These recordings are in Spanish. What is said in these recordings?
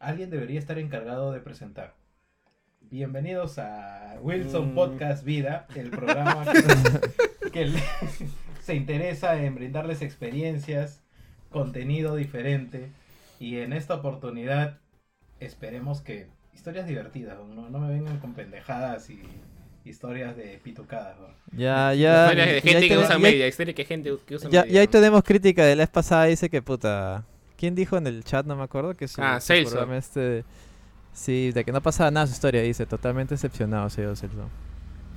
alguien debería estar encargado de presentar. Bienvenidos a Wilson Mm. Podcast Vida, el programa que, que le- se interesa en brindarles experiencias, contenido diferente y en esta oportunidad esperemos que historias divertidas, no, no me vengan con pendejadas y historias de pitucadas. ¿no? Ya, ya. Historias de ya gente que usa ya- media, historias que gente que usa Ya, media. ya ahí tenemos crítica de la vez pasada, dice que puta. ¿Quién dijo en el chat? No me acuerdo. Que su, Ah, su Celso. programa este. Sí, de que no pasaba nada su historia, dice. Totalmente decepcionado, señor Celso.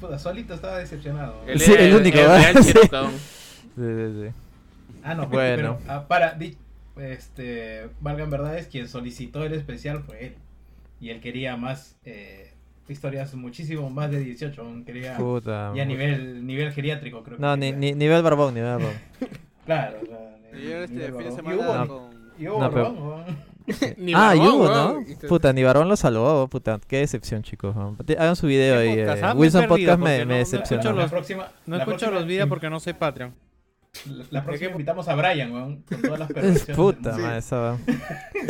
Puta, solito estaba decepcionado. Él Sí, era el único, el ¿verdad? real Sí. Sí, sí, sí. Ah, no, Bueno. pero ah, para, di- este, valgan verdades, quien solicitó el especial fue él. Y él quería más eh, historias muchísimo más de 18, aún quería Puta. ya nivel, nivel geriátrico, creo que No, ni, quería. ni, nivel barbón, nivel barbón. Claro, o sea, Y yo este nivel fin de barbón. semana Y hubo- No. Con... y hubo No, pero- barbón, weón. Ni ah, y hubo, weón. ¿no? Puta, ni barbón lo salvó, puta. Qué decepción, chicos. Hagan su video ¿Qué ahí. eh, Ah, Wilson Podcast me, me no- decepcionó. escucho La los- próxima, No la escucho próxima los videos porque no soy Patreon. La, la próxima invitamos a Brian, weón, con todas las Es puta, mundo. madre, esa va.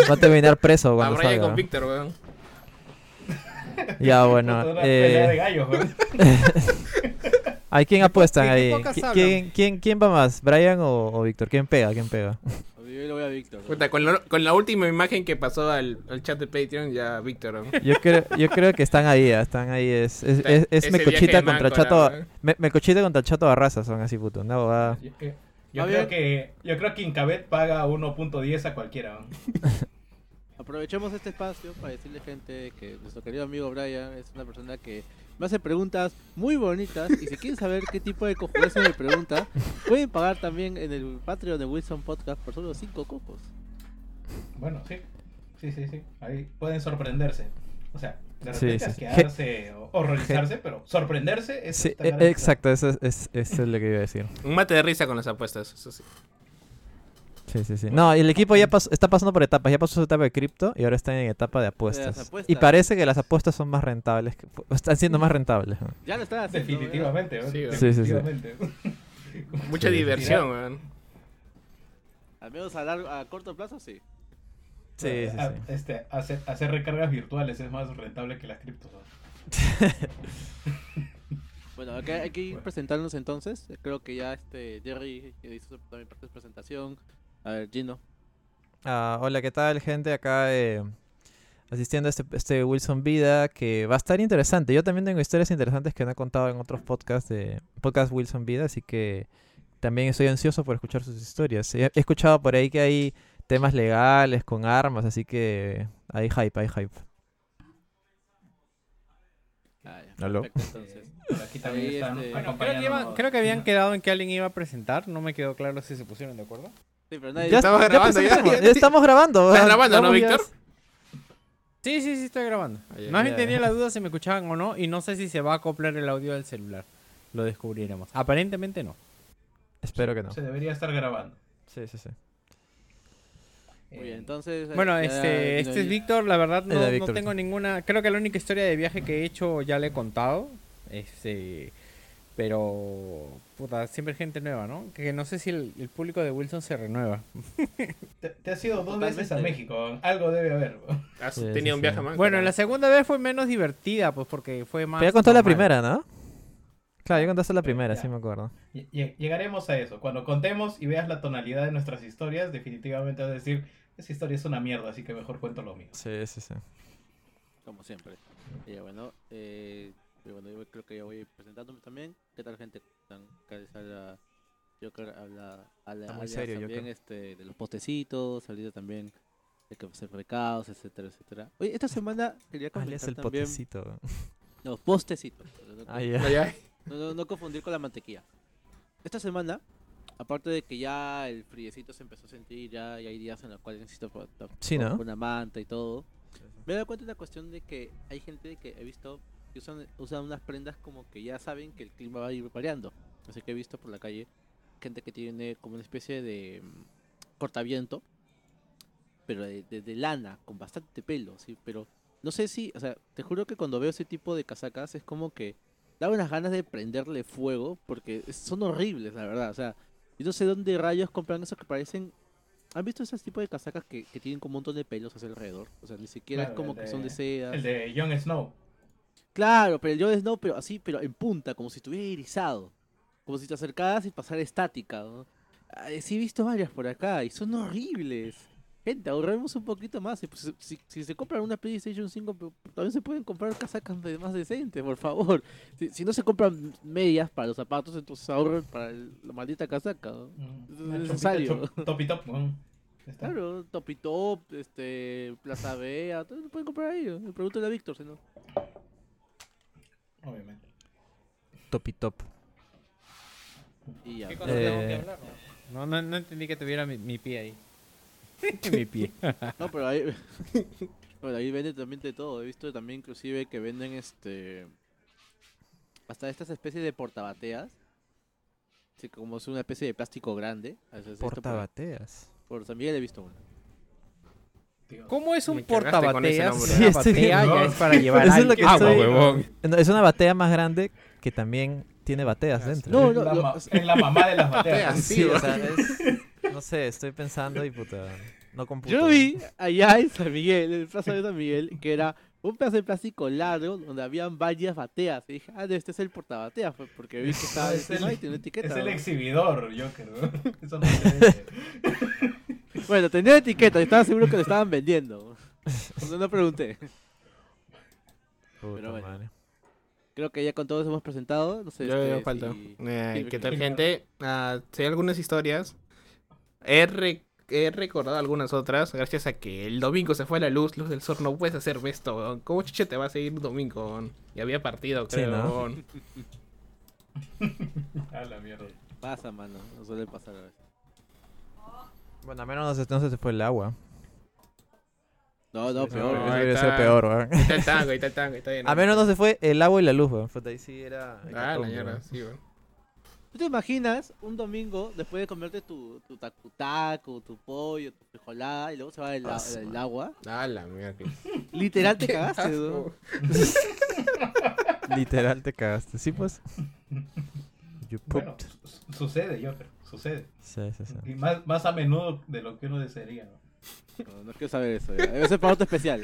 Va a terminar preso A cuando Brian salga. con Víctor, weón. Ya, bueno. Pelea de Eh, gallos, weón. ¿Hay quién apuestan ¿de qué ahí? ¿Quién, quién, quién va más? ¿Brian o, o Víctor? ¿Quién pega? ¿Quién pega? Yo le voy a Víctor. ¿no? Puta, con, lo- con la última imagen que pasó al, al chat de Patreon, ya Víctor. weón. Yo creo, yo creo que están ahí, ah, están ahí. Es, es, es, es Mecochita contra Máncora, Chato. Me, Mecochita contra Chato Barraza son así, puto. No, va. Yo, que- yo creo que yo creo que Incabet paga 1.10 a cualquiera. Aprovechemos este espacio para decirle gente que nuestro querido amigo Brian es una persona que me hace preguntas muy bonitas y si quieren saber qué tipo de cojudeces me pregunta, pueden pagar también en el Patreon de Wilson Podcast por solo 5 cocos. Bueno, sí. Sí, sí, sí. Ahí pueden sorprenderse. O sea, de Sí, repente sí, sí. asquearse o horrorizarse, pero sorprenderse es Sí, e- exacto, eso es, es, eso es lo que iba a decir. Un mate de risa con las apuestas, eso sí. Sí, sí, sí. No, y el equipo ya pas- está pasando por etapas. Ya pasó su etapa de cripto y ahora están en etapa de apuestas. apuestas. Y parece que las apuestas son más rentables. que- están siendo más rentables. Ya lo están haciendo. Definitivamente, Sí. Sí, sí, sí. definitivamente. Mucha Sí. diversión, weón. Al menos a, largo- a corto plazo sí. Sí, sí, A- sí. Este, hacer, hacer recargas virtuales es más rentable que las criptos. ¿no? Bueno, hay que ir presentándonos entonces. Creo que ya este Jerry que hizo también parte de su presentación. A ver, Gino. Ah, hola, ¿qué tal, gente? Acá eh, asistiendo a este, este Wilson Vida que va a estar interesante. Yo también tengo historias interesantes que no he contado en otros podcasts de Podcast Wilson Vida, así que también estoy ansioso por escuchar sus historias. He, he escuchado por ahí que hay temas legales con armas, así que hay hype, hay hype. Ah, ya, ¿Aló? perfecto, entonces. Por aquí también Ahí, están este, Bueno, creo que, acompañándonos. iban- creo que habían quedado en que alguien iba a presentar. No me quedó claro si se pusieron de acuerdo. Sí, pero nadie Ya, estamos ya grabando, ya. estamos grabando. ¿Estás ah, grabando, no, Víctor? Sí, sí, sí, estoy grabando. Ah, ya, Más bien tenía la duda si me escuchaban o no. Y no sé si se va a acoplar el audio del celular. Lo descubriremos. Aparentemente no. Espero que no. Se debería estar grabando. Sí, sí, sí. Muy bien, entonces. Bueno, este, este es Víctor. La verdad no, no tengo sí. ninguna... Creo que la única historia de viaje que he hecho ya le he contado. Este... Pero... Puta, siempre gente nueva, ¿no? Que no sé si el, el público de Wilson se renueva. te, te has ido dos Totalmente. veces a México. Algo debe haber. Has Sí, tenido sí, un viaje sí. más. Bueno, la segunda vez fue menos divertida, pues porque fue más... Pero ya contó la primera, ¿no? Claro, ya contaste la primera, Ya. sí me acuerdo. Ll- ll- Llegaremos a eso. Cuando contemos y veas la tonalidad de nuestras historias, definitivamente vas a decir, esa historia es una mierda, así que mejor cuento lo mío. Sí, sí, sí. Como siempre. Y bueno, eh, y bueno, yo creo que ya voy presentándome también. ¿Qué tal, gente? Les habla Joker, habla, habla Está muy alias serio, también este, de los postecitos, salida también de que hacer recados, etcétera, etcétera. Oye, esta semana quería Alias comentar el también potecito. los postecitos. No, Ah, ya. Ah, ya. no, no- no confundir con la mantequilla. Esta semana, aparte de que ya el friecito se empezó a sentir, ya, ya hay días en los cuales necesito Sí, ¿no? una manta y todo. Me he dado cuenta de la cuestión de que hay gente que he visto que usan, usan unas prendas como que ya saben que el clima va a ir variando. Así que he visto por la calle gente que tiene como una especie de mm, cortaviento, pero de, de- de lana, con bastante pelo, ¿sí? Pero no sé si, o sea, te juro que cuando veo ese tipo de casacas es como que da unas ganas de prenderle fuego, porque son horribles, la verdad. O sea, yo no sé dónde rayos compran esos que parecen ¿Han visto ese tipo de casacas que, que tienen como un montón de pelos hacia alrededor? O sea, ni siquiera Claro, es como el que son de- de seda. El de Jon Snow. Claro, pero el Jon Snow, pero así, pero en punta, como si estuviera irisado. Como si te acercaras y pasara estática. ¿no? Sí he visto varias por acá y son horribles. Gente, ahorremos un poquito más. pues, si, si se compran una PlayStation 5, pero también se pueden comprar casacas de- más decentes, por favor. Si, si no se compran medias para los zapatos, entonces ahorren para el- la maldita casaca. ¿no? Mm, Es necesario. Top y top. está. Claro, Top y Top, este, Plaza Bea, todo lo pueden comprar ahí. ¿no? Pregúntale a Víctor, si no. Obviamente. Top y top. Y ya. ¿Qué cosa tengo que Eh, hablar? No, no, no entendí que tuviera mi, mi pie ahí. mi pie. No, pero ahí, bueno, ahí venden también de todo. He visto también inclusive que venden este hasta estas especies de portabateas. Sí, como es una especie de plástico grande. Esto por, Portabateas. por San Miguel he visto una. ¿Cómo es un portabateas? Una Sí, estoy batea viendo. ya es para llevar Eso es lo que agua, estoy- huevón. No, Es una batea más grande que también tiene bateas Ah, dentro. No, no, ma- es la mamá de las bateas. Sí, o sea, es... No sé, estoy pensando y puta... No computo. Yo vi allá en San Miguel, en el Plaza de San Miguel, que era un pedazo de plástico largo donde habían varias bateas. Y dije, ah, este es el portabateas, pues, porque vi que estaba Es el- y tiene una etiqueta. Es el ¿no? exhibidor, Joker. ¿no? Eso no. Bueno, tenía etiqueta, y estaba seguro que lo estaban vendiendo. No pregunté. Puta pero bueno. madre. Creo que ya con todos hemos presentado. No sé, Yo este, yo falta. si- Eh, sí, ¿Qué sí. tal, gente? Ah, sé algunas historias. He, re- he recordado algunas otras. Gracias a que el domingo se fue la luz, luz del sur. No puedes hacer esto. weón. ¿Cómo chiche te va a seguir domingo? weón? Y había partido, Sí, creo. ¿no? weón. A la mierda. Pasa, mano. No suele pasar a veces. Bueno, al menos no se, no fue el agua. No, no, peor. Eso ahí está. peor, weón. Ahí está el tango, ahí está el tango, ahí está bien. A menos no se fue el agua y la luz, weón. Puta, ahí sí era... Ah, la mierda, weón. sí, weón. ¿Tú te imaginas un domingo después de comerte tu, tu tacu-tacu, tu pollo, tu frijolada y luego se va el, Ah, a- el agua? Ah, la mierda. que- Literal te cagaste. ¿no? Literal te cagaste. Sí, pues. You Bueno, pooped. su- sucede, Joker. Sucede. Sí, sí, sí. Y más, más a menudo de lo que uno desearía. ¿no? No, no quiero saber eso. ya. Debe ser para otro especial.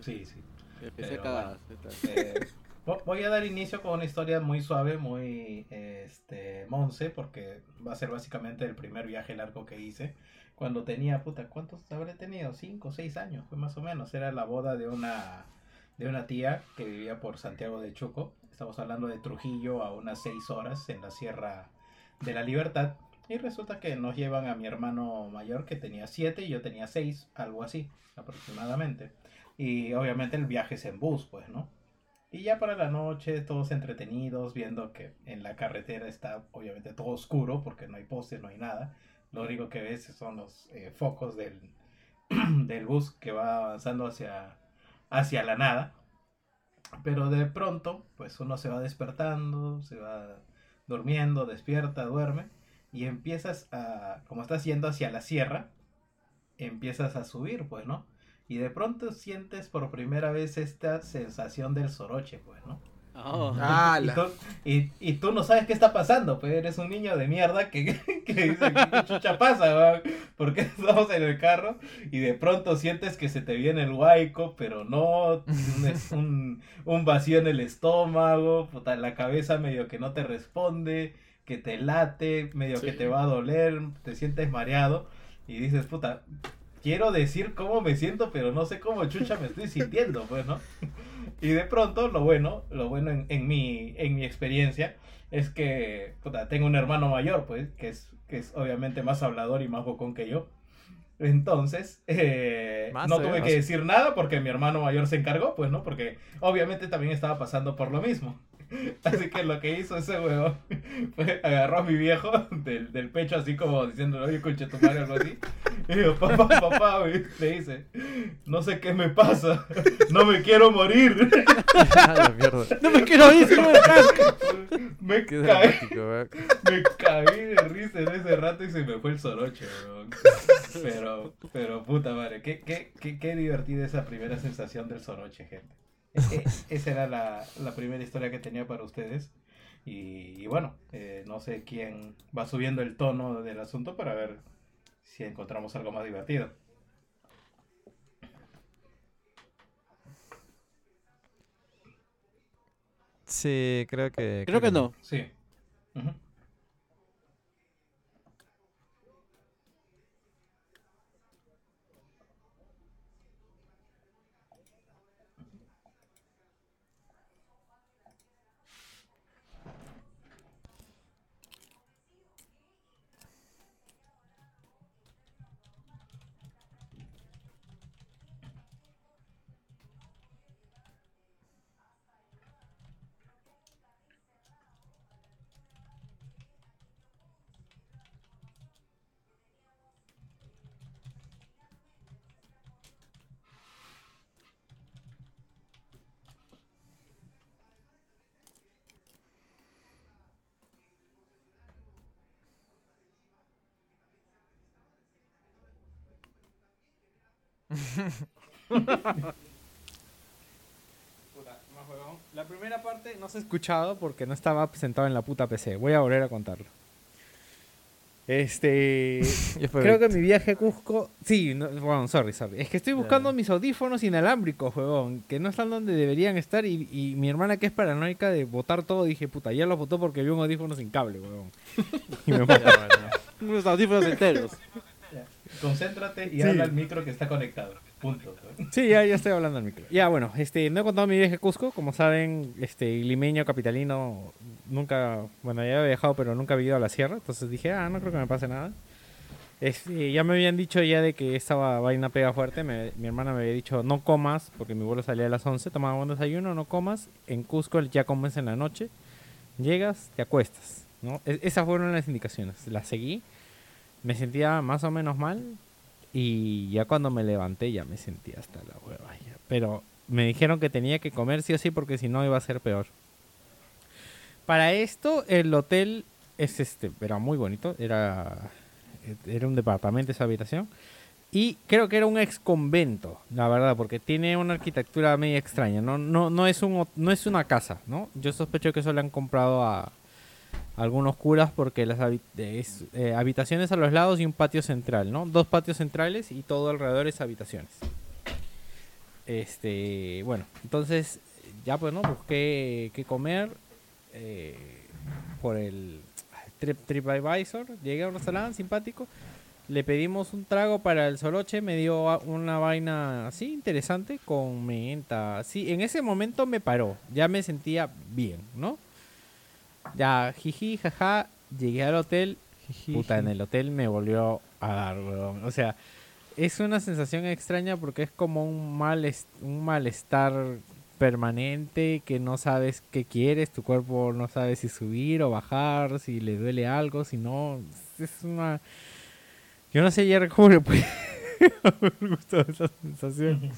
Sí, sí. Especial cagadas. Eh, vo- voy a dar inicio con una historia muy suave, muy este, monce, porque va a ser básicamente el primer viaje largo que hice. Cuando tenía, puta, ¿cuántos habré tenido? Cinco seis años, fue más o menos. Era la boda de una, de una tía que vivía por Santiago de Chuco. Estamos hablando de Trujillo a unas seis horas en la Sierra de la Libertad. Y resulta que nos llevan a mi hermano mayor que tenía siete y yo tenía seis, algo así aproximadamente. Y obviamente el viaje es en bus, pues, ¿no? Y ya para la noche, todos entretenidos, viendo que en la carretera está obviamente todo oscuro, porque no hay postes, no hay nada. Lo único que ves son los eh, focos del, del bus que va avanzando hacia, hacia la nada. Pero de pronto, pues uno se va despertando, se va durmiendo, despierta, duerme. Y empiezas a, como estás yendo hacia la sierra, empiezas a subir, pues, ¿no? Y de pronto sientes por primera vez esta sensación del soroche, pues, ¿no? Oh. Ah, y, tú, y, y tú no sabes qué está pasando, pues eres un niño de mierda que, que dice, ¿qué chucha pasa? Porque estamos en el carro y de pronto sientes que se te viene el huaico, pero no, tienes un, un vacío en el estómago, puta, la cabeza medio que no te responde, que te late, medio Sí. que te va a doler, te sientes mareado y dices, puta, quiero decir cómo me siento, pero no sé cómo chucha me estoy sintiendo, pues, ¿no? Y de pronto, lo bueno, lo bueno en, en mi, en mi experiencia es que puta, tengo un hermano mayor, pues, que es, que es obviamente más hablador y más bocón que yo. Entonces, eh, no eh, tuve más. que decir nada porque mi hermano mayor se encargó, pues, ¿no? Porque obviamente también estaba pasando por lo mismo. Así que lo que hizo ese huevo fue agarró a mi viejo del, del pecho así como diciéndole, oye, concha tu madre, algo así. Y yo, papá, papá, güey", le dice, no sé qué me pasa, no me quiero morir. Ah, la. No me quiero ir, no me casco. Me Qué caí, me caí de risa en ese rato y se me fue el soroche, weón. Pero, pero puta madre, qué, qué, qué, qué divertida esa primera sensación del soroche, gente. E- e- esa era la, la primera historia que tenía para ustedes. Y, y bueno, eh, no sé quién va subiendo el tono del asunto para ver si encontramos algo más divertido. Sí, creo que... Creo que no. Sí. La primera parte no se ha escuchado porque no estaba sentado en la puta PC. Voy a volver a contarlo. Este. Creo que mi viaje a Cusco. Sí, no, bueno, sorry, sorry. Es que estoy buscando mis audífonos inalámbricos, huevón. Que no están donde deberían estar. Y, y mi hermana, que es paranoica de botar todo, dije, puta, ya los botó porque vio un audífono sin cable, huevón. Y me. Unos audífonos enteros. Concéntrate y Sí. habla al micro que está conectado. Punto. Sí, ya, ya estoy hablando al micro. Ya, bueno, este, no he contado mi viaje a Cusco. Como saben, este, limeño, capitalino, nunca, bueno, ya he viajado, pero nunca he ido a la sierra. Entonces dije, ah, no creo que me pase nada. Este, ya me habían dicho ya de que esta va- vaina pega fuerte. Me- mi hermana me había dicho, no comas, porque mi vuelo salía a las 11, tomaba buen desayuno, no comas. En Cusco ya comes en la noche. Llegas, te acuestas. ¿no? E- esas fueron las indicaciones. Las seguí. Me sentía más o menos mal. Y ya cuando me levanté ya me sentía hasta la hueva. ya. Pero me dijeron que tenía que comer sí o sí porque si no iba a ser peor. Para esto el hotel es este, era muy bonito, era era un departamento esa habitación y creo que era un ex convento, la verdad, porque tiene una arquitectura medio extraña, no no no es un no es una casa, ¿no? Yo sospecho que eso le han comprado a algunos curas porque las habi- es, eh, habitaciones a los lados y un patio central, ¿no? Dos patios centrales y todo alrededor es habitaciones. Este, bueno, entonces ya pues no busqué qué comer eh, por el Trip TripAdvisor, llegué a un restaurante simpático, le pedimos un trago para el soloche, me dio una vaina así interesante con menta. Sí, en ese momento me paró, ya me sentía bien, ¿no? Ya, jiji, jaja, llegué al hotel. Puta, en el hotel me volvió a dar, weón. O sea, es una sensación extraña porque es como un, mal un malestar permanente que no sabes qué quieres, tu cuerpo no sabe si subir o bajar, si le duele algo, si no. Es una. Yo no sé, Jerry, cómo le puede haber gustado esa sensación.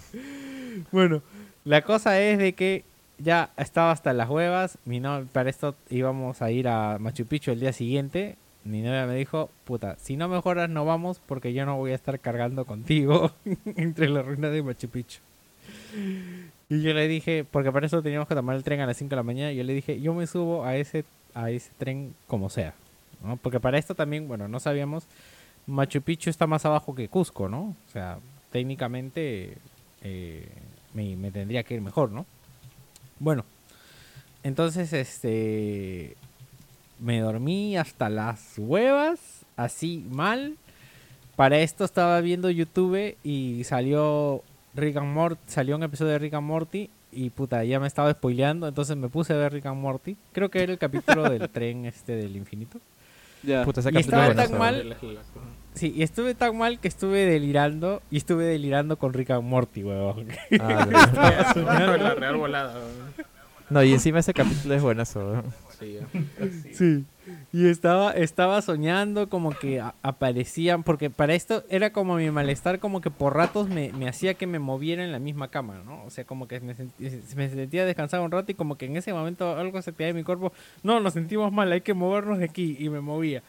Bueno, la cosa es de que ya estaba hasta las huevas. Mi no- para esto íbamos a ir a Machu Picchu el día siguiente. Mi novia me dijo, puta, si no mejoras no vamos porque yo no voy a estar cargando contigo entre las ruinas de Machu Picchu. Y yo le dije, porque para eso teníamos que tomar el tren a las 5 de la mañana, yo le dije, yo me subo a ese, a ese tren como sea. ¿no? Porque para esto también, bueno, no sabíamos, Machu Picchu está más abajo que Cusco, ¿no? O sea, técnicamente eh, me, me tendría que ir mejor, ¿no? Bueno, entonces, este, me dormí hasta las huevas, así mal. Para esto estaba viendo YouTube y salió Rick and Morty, salió un episodio de Rick and Morty y puta, ya me estaba spoileando, entonces me puse a ver Rick and Morty. Creo que era el capítulo del tren este del infinito. Ya. Puta, ese Y estaba tan mal. Sí, y estuve tan mal que estuve delirando y estuve delirando con Rick and Morty, huevón. Ah, verdad. la real volada. no, y encima ese capítulo es buenazo. ¿no? Sí, Sí. Y estaba, estaba soñando como que aparecían, porque para esto era como mi malestar, como que por ratos me, me hacía que me moviera en la misma cama, ¿no? O sea, como que me, sentí- me sentía descansado un rato y como que en ese momento algo se activaba en mi cuerpo, no, nos sentimos mal, hay que movernos de aquí y me movía.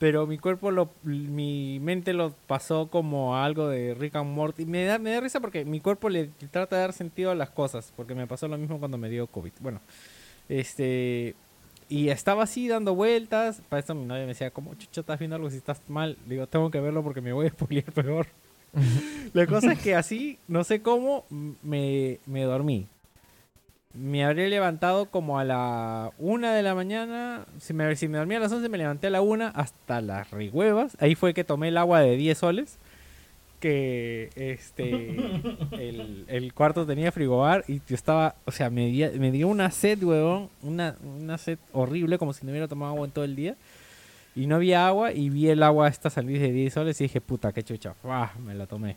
Pero mi cuerpo, lo, mi mente lo pasó como a algo de Rick and Morty. Me da, me da risa porque mi cuerpo le trata de dar sentido a las cosas, porque me pasó lo mismo cuando me dio COVID. Bueno, este... Y estaba así dando vueltas. Para eso mi novia me decía, ¿cómo chucha estás viendo algo si estás mal? Le digo, tengo que verlo porque me voy a spoilear peor. La cosa es que así, no sé cómo, me, me dormí. Me habré levantado como a la una de la mañana. Si me, si me dormí a las 11, me levanté a la una hasta las rehuevas. Ahí fue que tomé el agua de 10 soles. Que este el, el cuarto tenía frigobar y yo estaba, o sea, me, di- me dio una sed, huevón, una, una sed horrible, como si no hubiera tomado agua en todo el día. Y no había agua y vi el agua esta salir de 10 soles y dije, puta, qué chucha. ¡Fua! Me la tomé.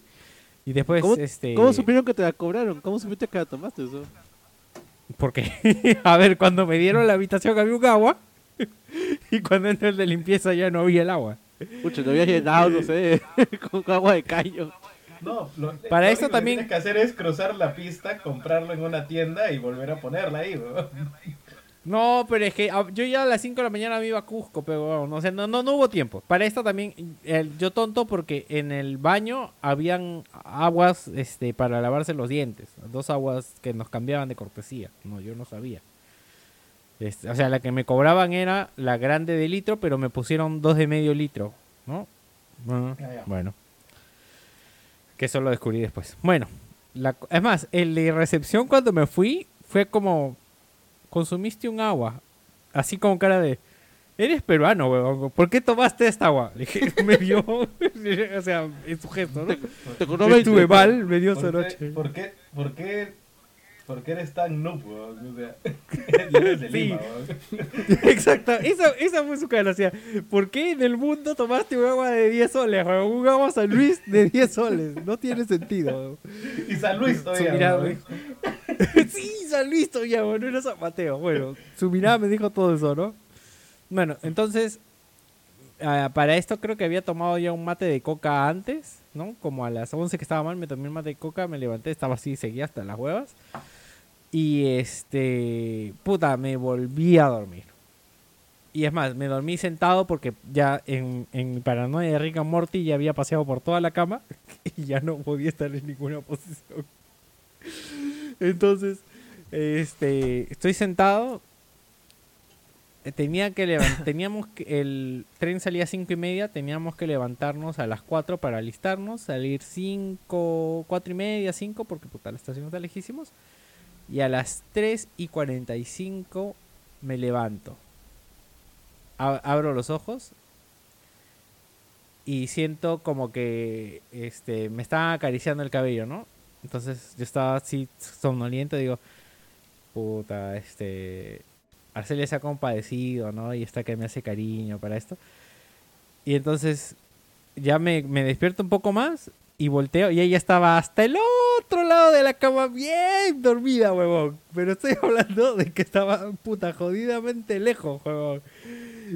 Y después, ¿Cómo, este... ¿Cómo supieron que te la cobraron? ¿Cómo supiste que la tomaste eso? Porque, a ver, cuando me dieron la habitación había un agua. y cuando entré el de limpieza ya no había el agua. Pucha, lo habías llenado, no sé, con agua de caño. No, lo, Para lo esto único que también- tienes que hacer es cruzar la pista, comprarlo en una tienda y volver a ponerla ahí, weón. No, pero es que ah, yo ya a las 5 de la mañana me iba a Cusco, pero bueno, o sea, no, no, no hubo tiempo. Para esto también, el- yo tonto porque en el baño habían aguas este, para lavarse los dientes. Dos aguas que nos cambiaban de cortesía. No, yo no sabía. Este, o sea, la que me cobraban era la grande de litro, pero me pusieron dos de medio litro, ¿no? Bueno, Ah, ya. bueno. Que eso lo descubrí después. Bueno, la es más, el de recepción cuando me fui fue como, consumiste un agua, así con cara de, eres peruano, weón, ¿por qué tomaste esta agua? Le dije, me vio, o sea, en su gesto, ¿no? Te No estuve mal, me dio esa ¿Por noche. por, qué, por, qué, por qué eres tan noob, weón? O sea, eres de Sí. Lima, weón. Exacto, esa, esa fue su cara, o sea, ¿por qué en el mundo tomaste un agua de 10 soles, weón? Un agua San Luis de 10 soles, no tiene sentido, weón. Y San Luis todavía. sí, San Luis todavía, bueno, era San Mateo. Bueno, su mirada me dijo todo eso, ¿no? Bueno, entonces, ah, para esto creo que había tomado ya un mate de coca antes, ¿no? Como a las 11 que estaba mal, me tomé un mate de coca, me levanté, estaba así, seguía hasta las huevas. Y este, puta, me volví a dormir. Y es más, me dormí sentado porque ya en, en paranoia de Rick and Morty ya había paseado por toda la cama y ya no podía estar en ninguna posición. Entonces, este, estoy sentado. eh, Tenía que teníamos que, el tren salía a cinco y media, teníamos que levantarnos a las 4 para alistarnos, salir 5, cuatro y media, 5, porque puta, la estación está lejísimos. Y a las 3 y 45 me levanto. A- abro los ojos y siento como que este me está acariciando el cabello, ¿no? Entonces yo estaba así somnoliento, digo, puta, este Arcelia se ha compadecido, ¿no? Y está que me hace cariño para esto. Y entonces ya me, me despierto un poco más y volteo y ella estaba hasta el otro lado de la cama bien dormida, huevón. Pero estoy hablando de que estaba puta jodidamente lejos, huevón.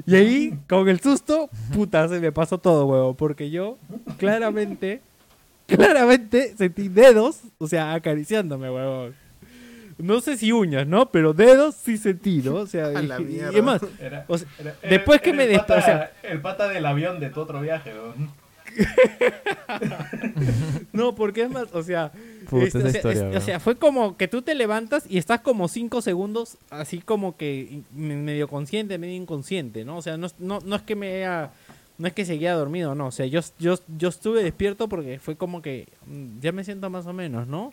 Y ahí, con el susto, puta, se me pasó todo, huevón. Porque yo, claramente, claramente sentí dedos, o sea, acariciándome, huevón. No sé si uñas, ¿no? Pero dedos sí sentí, ¿no? O sea, A la y- además, Era- o sea, era- después era- que era me pata- o sea- El pata del avión de tu otro viaje, weón. No, porque es más, o sea, Puta, este, o, sea, historia, es- o bro. sea, fue como que tú te levantas y estás como cinco segundos así como que me- medio consciente, medio inconsciente, ¿no? O sea, no, no, no es que me haya, no es que seguía dormido, no, o sea, yo, yo, yo estuve despierto porque fue como que mm, ya me siento más o menos, ¿no?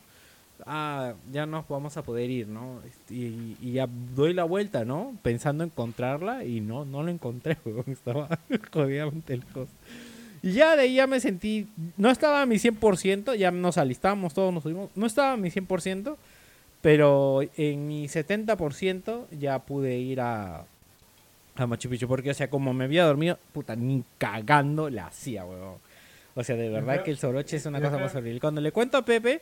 Ah, ya nos vamos a poder ir, ¿no? Y, y ya doy la vuelta, ¿no? Pensando encontrarla y no, no lo encontré, weón, estaba jodidamente lejos. Y ya de ahí ya me sentí, no estaba a mi 100%, ya nos alistamos, todos nos subimos, no estaba a mi 100%, pero en mi 70% ya pude ir a, a Machu Picchu, porque, o sea, como me había dormido, puta, ni cagando la hacía, weón. O sea, de verdad que el soroche es una cosa más horrible. Cuando le cuento a Pepe,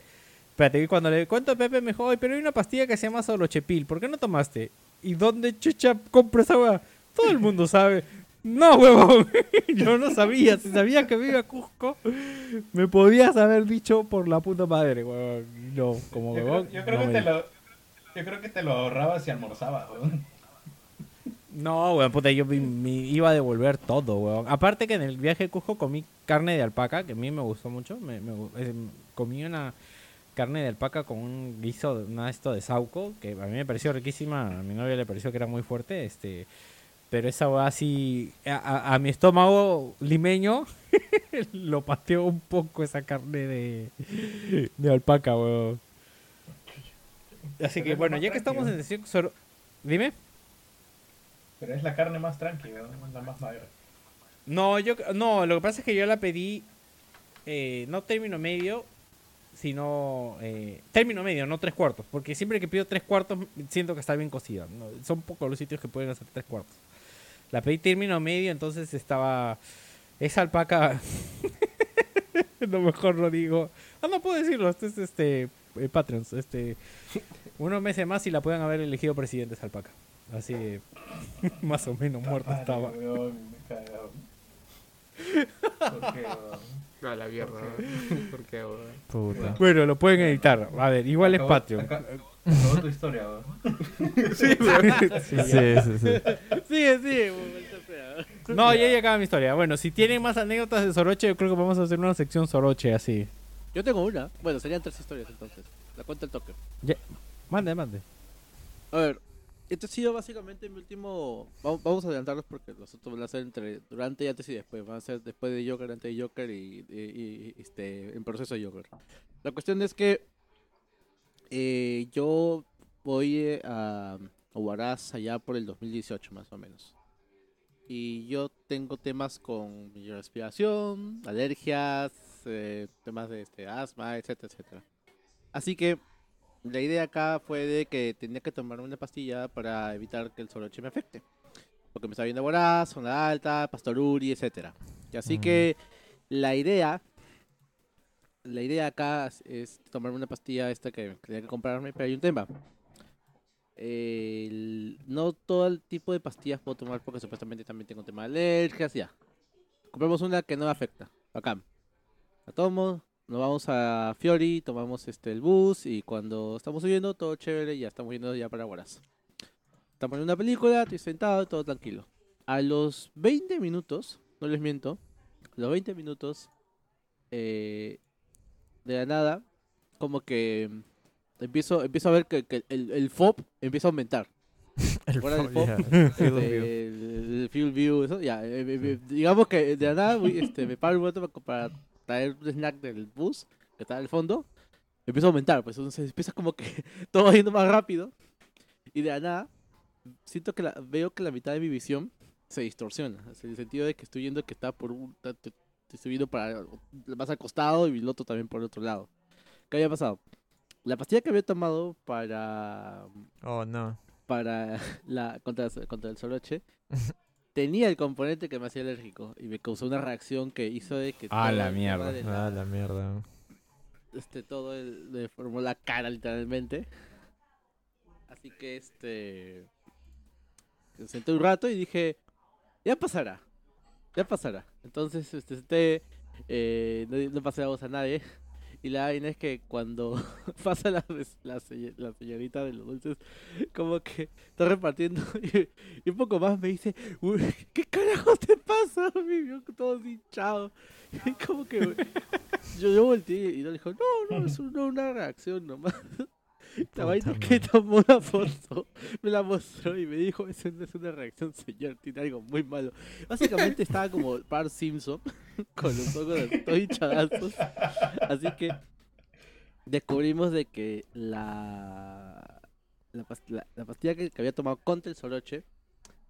espérate, que cuando le cuento a Pepe me dijo, "Oye, pero hay una pastilla que se llama sorochepil, ¿por qué no tomaste? ¿Y dónde chucha compro esa weá? Todo el mundo sabe. No, huevón. Yo no sabía. Si sabía que me iba a Cusco, me podías haber dicho por la puta madre, huevón. No, como Yo huevón. creo, yo creo no que te lo, yo creo que te lo ahorrabas y almorzabas, weón. No, weón, puta, yo me, me iba a devolver todo, weón. Aparte que en el viaje de Cusco comí carne de alpaca, que a mí me gustó mucho. Me, eh, comí una carne de alpaca con un guiso, de- una esto de sauco, que a mí me pareció riquísima, a mi novia le pareció que era muy fuerte, este, pero esa weá así, a, a- a mi estómago limeño lo pateó un poco esa carne de, de alpaca, weón. Así que bueno, ya que estamos en sesión Dime. Pero es la carne más tranquila, la más magra. No, yo no, lo que pasa es que yo la pedí eh, no término medio, sino eh, término medio, no tres cuartos, porque siempre que pido tres cuartos siento que está bien cocida. Son pocos los sitios que pueden hacer tres cuartos. La pedí término medio, entonces estaba esa alpaca. lo mejor lo digo. Ah, no puedo decirlo. Este es este eh, Patreons, este unos meses más y la puedan haber elegido presidente esa alpaca. Así más o menos muerta Madre, estaba. weón, me cagado. ¿Por qué, weón? A la mierda. ¿Por qué, weón? Puta. Bueno, lo pueden editar. A ver, igual es Patreon. aca- Acabó tu historia, weón. Sí, Sí, sí, sí. Sigue, sigue. No, ya acaba mi historia. Bueno, si tienen más anécdotas de Soroche, yo creo que vamos a hacer una sección Soroche así. Yo tengo una. Bueno, serían tres historias entonces. La cuenta el toque. Mande, mande. A ver, este ha sido básicamente mi último. Vamos, a adelantarlos porque los otros van a ser entre durante y antes y después. Van a ser después de Joker, antes de Joker y, este en proceso de Joker. La cuestión es que eh, yo voy eh, a, a Huaraz allá por el 2018 más o menos. Y yo tengo temas con mi respiración, alergias, eh, temas de este, asma, etcétera, etcétera. Así que la idea acá fue de que tenía que tomar una pastilla para evitar que el soroche me afecte. Porque me estaba viendo voraz, zona alta, pastoruri, etcétera. Y así Mm. que la idea, la idea acá es- tomar una pastilla esta que tenía que comprarme, pero hay un tema. El- no todo el tipo de pastillas puedo tomar porque supuestamente también tengo tema de alergias, ya. Compramos una que no me afecta, acá. La tomo, nos vamos a Fiori, tomamos este el bus y cuando estamos subiendo todo chévere, ya estamos yendo ya para Huaraz. Estamos en una película, estoy sentado, todo tranquilo. A los 20 minutos, no les miento, a los 20 minutos eh, de la nada, como que empiezo, empiezo a ver que, que el, el FOB empieza a aumentar. El Fuera del fo- ya. Este, el, el field view, eso, ya. eh, eh, eh, digamos que de la nada este, me paro un momento para, para traer un snack del bus que está al fondo. Empieza a aumentar, pues entonces empieza como que todo va yendo más rápido. Y de la nada, siento que la, veo que la mitad de mi visión se distorsiona. En el sentido de que estoy viendo que está por un. Estoy viendo para más al costado y el otro también por el otro lado. ¿Qué había pasado? La pastilla que había tomado para Oh, no. para la contra, contra el soroche tenía el componente que me hacía alérgico y me causó una reacción que hizo de que Ah, la mierda. de Ah, la mierda. este todo el, me formó la cara literalmente así que este me senté un rato y dije ya pasará ya pasará entonces este senté eh, no, no pasé la voz a nadie y la vaina es que cuando pasa la, la, se- la señorita de los dulces como que está repartiendo y, un poco más me dice "Uy, ¿qué carajo te pasa? Me vio todo hinchado y como que yo, yo volteé y le dijo, no, no, es una reacción nomás. La vaina es que tomó una foto, me la mostró y me dijo, no es una reacción, señor, tiene algo muy malo. Básicamente estaba como Bart Simpson, con los ojos todos hinchadazos. Así que descubrimos de que la, la, la- la pastilla que, que había tomado contra el soroche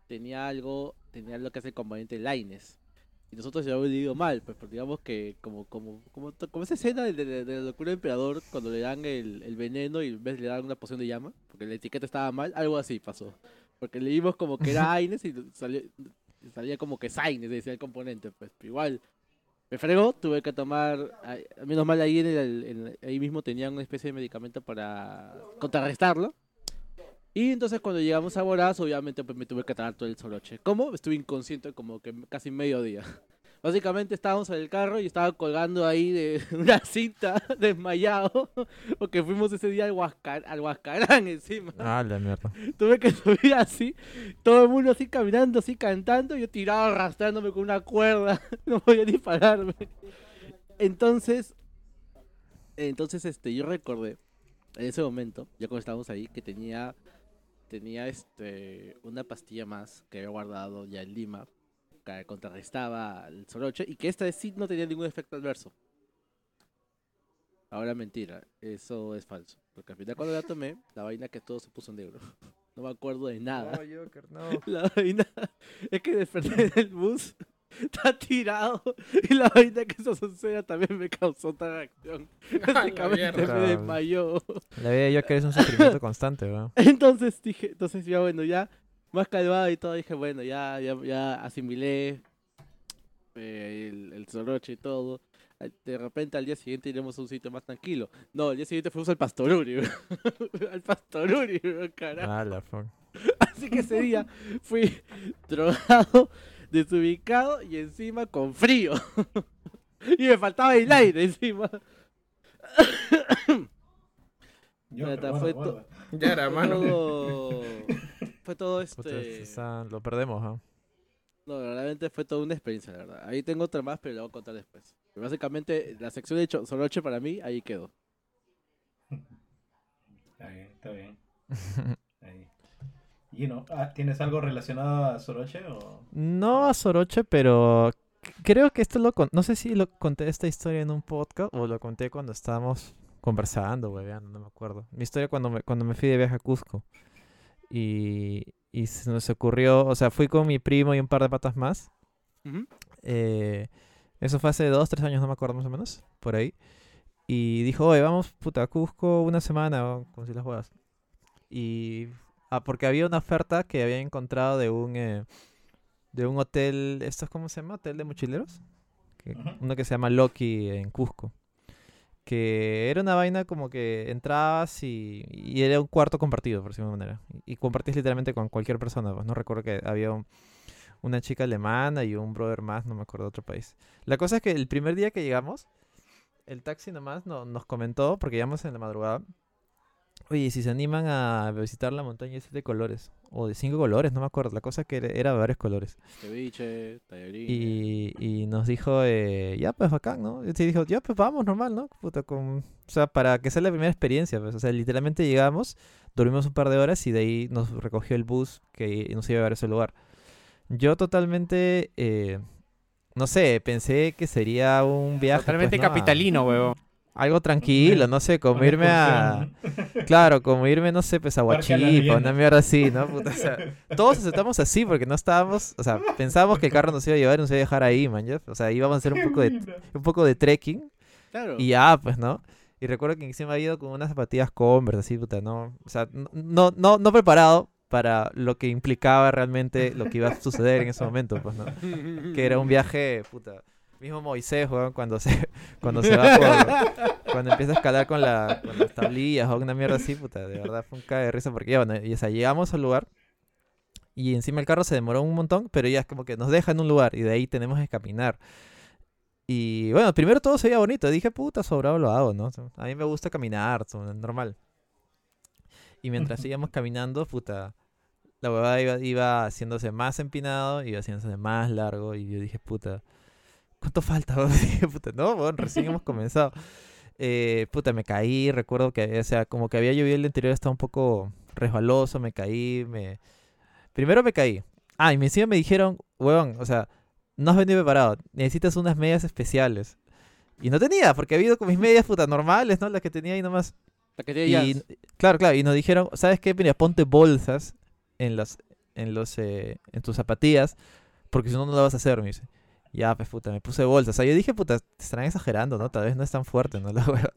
tenía algo, tenía lo que hace el componente Laines. Y nosotros ya habíamos leído mal, pues porque digamos que como como como, esa escena de, de- de la locura del emperador cuando le dan el, el veneno y en vez le dan una poción de llama, porque la etiqueta estaba mal, algo así pasó. Porque leímos como que era Aines y salió, salía como que Saines, decía el componente, pues pero igual. Me fregó, tuve que tomar, menos mal ahí, en el, en- ahí mismo tenían una especie de medicamento para contrarrestarlo. Y entonces cuando llegamos a Boraz, obviamente pues me tuve que tratar todo el soroche. ¿Cómo? Estuve inconsciente como que casi medio día. Básicamente estábamos en el carro y estaba colgando ahí de una cinta desmayado porque fuimos ese día al, Huascar, al Huascarán encima. Ah, la mierda. Tuve que subir así, todo el mundo así caminando, así cantando, y yo tirado arrastrándome con una cuerda, no podía ni pararme. Entonces, Entonces, este, yo recordé en ese momento, ya cuando estábamos ahí, que tenía, tenía este, una pastilla más que había guardado ya en Lima, que contrarrestaba el soroche, y que esta vez sí no tenía ningún efecto adverso. Ahora mentira, eso es falso. Porque al final cuando la tomé, la vaina que todo se puso negro. No me acuerdo de nada. Joker, no. La vaina es que desperté del bus, está tirado y la vaina que eso suceda también me causó otra reacción. Básicamente me desmayó. La vida de Joker es un sufrimiento constante, weón. Entonces dije, entonces ya bueno, ya más calmado y todo, dije, bueno, ya, ya, ya asimilé eh, el, el soroche y todo. De repente al día siguiente iremos a un sitio más tranquilo. No, al día siguiente fuimos al Pastoruri. al Pastoruri, carajo. Ah, la. Así que ese día fui drogado, desubicado y encima con frío. y me faltaba el aire encima. Yo, fue bueno. Ya era, mano. Todo... Fue todo Puta, este... lo perdemos, ¿ah? No, realmente fue toda una experiencia, la verdad. Ahí tengo otra más, pero la voy a contar después. Pero básicamente, la sección de hecho, Soroche para mí, ahí quedó. Está bien, está bien. Ahí. Gino, ah, ¿tienes algo relacionado a Soroche o...? No a Soroche, pero creo que esto lo con... No sé si lo conté esta historia en un podcast o lo conté cuando estábamos conversando, hueveando, no me acuerdo. Mi historia cuando me, cuando me fui de viaje a Cusco. Y, y se nos ocurrió, o sea, fui con mi primo y un par de patas más. Eh, eso fue hace dos, tres años, no me acuerdo más o menos, por ahí. Y dijo, oye, vamos, puta, a Cusco una semana, como si las juegas. Y... Ah, porque había una oferta que había encontrado de un... eh, de un hotel, ¿esto es cómo se llama? ¿Hotel de mochileros? Que- uno que se llama Loki en Cusco. Que era una vaina como que entrabas y, y era un cuarto compartido, por decirlo de manera. Y, y compartís literalmente con cualquier persona. Pues no recuerdo que había un- una chica alemana y un brother más, no me acuerdo de otro país. La cosa es que el primer día que llegamos, el taxi nomás no- nos comentó, porque llegamos en la madrugada, oye, si se animan a visitar la montaña esa de colores, o de cinco colores, no me acuerdo, la cosa es que era, de varios colores. Ceviche, tallarines. Y, y nos dijo, eh, ya pues bacán, ¿no? Y dijo, ya pues vamos, normal, ¿no? Puta, con... O sea, para que sea la primera experiencia, pues. O sea, literalmente llegamos, dormimos un par de horas y de ahí nos recogió el bus que nos iba a llevar a ese lugar. Yo totalmente, eh, no sé, pensé que sería un viaje. Totalmente pues, ¿no? capitalino, huevón. Algo tranquilo, no sé, como irme a... Claro, como irme, no sé, pues a Huachipa, una mierda así, ¿no? Puta, o sea, todos aceptamos así porque no estábamos, o sea, pensábamos que el carro nos iba a llevar y nos iba a dejar ahí, man, ¿ya? O sea, íbamos a hacer un poco de, un poco de trekking Claro. y ya, pues, ¿no? Y recuerdo que encima había ido con unas zapatillas Converse, así, puta, ¿no? O sea, no, no, no preparado para lo que implicaba realmente lo que iba a suceder en ese momento, pues, ¿no? Que era un viaje, puta, mismo Moisés, weón, cuando se, cuando se va por, cuando empieza a escalar con, la, con las tablillas o una mierda así, puta, de verdad fue un cae de risa porque ya, bueno, y, o sea, llegamos al lugar y encima el carro se demoró un montón, pero ya es como que nos deja en un lugar y de ahí tenemos que caminar. Y bueno, primero todo se veía bonito, dije, puta, sobrado lo hago, ¿no? A mí me gusta caminar, normal. Y mientras íbamos caminando, puta, la huevada iba, iba haciéndose más empinado, iba haciéndose más largo y yo dije, puta, ¿cuánto falta? puta, no, bueno, recién hemos comenzado. Eh, puta, me caí, recuerdo que, o sea, como que había llovido el día anterior, estaba un poco resbaloso, me caí, me... Primero me caí. Ah, y encima me dijeron, huevón, o sea, no has venido preparado, necesitas unas medias especiales. Y no tenía, porque había ido con mis medias puta normales, ¿no? Las que tenía ahí nomás. La que tiene Y, claro, claro, y nos dijeron, ¿sabes qué? Mira, ponte bolsas en los, en los, eh, en tus zapatillas, porque si no, no lo vas a hacer, me dice. Ya, pues puta, me puse bolsas. O sea, yo dije, puta, te estarán exagerando, ¿no? Tal vez no es tan fuerte, ¿no? La hueva.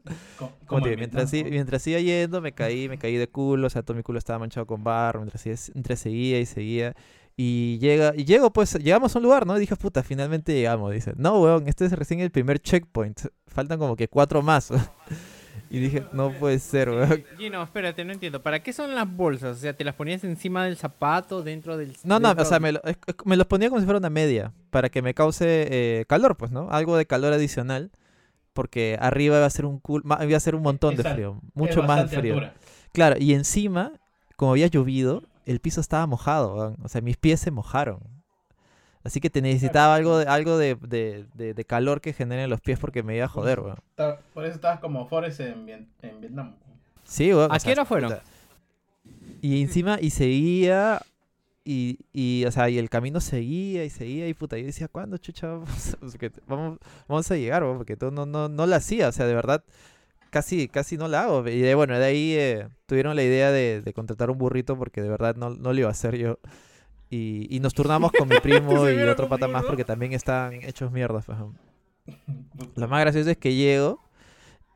Como te mientras, ¿no? mientras iba yendo, me caí, me caí de culo, o sea, todo mi culo estaba manchado con barro, mientras, mientras seguía y seguía. Y llega, y llego, pues, llegamos a un lugar, ¿no? Y dije, puta, finalmente llegamos. Dice, no, weón, este es recién el primer checkpoint. Faltan como que cuatro más. y dije, no puede ser, weón. Gino, espérate, no entiendo. ¿Para qué son las bolsas? O sea, ¿te las ponías encima del zapato, dentro del... No, no, o sea, me, lo- es- es- me los ponía como si fuera una media, para que me cause eh, calor, pues, ¿no? Algo de calor adicional, porque arriba iba a ser un cul- ma- iba a ser un montón de frío, Es mucho más frío. altura. Claro, y encima, como había llovido, el piso estaba mojado, weón. o sea, mis pies se mojaron. Así que te necesitaba algo de, algo de, de, de- de calor que genere en los pies porque me iba a joder, weón. Por eso estabas como Forrest en, en Vietnam. Sí, weón. ¿A qué hora fueron? puta. Y encima, y seguía, y, y, o sea, y el camino seguía y seguía, y puta, yo decía, ¿cuándo, chucha, vamos, a- porque vamos, vamos a llegar, weón? Porque todo no, no, no la hacía, o sea, de verdad, casi, casi no la hago. Y de, bueno, de ahí eh, tuvieron la idea de, de contratar un burrito porque de verdad no, no lo iba a hacer yo. Y, y nos turnamos con mi primo y otro pata más porque también están hechos mierdas. Lo más gracioso es que llego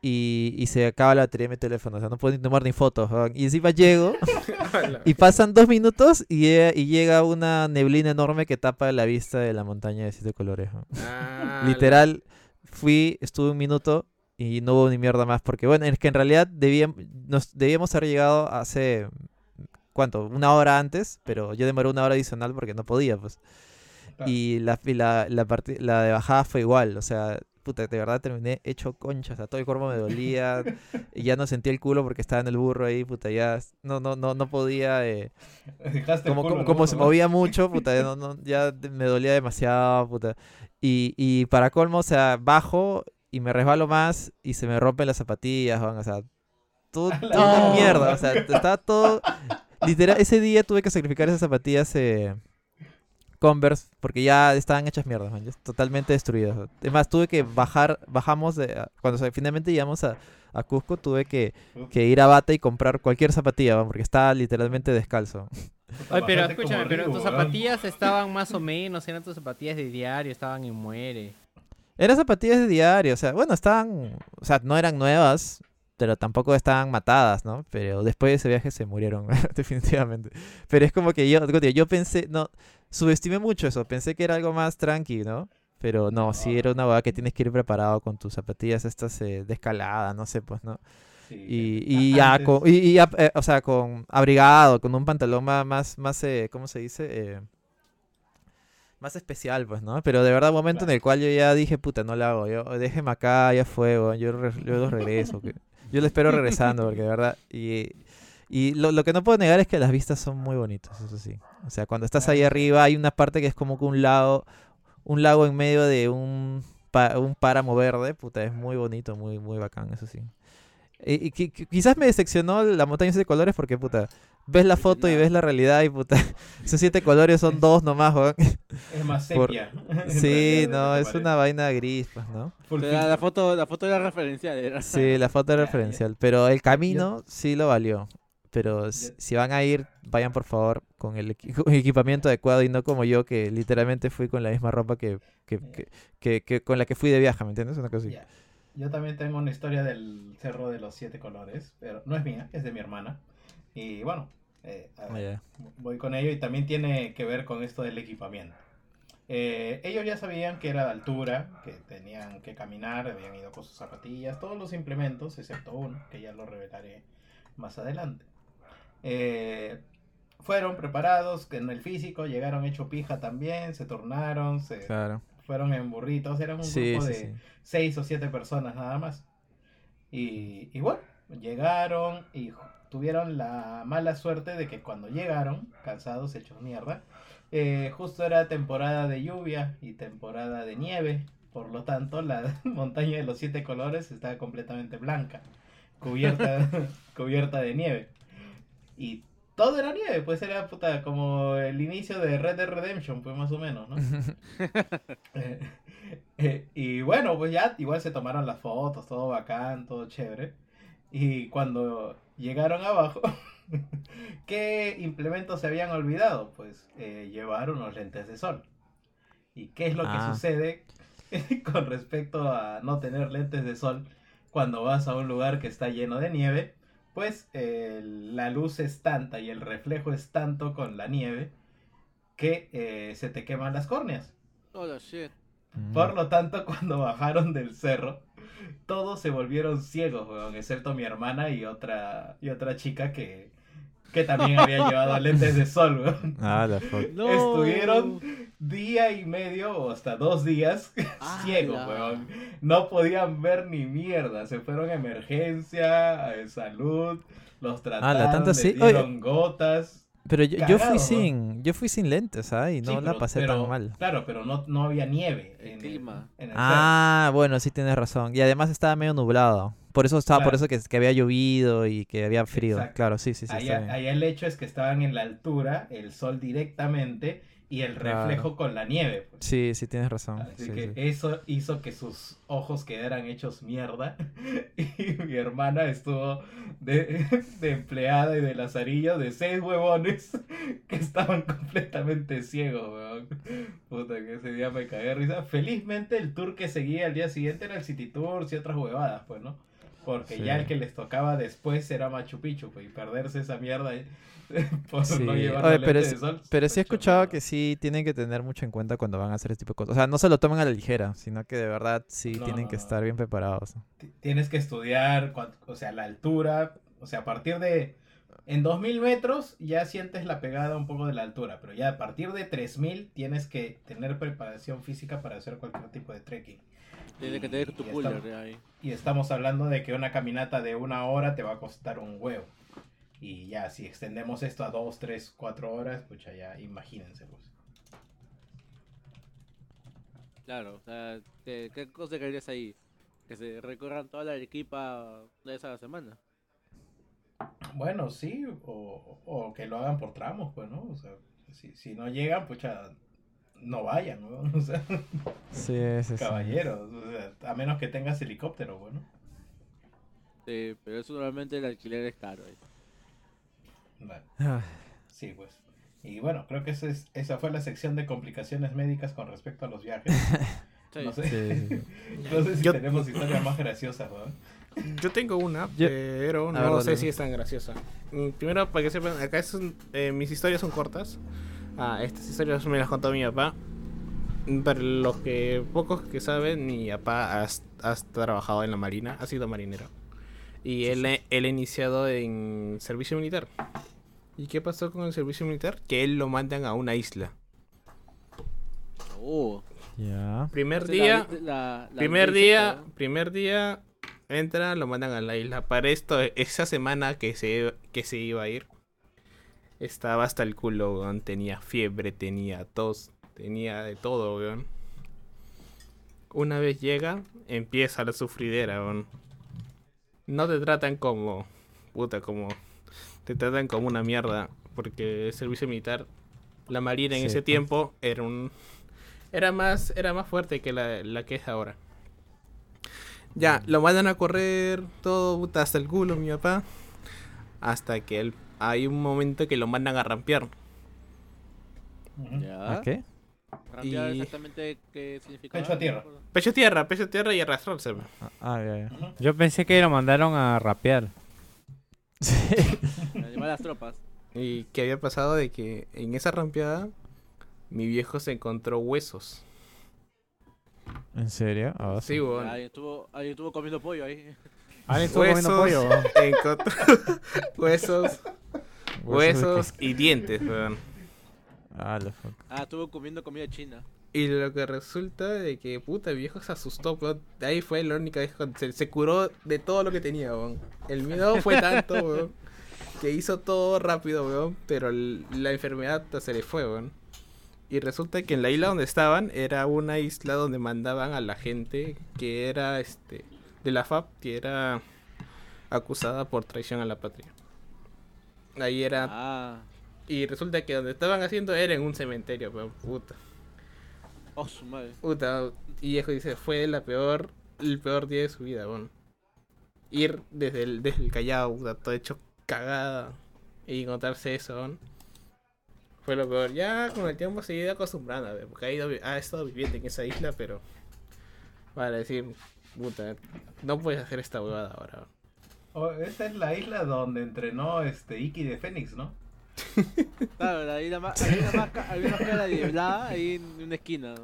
y, y se acaba la batería de mi teléfono. O sea, no puedo ni tomar ni fotos. Y encima llego y pasan dos minutos y, llega- y llega una neblina enorme que tapa la vista de la montaña de siete colores. Ah, Literal, fui, estuve un minuto y no hubo ni mierda más. Porque, bueno, es que en realidad debíamos, nos, debíamos haber llegado hace, ¿cuánto? Una hora antes, pero yo demoré una hora adicional porque no podía, pues. Claro. Y la, y la, la, la de bajada fue igual, o sea, puta, de verdad terminé hecho concha, o sea, todo el cuerpo me dolía, y ya no sentía el culo porque estaba en el burro ahí, puta, ya no, no, no, no podía, eh, Dejaste el como, culo como, como se ¿no? movía mucho, puta, ya, no, no- ya me dolía demasiado, puta. Y, y para colmo, o sea, bajo y me resbalo más y se me rompen las zapatillas, o sea, todo, una mierda, o sea, estaba todo... Literal, ese día tuve que sacrificar esas zapatillas eh, Converse porque ya estaban hechas mierdas, man, totalmente destruidas. Es más, tuve que bajar, bajamos, de, cuando se- finalmente llegamos a, a Cusco, tuve que, que ir a Bata y comprar cualquier zapatilla, porque estaba literalmente descalzo. Oye, pero escúchame, pero tus zapatillas estaban más o menos, eran tus zapatillas de diario, estaban en muere. Eran zapatillas de diario, o sea, bueno, estaban, o sea, no eran nuevas, pero tampoco estaban matadas, ¿no? Pero después de ese viaje se murieron, definitivamente. Pero es como que yo, yo pensé, no, subestimé mucho eso, pensé que era algo más tranqui, ¿no? Pero no, sí era una hueá que tienes que ir preparado con tus zapatillas estas eh, de escalada, no sé, pues, ¿no? Sí, Y, sí. y ya, antes- con, y, y ya, eh, o sea, con abrigado, con un pantalón más, más, eh, ¿cómo se dice? Eh, más especial, pues, ¿no? Pero de verdad, un momento en el cual yo ya dije, puta, no lo hago, yo, déjeme acá, ya fue, yo, yo lo regreso, que- yo lo espero regresando, porque de verdad, y, y lo, lo que no puedo negar es que las vistas son muy bonitas, eso sí. O sea, cuando estás ahí arriba hay una parte que es como que un lago, un lago en medio de un, un páramo verde, puta, es muy bonito, muy, muy bacán, eso sí. Y, y qui- qui- quizás me decepcionó la montaña de colores porque, puta, ves la foto y ves la realidad y, puta, esos siete colores son dos nomás, weón. Es más por- sepia. en Sí, no, es parece. una vaina gris, pues, ¿no? Pero la, foto, la foto era referencial, era. Sí, la foto ya. referencial, pero el camino sí lo valió. Pero si van a ir, vayan por favor con el equipamiento adecuado y no como yo que literalmente fui con la misma ropa que, que, que, que- que con la que fui de viaje, ¿me entiendes? Una cosa así. Yo también tengo una historia del Cerro de los Siete Colores, pero no es mía, es de mi hermana. Y bueno, eh, Ah, ver, ya. voy con ello y también tiene que ver con esto del equipamiento. Eh, ellos ya sabían que era de altura, que tenían que caminar, habían ido con sus zapatillas, todos los implementos, excepto uno, que ya lo revelaré más adelante. Eh, fueron preparados en el físico, llegaron hecho pija también, se tornaron, se Claro. fueron en burritos, eran un Sí, grupo sí, de sí. seis o siete personas nada más. Y, y bueno, llegaron y tuvieron la mala suerte de que cuando llegaron, cansados, hechos mierda, eh, justo era temporada de lluvia y temporada de nieve. Por lo tanto, la montaña de los siete colores estaba completamente blanca, cubierta, cubierta de nieve. Y todo era nieve, pues era puta, como el inicio de Red Dead Redemption, pues más o menos, ¿no? Eh, eh, y bueno, pues ya igual se tomaron las fotos, todo bacán, todo chévere. Y cuando llegaron abajo, ¿qué implementos se habían olvidado? Pues eh, llevar unos lentes de sol. ¿Y qué es lo que Ah. sucede con respecto a no tener lentes de sol cuando vas a un lugar que está lleno de nieve? Pues eh, la luz es tanta y el reflejo es tanto con la nieve que eh, se te queman las córneas. Hola, shit. Mm. Por lo tanto, cuando bajaron del cerro, todos se volvieron ciegos, weón, excepto mi hermana y otra, y otra chica que, que también había llevado lentes de sol, weón. Ah, la fuck. No. Estuvieron día y medio o hasta dos días ciegos, ¡Hala! weón. No podían ver ni mierda. Se fueron a emergencia, a salud, los trataron, ¡Hala, tanto les así! Oye. dieron gotas. Pero yo, yo fui ¿no? sin, yo fui sin lentes, ¿ah? Y no Sí, la pero- pasé pero- tan mal. Claro, pero no, no había nieve. El en clima. en el Ah, bueno, sí tienes razón. Y además estaba medio nublado. Por eso estaba, por eso que, que había llovido y que había frío. Exacto. Claro, sí, sí, sí. allá el hecho es que estaban en la altura, el sol directamente y el Claro. reflejo con la nieve. pues. Sí, sí, tienes razón. Así sí, que sí. eso hizo que sus ojos quedaran hechos mierda. Y mi hermana estuvo de, de empleada y de lazarillo de seis huevones que estaban completamente ciegos, weón. Puta, que ese día me cagué de risa. Felizmente el tour que seguía al día siguiente era el City Tours y otras huevadas, pues, ¿no? Porque Sí. ya el que les tocaba después era Machu Picchu, pues, y perderse esa mierda por Sí. no llevar Oye, la pero lente es- de sol. Pero sí he escuchado que sí tienen que tener mucho en cuenta cuando van a hacer este tipo de cosas. O sea, no se lo toman a la ligera, sino que de verdad sí No, tienen no, que no. estar bien preparados. Tienes que estudiar, o sea, la altura, o sea, a partir de, en 2000 metros ya sientes la pegada un poco de la altura, pero ya a partir de 3000 tienes que tener preparación física para hacer cualquier tipo de trekking. Tienes que tener tu Y cooler estamos- ahí. Y estamos hablando de que una caminata de una hora te va a costar un huevo. Y ya, si extendemos esto a 2, 3, 4 horas, pucha, ya imagínense. Pues. Claro, o sea, ¿qué, qué cosa querías ahí? Que se recorran toda la equipa una vez a la semana. Bueno, sí, o, o que lo hagan por tramos, pues, ¿no? O sea, si, si no llegan, pucha, no vayan, ¿no? O sea, Sí, sí, sí. caballeros, o sea, a menos que tengas helicóptero, bueno. Sí, pero eso normalmente el alquiler es caro. eh. Bueno, Ah, sí, pues. Y bueno, creo que esa, es, esa fue la sección de complicaciones médicas con respecto a los viajes. Sí. No sé, Sí, no sé si Yo- tenemos historias más graciosas, ¿no? Yo tengo una, Yo- pero A no ver, sé si es tan graciosa. Mm, Primero, para que sepan, acá es un- eh, mis historias son cortas. Ah, estas historias me las contó mi papá. Para los que pocos que saben, mi papá ha, ha trabajado en la marina, ha sido marinero. Y él, él ha iniciado en servicio militar. ¿Y qué pasó con el servicio militar? Que él lo mandan a una isla. Oh, Ya. Primer día, la- la- la primer día, primer día entra, lo mandan a la isla. Para esto, esa semana que se, que se iba a ir, estaba hasta el culo, weón. Tenía fiebre, tenía tos, tenía de todo, weón. Una vez llega, empieza la sufridera, weón. No te tratan como, puta, como, te tratan como una mierda. Porque el servicio militar, la marina en Sí, ese pues. tiempo era un, era más, era más fuerte que la, la que es ahora. Ya, lo mandan a correr todo puta, hasta el culo, mi papá. Hasta que él, hay un momento que lo mandan a rampear. Ya. ¿A qué? Rampear Y- exactamente qué significa. Pecho a tierra. Pecho a tierra, pecho a tierra y arrastrarse. Ah, Ah, ya, ya. Ujú. Yo pensé que lo mandaron a rapear. Sí. Las tropas. Y que había pasado de que en esa rampeada mi viejo se encontró huesos. ¿En serio? Ah, Sí, weón. Ahí estuvo, ahí estuvo comiendo pollo ahí. Alguien estuvo comiendo pollo. encontró huesos, huesos y dientes, weón. Ah, la fuck. Ah, estuvo comiendo comida china. Y lo que resulta de que, puta, el viejo se asustó, weón. Ahí fue la única vez cuando se, se curó de todo lo que tenía, weón. El miedo fue tanto, weón, que hizo todo rápido, weón, pero el- la enfermedad se le fue, weón. Y resulta que en la isla donde estaban era una isla donde mandaban a la gente que era, este, de la FAP, que era acusada por traición a la patria. Ahí era Ah, y resulta que donde estaban haciendo era en un cementerio, pero puta. Oh, su madre. Puta. Y viejo dice, fue la peor, el peor día de su vida, weón. Ir desde el, desde el Callao, puta, todo hecho cagada. Y encontrarse eso, weón. Fue lo peor. Ya con el tiempo se ha ido acostumbrando, a ver, porque ha, ido, ha estado viviendo en esa isla, pero. Para decir, puta, no puedes hacer esta huevada ahora. weón. Oh, esa es la isla donde entrenó este Iki de Fénix, ¿no? Claro, ahí la ma- había una máscara de blada ahí en una esquina. ¿no?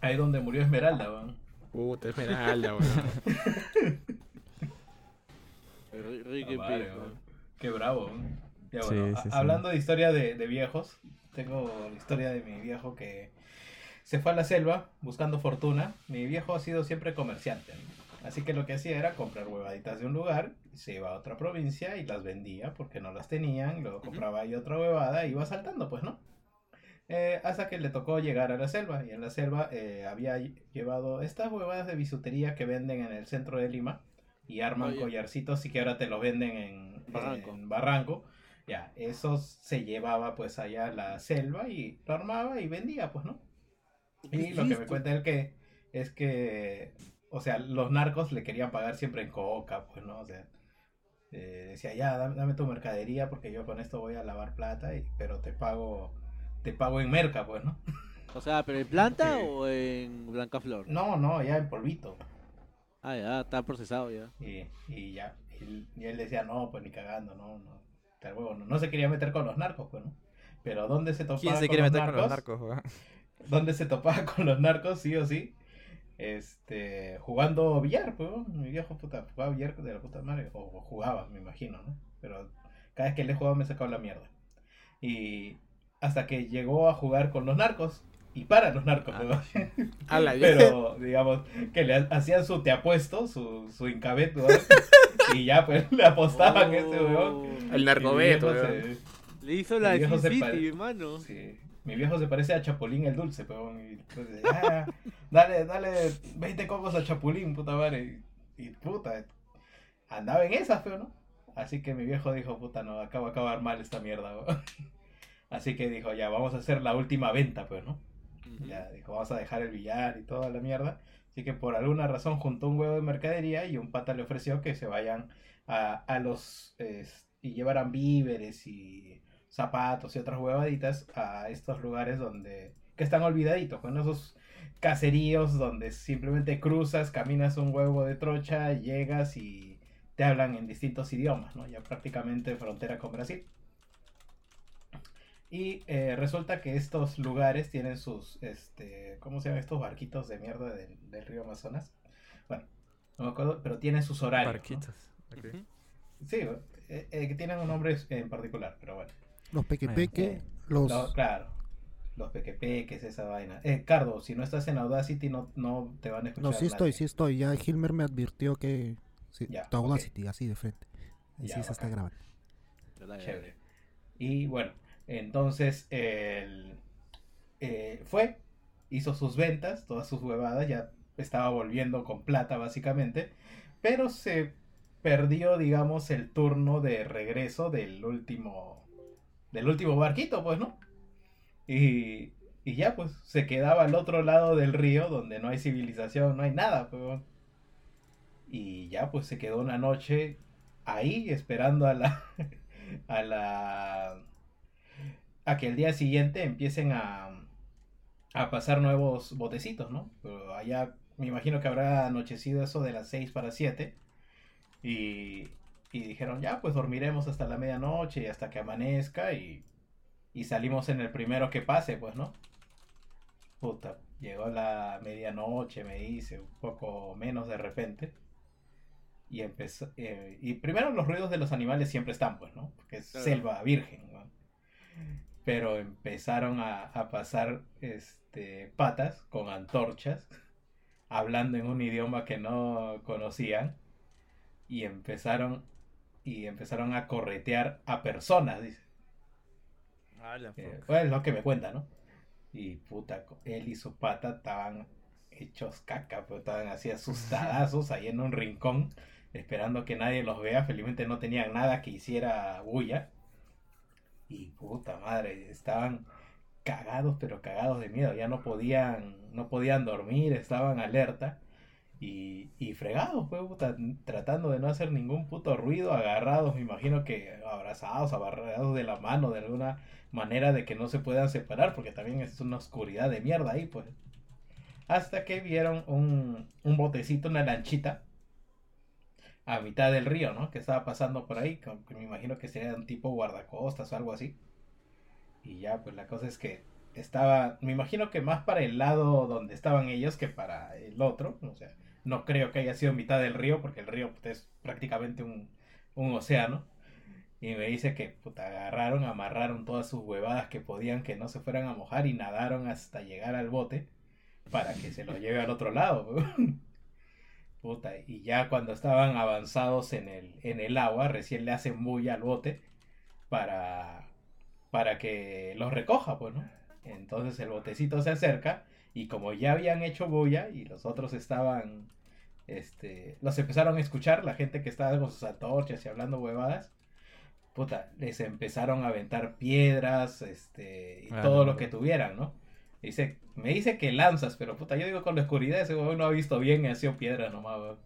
Ahí donde murió Esmeralda, weón. Puta, Esmeralda, weón. Ri- Ricky. Qué bravo. weón. Ya, Sí, bueno, sí, a- sí. hablando de historia de, de viejos, tengo la historia de mi viejo que se fue a la selva buscando fortuna. Mi viejo ha sido siempre comerciante. ¿no? Así que lo que hacía era comprar huevaditas de un lugar, se iba a otra provincia y las vendía porque no las tenían, luego compraba ahí otra huevada y iba saltando, pues, ¿no? Eh, hasta que le tocó llegar a la selva y en la selva eh, había llevado estas huevadas de bisutería que venden en el centro de Lima y arman Oye. collarcitos y que ahora te lo venden en Barranco. en Barranco. Ya, esos se llevaba pues allá a la selva y lo armaba y vendía, pues, ¿no? Y lo que me cuenta él que es que, o sea, los narcos le querían pagar siempre en coca, pues, ¿no? O sea, eh, decía, ya, dame, dame tu mercadería porque yo con esto voy a lavar plata, y, pero te pago, te pago en merca, pues, ¿no? O sea, ¿pero en planta Sí. o en blanca flor? No, no, ya en polvito. Ah, ya, está procesado ya. Y, y ya, y, y él decía, no, pues ni cagando, no, no, tal huevo, no, no se quería meter con los narcos, pues, ¿no? Pero ¿dónde se topaba ¿Quién se con quiere los meter con los narcos? donde se topaba con los narcos, sí o sí. Este, jugando billar, pues, mi viejo puta, jugaba billar de la puta madre, o, o jugaba, me imagino, ¿no? Pero cada vez que le jugaba me sacaba la mierda. Y hasta que llegó a jugar con los narcos, y para los narcos, Ah, ¿no? A la Pero, digamos, que le ha- hacían su te apuesto, su, su incabet, ¿no? y ya, pues, le apostaban ese weón. El narcobeto, viejo weón. se- Le hizo la City, hermano. Sí. Mi viejo se parece a Chapulín el dulce, pero y, pues, ah, dale, dale 20 cocos a Chapulín, puta madre. Y, y, puta, andaba en esas, pero no. Así que mi viejo dijo, puta, no, acá va a acabar mal esta mierda, weón. Así que dijo, ya, vamos a hacer la última venta, pues, ¿no? Ya, dijo, vamos a dejar el billar y toda la mierda. Así que por alguna razón juntó un huevo de mercadería y un pata le ofreció que se vayan a, a los... y llevaran víveres y zapatos y otras huevaditas a estos lugares donde... que están olvidaditos, con esos caseríos donde simplemente cruzas, caminas un huevo de trocha, llegas y te hablan en distintos idiomas, ¿no? Ya prácticamente frontera con Brasil. Y eh, resulta que estos lugares tienen sus, este, ¿cómo se llaman estos barquitos de mierda del, del río Amazonas? Bueno, no me acuerdo, pero tienen sus horarios. Barquitos. Sí, eh, eh, que tienen un nombre en particular, pero bueno. Los pequepeque, Eh, los... No, claro, los pequepeques, esa vaina. Eh, Cardo, si no estás en Audacity no, no te van a escuchar. No, sí estoy, sí estoy. Ya Hilmer me advirtió que... Sí, Ya, tu. Audacity, así de frente. Ahí Ya, sí se está grabando. Chévere. Y bueno, entonces él eh, fue, hizo sus ventas, todas sus huevadas, ya estaba volviendo con plata básicamente, pero se perdió, digamos, el turno de regreso del último, del último barquito, pues, ¿no? Y, y ya, pues, se quedaba al otro lado del río, donde no hay civilización, no hay nada, pues. Y ya, pues, se quedó una noche ahí esperando a la a la a que el día siguiente empiecen a a pasar nuevos botecitos, ¿no? Pero allá me imagino que habrá anochecido eso de las 6 para 7 y, y dijeron, ya, pues dormiremos hasta la medianoche y hasta que amanezca y, y salimos en el primero que pase, pues, ¿no? Puta, llegó la medianoche, me dice, un poco menos de repente. Y empezó, eh, y primero los ruidos de los animales siempre están, pues, ¿no? Porque es Claro. selva virgen, ¿no? Pero empezaron a, a pasar este, patas con antorchas, hablando en un idioma que no conocían, y empezaron, y empezaron a corretear a personas, dice. Eh, bueno, es lo que me cuenta, ¿no? Y puta, él y su pata estaban hechos caca, pues estaban así asustadazos ahí en un rincón, esperando que nadie los vea. Felizmente no tenían nada que hiciera bulla. Y puta madre, estaban cagados, pero cagados de miedo. Ya no podían, no podían dormir, estaban alerta. Y, y fregados, pues, tratando de no hacer ningún puto ruido, agarrados, me imagino que abrazados, agarrados de la mano de alguna manera de que no se puedan separar, porque también es una oscuridad de mierda ahí, pues. Hasta que vieron un, un botecito, una lanchita, a mitad del río, ¿no? Que estaba pasando por ahí, que me imagino que sería un tipo guardacostas o algo así. Y ya, pues la cosa es que estaba, me imagino que más para el lado donde estaban ellos que para el otro, o sea, no creo que haya sido mitad del río, porque el río pues, es prácticamente un, un océano. Y me dice que puta, agarraron, amarraron todas sus huevadas que podían que no se fueran a mojar y nadaron hasta llegar al bote para que se lo lleve al otro lado. Puta, y ya cuando estaban avanzados en el, en el agua, recién le hacen bulla al bote para, para que los recoja, pues, ¿no? Entonces el botecito se acerca y como ya habían hecho bulla y los otros estaban, este, los empezaron a escuchar, la gente que estaba con sus antorchas y hablando huevadas, puta, les empezaron a aventar piedras, este, y Ah, todo no, lo que tuvieran, ¿no? Dice, me dice que lanzas, pero puta, yo digo con la oscuridad, ese huevón no ha visto bien y ha sido piedra nomás, weón.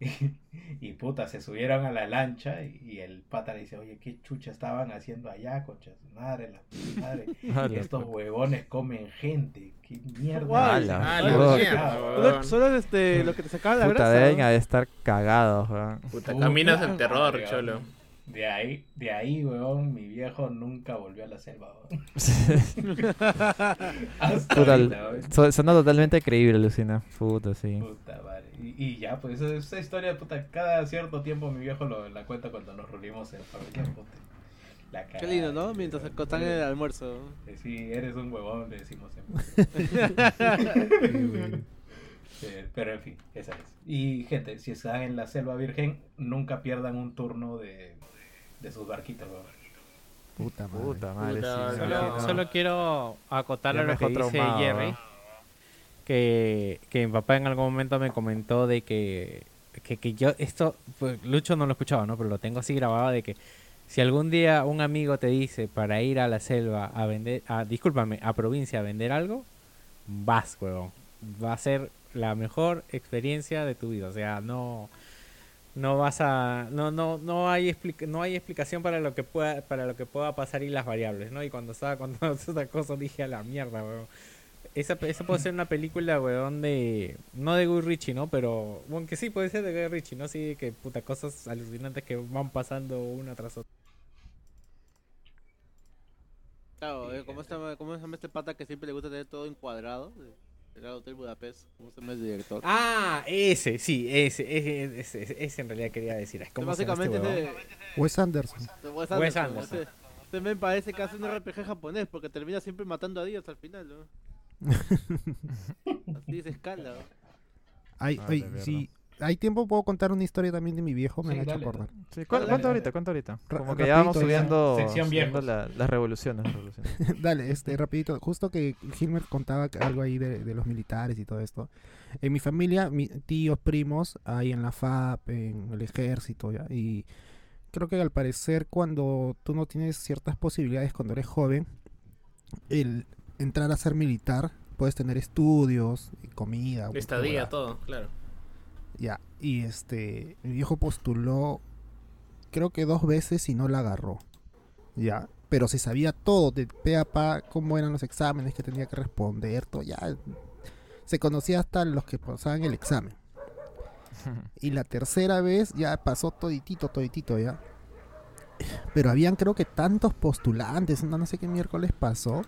Y, puta, se subieron a la lancha y, y el pata le dice, oye, ¿qué chucha estaban haciendo allá, concha su madre, la puta madre? Y estos huevones comen gente, qué mierda. Ala, Puta. la Puta. mierda, Solo- Solo, este, lo que te sacaba la Puta, de estar cagados, weón. Puta, Puta caminas del terror, cholo. De ahí, de ahí, weón, mi viejo nunca volvió a la selva, weón. Hasta Puta, ahorita, weón. su- suena totalmente creíble, Lucina. Puta, sí. Puta madre. Y, y ya, pues esa, historia, puta, cada cierto tiempo mi viejo lo, la cuenta cuando nos reunimos en familia, puta. La Qué lindo, ¿no? Mientras acotan el almuerzo. Eh, Sí, eres un huevón, le decimos siempre. Pero en fin, esa es. Y gente, si están en la selva virgen, nunca pierdan un turno de, de sus barquitos, weón. Puta madre. Puta madre, Puta, sí. no, Solo, solo quiero acotar a lo que dice Jerry. Que, que mi papá en algún momento me comentó de que, que, que yo, esto, pues, Lucho no lo escuchaba, ¿no? Pero lo tengo así grabado de que si algún día un amigo te dice para ir a la selva a vender, a, discúlpame, a provincia a vender algo, vas, huevón. Va a ser la mejor experiencia de tu vida. O sea, no no vas a no no no hay explica- no hay explicación para lo que pueda para lo que pueda pasar y las variables no y cuando estaba contando esa cosa dije a la mierda weón esa, esa puede ser una película weón de no de Guy Ritchie no pero bueno que sí puede ser de Guy Ritchie no sí que puta cosas alucinantes que van pasando una tras otra Claro, eh, ¿cómo, se llama, ¿cómo se llama este pata que siempre le gusta tener todo encuadrado? Era el Hotel Budapest. ¿Cómo se llama el director? ah ese sí ese ese, ese, ese- ese en realidad quería decir ¿Cómo se llama este básicamente huevón? es de, Wes Anderson. de Wes Wes Anderson. Anderson. Este, este men parece que hace un RPG japonés porque termina siempre matando a Dios al final. ¿no? Se escala. Hay, Ah, si hay tiempo puedo contar una historia también de mi viejo, me Sí, han hecho acordar. Sí, ¿cu- Dale, ¿Cuánto dale. ahorita? ¿Cuánto ahorita? Como que ya vamos subiendo, subiendo la- las revoluciones. las revoluciones. Dale, este, rapidito. Justo que Gilmer contaba algo ahí de, de los militares y todo esto. En mi familia, mi, tíos, primos, hay en la FAP, en el ejército, ¿ya? Y creo que al parecer cuando tú no tienes ciertas posibilidades cuando eres joven, el entrar a ser militar, puedes tener estudios, y comida. Estadía, todo, claro. Ya, y este, mi viejo postuló, creo que dos veces y no la agarró. Ya, pero se sabía todo, de pe a pa, cómo eran los exámenes que tenía que responder, todo, ya. Se conocía hasta los que pasaban el examen. Y la tercera vez ya pasó toditito, toditito ya. Pero habían creo que tantos postulantes, no, no sé qué miércoles pasó.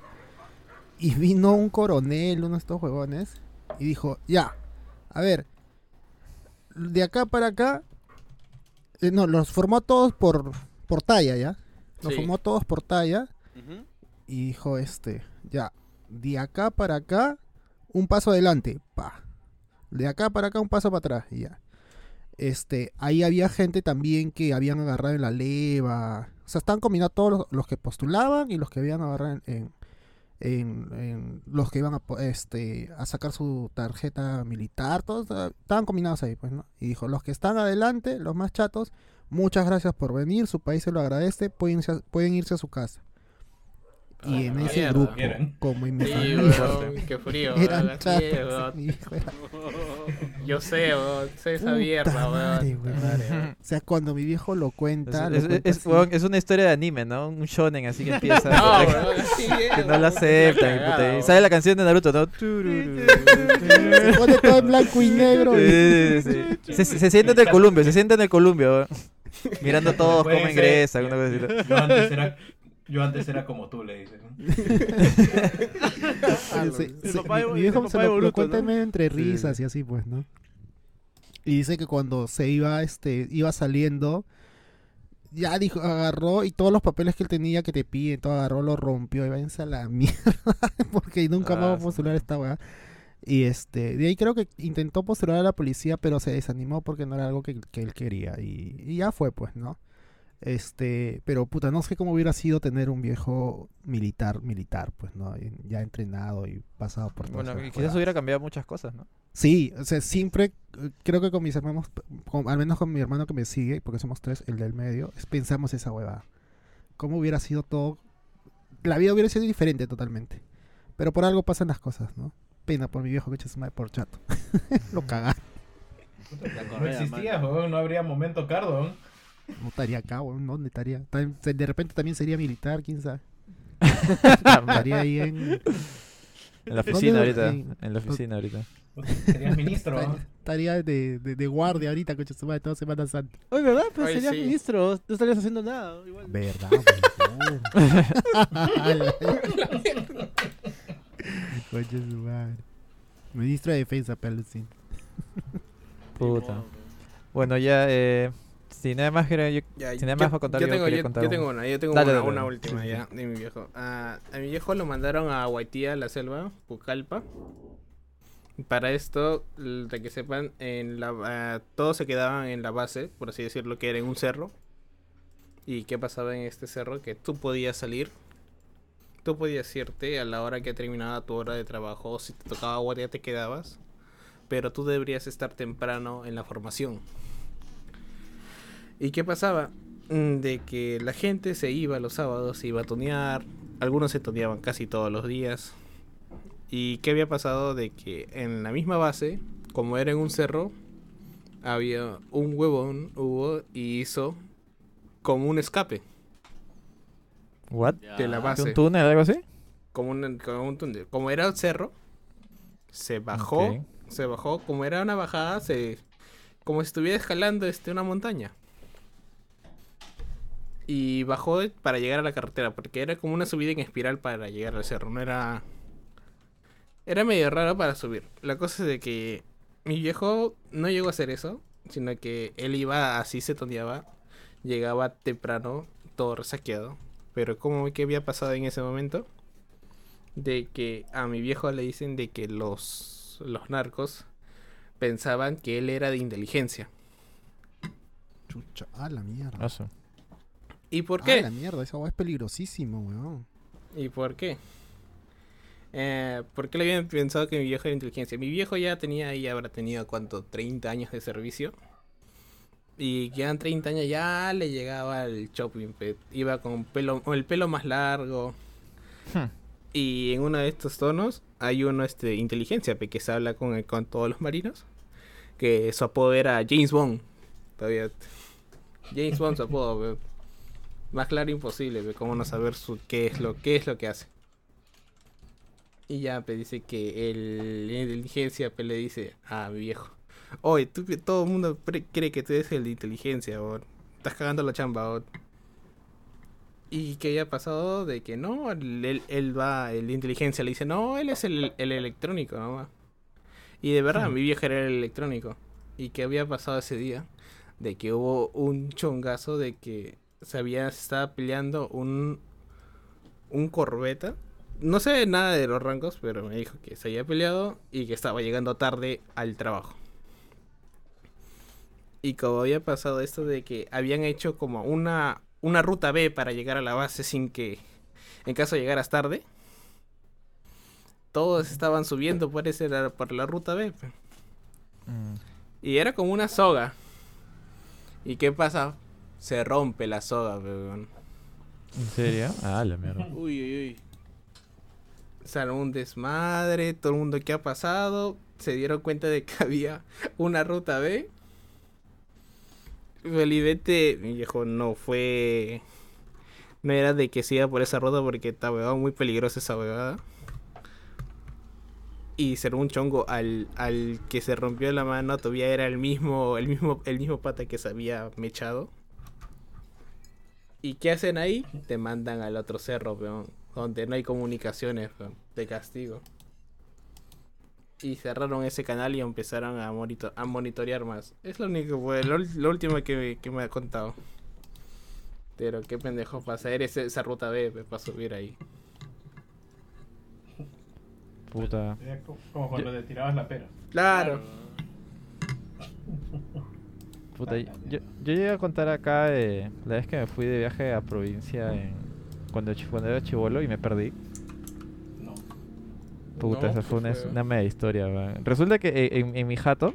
Y vino un coronel, uno de estos huevones, y dijo, ya, a ver, de acá para acá, eh, no, los formó todos por, por talla, ¿ya? Los Sí. formó todos por talla y dijo este, ya, de acá para acá, un paso adelante, pa. De acá para acá, un paso para atrás, y ya. Este, ahí había gente también que habían agarrado en la leva. O sea, estaban combinados todos los, los que postulaban y los que habían agarrado en, en, en- en los que iban a, este, a sacar su tarjeta militar. Todos estaban combinados ahí, pues, ¿no? Y dijo, los que están adelante, los más chatos, muchas gracias por venir, su país se lo agradece, pueden pueden irse a su casa. Y Ah, en ese mierda. grupo, como en mi Sí, familia, weón, qué frío. eran es, era Yo sé, weón, sé esa mierda, madre, weón. madre. O sea, cuando mi viejo lo Es, cuenta, lo es- cuenta es- weón, es una historia de anime, ¿no? Un shonen así que empieza. No, así es, que no lo puta, aceptan. puta, sale la canción de Naruto, ¿no? Se pone todo en blanco y negro. y- Sí, sí, sí. Se, se sienta en el columbio, se sienta en el columbio. weón. Mirando a todos cómo ser. ingresan. Una cosa así. Yo antes era, yo antes era como tú, le dices. ¿no? Ah, sí, El sí, papá de- mi, mi el viejo papá se de lo, lo Boruto, cuenta ¿no? medio entre Sí, risas y así, pues, ¿no? Y dice que cuando se iba, este, iba saliendo, ya dijo, agarró y todos los papeles que él tenía que te piden, todo agarró, lo rompió y váyanse a la mierda, porque nunca Ah, más vamos a postular esta weá. Y este, de ahí creo que intentó postular a la policía, pero se desanimó porque no era algo que, que él quería. Y, y ya fue, pues, ¿no? Este, pero puta, no sé cómo hubiera sido tener un viejo militar, militar, pues, ¿no? Ya entrenado y pasado por todas Bueno, quizás jugadas. hubiera cambiado muchas cosas, ¿no? Sí, o sea, siempre, eh, creo que con mis hermanos, con- al menos con mi hermano que me sigue, porque somos tres, el del medio, es- pensamos esa huevada. ¿Cómo hubiera sido todo? La vida hubiera sido diferente totalmente. Pero por algo pasan las cosas, ¿no? Pena por mi viejo que echa por chato. Lo cagaron. No existía, no habría momento cardo. No estaría acá, weón, ¿dónde estaría? De repente también sería militar, quién sabe. Estaría ahí en... En la oficina ¿Dónde- ahorita. en- En la oficina ahorita. Serías ministro. estaría, weón. estaría de, de, de guardia ahorita, coche su madre, toda Semana Santa. Oye, ¿verdad? Pero Oye, serías sí. ministro, no estarías haciendo nada. Igual. ¿Verdad? Coche su madre. Ministro de Defensa, Pelucín. Puta. Bueno, ya, eh, si nada más que yo, Ya, si nada yo- más para contar, yo yo tengo, yo, contar yo una, yo tengo Dale, una, dale, una dale. última ya de mi viejo. Ah, a mi viejo lo mandaron a Haití, a la selva, Pucallpa. Para esto, de que sepan, en la, ah, todos se quedaban en la base, por así decirlo, que era en un cerro. ¿Y qué pasaba en este cerro? Que tú podías salir, tú podías irte a la hora que terminaba tu hora de trabajo, o si te tocaba guardia te quedabas, pero tú deberías estar temprano en la formación. ¿Y qué pasaba? Mm, De que la gente se iba los sábados, se iba a tunear, algunos se tuneaban casi todos los días. ¿Y qué había pasado? De que en la misma base, como era en un cerro, había un huevón, hubo, y hizo como un escape ¿What? de la base. ¿Un túnel o algo así? como un, como un túnel. Como era un cerro, se bajó, se bajó, como era una bajada, se como si estuviera escalando este una montaña. Y bajó para llegar a la carretera, porque era como una subida en espiral para llegar al cerro, no era era medio raro para subir. La cosa es de que mi viejo no llegó a hacer eso, sino que él iba así se toneaba, llegaba temprano, todo resaqueado. Pero como que había pasado en ese momento, de que a mi viejo le dicen de que los, los narcos pensaban que él era de inteligencia. Chucha, ah, la mierda. Ah, su. ¿Y por Ah, qué? la mierda, esa es peligrosísimo, weón. ¿Y por qué? Eh, ¿Por qué le habían pensado que mi viejo era inteligencia? Mi viejo ya tenía ahí, habrá tenido, ¿cuánto? 30 años de servicio. Y en 30 años ya le llegaba el shopping. pe. Iba con pelo, con el pelo más largo. Hmm. Y en uno de estos tonos hay uno este, de inteligencia, que se habla con, con todos los marinos. Que su apodo era James Bond. Todavía. James Bond su apodo. Más claro imposible, pe, cómo no saber su, qué, es lo, qué es lo que hace. Y ya pe, dice que el inteligencia pe, le dice a mi viejo. Oye, tú, todo el mundo cree que tú eres el de inteligencia, o estás cagando la chamba, o y que había pasado de que no, él, él- él va, el de inteligencia le dice, no, él es el, el electrónico nomás. Y de verdad, mi vieja era el electrónico. Y que había pasado ese día, de que hubo un chongazo de que se había, se estaba peleando un, un corbeta. No sé nada de los rangos, pero me dijo que se había peleado y que estaba llegando tarde al trabajo. Y como había pasado esto de que habían hecho como una, una ruta B para llegar a la base sin que, en caso llegaras tarde, todos estaban subiendo por, ese, por la ruta B. Mm. Y era como una soga. ¿Y qué pasa? Se rompe la soga, weón. ¿En serio? Ah, la mierda. Uy, uy, uy. Un desmadre, todo el mundo que ha pasado, se dieron cuenta de que había una ruta B. Felizmente, mi viejo no fue. No era de que se iba por esa ruta porque estaba muy peligrosa esa huevada. Y se armó un chongo al, al que se rompió la mano, todavía era el mismo, el mismo, el mismo pata que se había mechado. ¿Y qué hacen ahí? Te mandan al otro cerro, peón, donde no hay comunicaciones peón, de castigo. Y cerraron ese canal y empezaron a, monito- a monitorear más. Es lo único, fue lo, lo último que, me- que me ha contado. Pero qué pendejo para hacer ese- esa ruta B pe, para subir ahí. Puta. Como cuando te tirabas la pera. Claro. Puta, yo, yo llegué a contar acá eh, la vez que me fui de viaje a provincia en, cuando, cuando era chivolo y me perdí. No. Puta, No, esa ¿qué fue una, una media historia, man. Resulta que eh, en, en mi jato,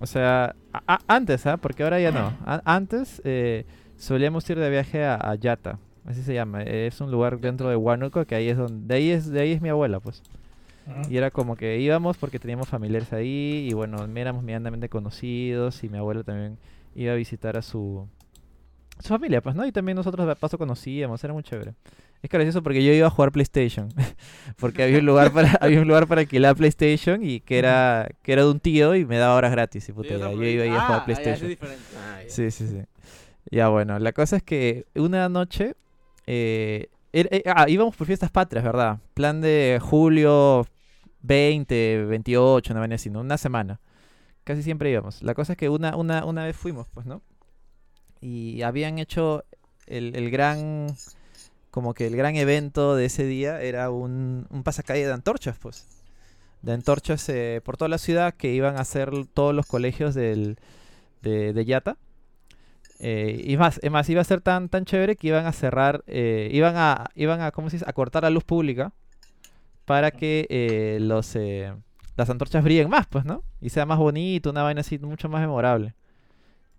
o sea, a- antes, ¿ah? Porque ahora ya no. A- antes eh, solíamos ir de viaje a, a Yata, así se llama. Es un lugar dentro de Huánuco que ahí es donde, de ahí es, de ahí es mi abuela, pues. Y era como que íbamos porque teníamos familiares ahí y bueno, éramos medianamente conocidos y mi abuelo también iba a visitar a su, su familia, pues, ¿no? Y también nosotros de paso conocíamos, era muy chévere. Es gracioso porque yo iba a jugar PlayStation, porque había un lugar para había un lugar para alquilar PlayStation y que era que era de un tío y me daba horas gratis y puta, ya, yo iba ahí a Ah, jugar ya, eso PlayStation. es. Ah. Sí, sí, sí. Ya bueno, la cosa es que una noche eh, er- eh, ah, íbamos por fiestas patrias, ¿verdad? Plan de julio 20, 28, una vaina así. Una semana. Casi siempre íbamos. La cosa es que una, una, una vez fuimos, pues, ¿no? Y habían hecho el, el gran, como que el gran evento de ese día era un, un pasacalle de antorchas, pues. De antorchas eh, por toda la ciudad que iban a hacer todos los colegios del, de, de Yata. Eh, y más, es más, iba a ser tan, tan chévere que iban a cerrar, eh, iban a, iban a, ¿cómo se dice? A cortar la luz pública para que eh, los, eh, las antorchas brillen más, pues, ¿no? Y sea más bonito, una vaina así mucho más memorable.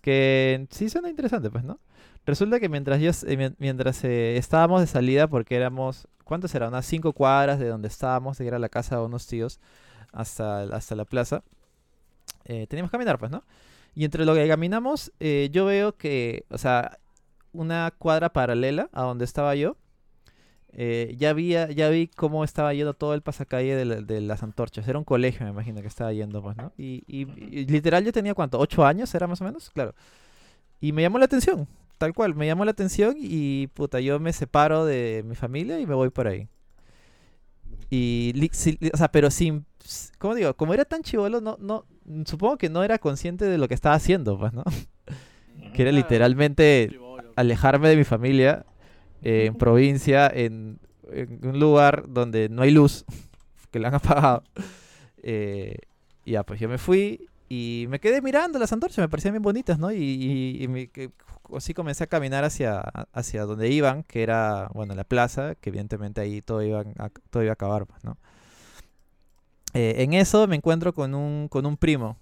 Que sí suena interesante, pues, ¿no? Resulta que mientras yo, eh, mien- mientras estábamos de salida, porque éramos, ¿cuántos eran? Unas cinco cuadras de donde estábamos, de ir a la casa de unos tíos hasta, hasta la plaza, teníamos que caminar, pues, ¿no? Y entre lo que caminamos, yo veo que, o sea, una cuadra paralela a donde estaba yo, eh, ya, había, ya vi cómo estaba yendo todo el pasacalle de, la- de las antorchas. Era un colegio, me imagino, que estaba yendo, pues, ¿no? Y, y- y literal yo tenía, ¿cuánto? ¿Ocho años era más o menos? Claro. Y me llamó la atención, tal cual, me llamó la atención y, puta, yo me separo de mi familia y me voy por ahí. Y, li- si- o sea, pero sin, ¿cómo digo? Como era tan chivolo, no, no, supongo que no era consciente de lo que estaba haciendo, pues, ¿no? Que era Claro. literalmente alejarme de mi familia eh, en provincia, en, en un lugar donde no hay luz, que la han apagado. Eh, y ya, pues yo me fui y me quedé mirando las antorchas, me parecían bien bonitas, ¿no? Y, y- y me- que- así comencé a caminar hacia, hacia donde iban, que era, bueno, la plaza, que evidentemente ahí todo, iban a- todo iba a acabar, pues, ¿no? Eh, en eso me encuentro con un, con un primo,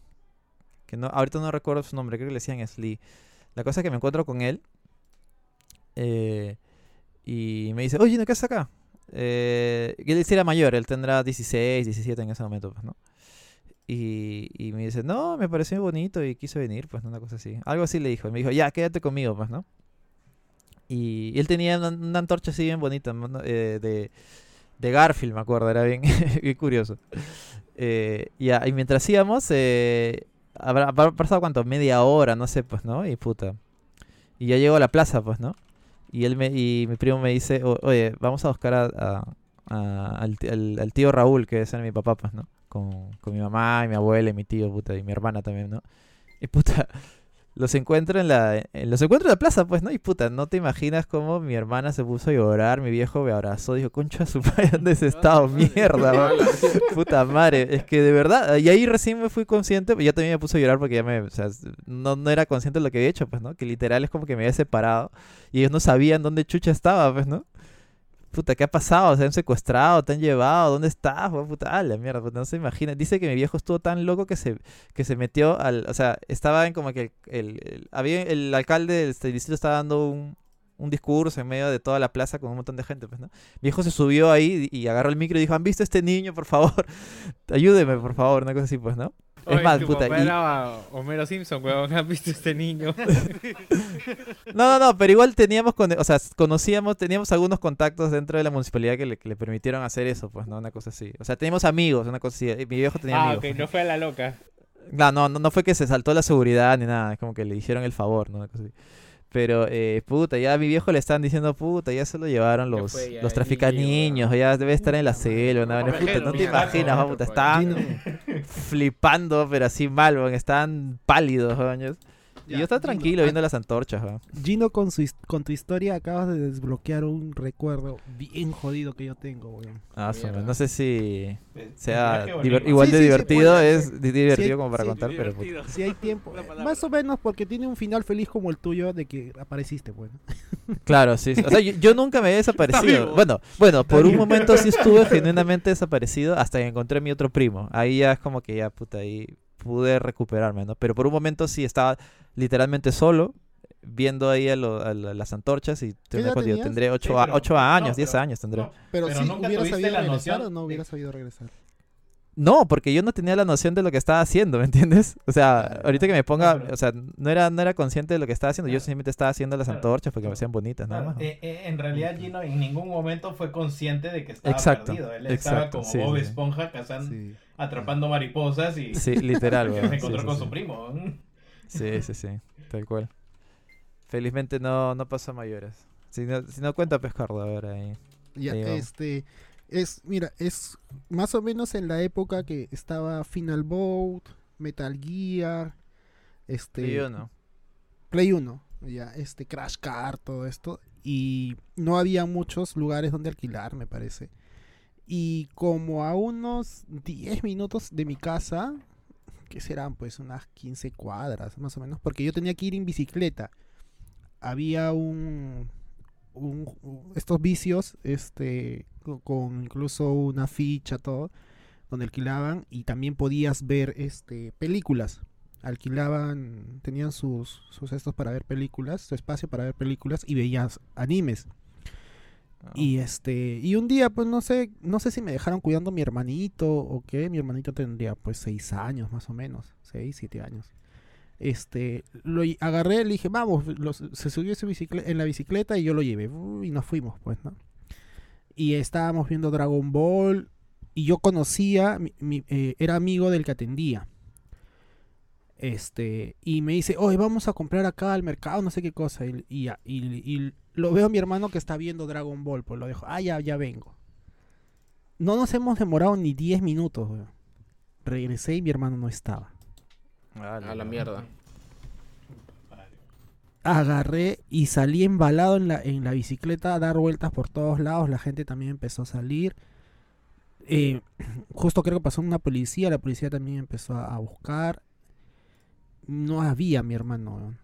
que no, ahorita no recuerdo su nombre, creo que le decían Slee. La cosa es que me encuentro con él eh, y me dice, oye, ¿no qué haces acá? Eh, él era mayor, él tendrá 16, 17 en ese momento, pues, ¿no? Y, y me dice, no, me pareció bonito y quise venir, pues, ¿no? una cosa así. Algo así le dijo. Y me dijo, ya, quédate conmigo, pues, ¿no? Y, y él tenía una, una antorcha así bien bonita, ¿no? Eh, de, de Garfield, me acuerdo, era bien, bien curioso. Eh, ya, y mientras íbamos, eh, habrá, habrá pasado cuánto, media hora, no sé, pues, ¿no? Y puta. Y ya llego a la plaza, pues, ¿no? Y él me, y mi primo me dice, "O- oye, vamos a buscar a, al tío Raúl, que es mi papá, pues, ¿no? Con, con mi mamá y mi abuela y mi tío, puta, y mi hermana también, ¿no? Y puta, los encuentro en la, en- los encuentro en la plaza, pues, ¿no? Y puta, no te imaginas cómo mi hermana se puso a llorar, mi viejo me abrazó, dijo, concha su madre, ¿dónde has estado? Mierda, man". Puta madre, es que de verdad, y ahí recién me fui consciente, yo también me puse a llorar porque ya me, o sea, no, no era consciente de lo que había hecho, pues, ¿no? Que literal es como que me había separado y ellos no sabían dónde chucha estaba, pues, ¿no? Puta, ¿qué ha pasado? ¿Se han secuestrado? ¿Te han llevado? ¿Dónde estás? Puta, ah, la mierda, pues no se imagina. Dice que mi viejo estuvo tan loco que se, que se metió al, o sea, estaba en como que el, el- había, el alcalde del este distrito estaba dando un, un discurso en medio de toda la plaza con un montón de gente, pues, ¿no? Mi viejo se subió ahí y agarró el micro y dijo, ¿han visto a este niño, por favor? Ayúdeme, por favor, una cosa así, pues, ¿no? Es más, tu puta, papá y- era Homero Simpson, weón. ¿Has visto este niño? No, no, no, pero igual teníamos, con- o sea, conocíamos, teníamos algunos contactos dentro de la municipalidad que le, que le permitieron hacer eso, pues, ¿no? Una cosa así. O sea, teníamos amigos, una cosa así. y Mi viejo tenía ah, amigos. ok, no fue a la loca. No, no, no, no fue que se saltó la seguridad ni nada, es como que le hicieron el favor, ¿no? Una cosa así. Pero, eh, puta, ya a mi viejo le están diciendo, puta, ya se lo llevaron ¿Qué los, fue los traficaniños, ya debe estar en la selva, una vaina. puta, no te imaginas, puta, estaban flipando, pero así mal, estaban pálidos, Y yo estaba tranquilo Gino, viendo las antorchas, ¿va? Gino, con, su, con tu historia acabas de desbloquear un recuerdo bien jodido que yo tengo, weón. Ah, no sé si sea igual Sí, de sí, divertido, es di- divertido como para sí, contar, pero... Si hay tiempo, eh, más o menos porque tiene un final feliz como el tuyo de que apareciste, bueno. Claro, sí. O sea, yo, yo nunca me he desaparecido. Bueno, bueno, por un momento sí estuve genuinamente desaparecido hasta que encontré a mi otro primo. Ahí ya es como que ya, puta, ahí pude recuperarme, ¿no? Pero por un momento sí estaba literalmente solo, viendo ahí a, lo- a la- las antorchas y yo tendré 8, Sí, pero- no, años, 10 pero- años tendré. no, Pero, Pero si nunca hubieras sabido la regresar noción o no hubieras sabido regresar. No, porque yo no tenía la noción de lo que estaba haciendo, ¿me entiendes? O sea, ahorita que me ponga, o sea, no era, no era consciente de lo que estaba haciendo, yo simplemente estaba haciendo las antorchas porque me Claro. hacían bonitas, nada más. eh, eh, en realidad Gino en ningún momento fue consciente de que estaba Exacto, perdido. Él estaba exacto, como sí, Bob. Esponja cazando, Sí. Atrapando mariposas y Sí, literal, que weón. se encontró sí, con sí. su primo. Sí, sí, sí, tal cual. Felizmente no, no pasó a mayores. Si no, si no cuenta pescardo ahora ahí. Ya, Ahí este, es, mira, es más o menos en la época que estaba Final Boat, Metal Gear, este, yo no. Play 1, ya, este, Crash Car, todo esto, y no había muchos lugares donde alquilar, me parece. Y como a unos 10 minutos de mi casa, que serán pues unas 15 cuadras más o menos, porque yo tenía que ir en bicicleta. Había un, estos vicios, este, co- con incluso una ficha, todo, donde alquilaban y también podías ver este películas. Alquilaban, tenían sus, sus estos para ver películas, su espacio para ver películas y veías animes. Y este, y un día, pues no sé, no sé si me dejaron cuidando a mi hermanito o qué. Mi hermanito tendría pues seis años más o menos, seis, siete años. Este, lo agarré, le dije, vamos, los- se subió su bicicle- en la bicicleta y yo lo llevé. Y nos fuimos, pues, ¿no? Y estábamos viendo Dragon Ball. Y yo conocía, mi- mi- eh, era amigo del que atendía. Este, y me dice, oye, vamos a comprar acá al mercado, no sé qué cosa. Y, y, y- y lo veo a mi hermano que está viendo Dragon Ball, pues lo dejo, ah, ya, ya vengo. No nos hemos demorado ni 10 minutos, weón. Regresé y mi hermano no estaba. Ah, A la mierda. Agarré y salí embalado en la, en la bicicleta a dar vueltas por todos lados. La gente también empezó a salir. Eh, justo creo que pasó una policía. La policía también empezó a, a buscar. No había mi hermano. weón.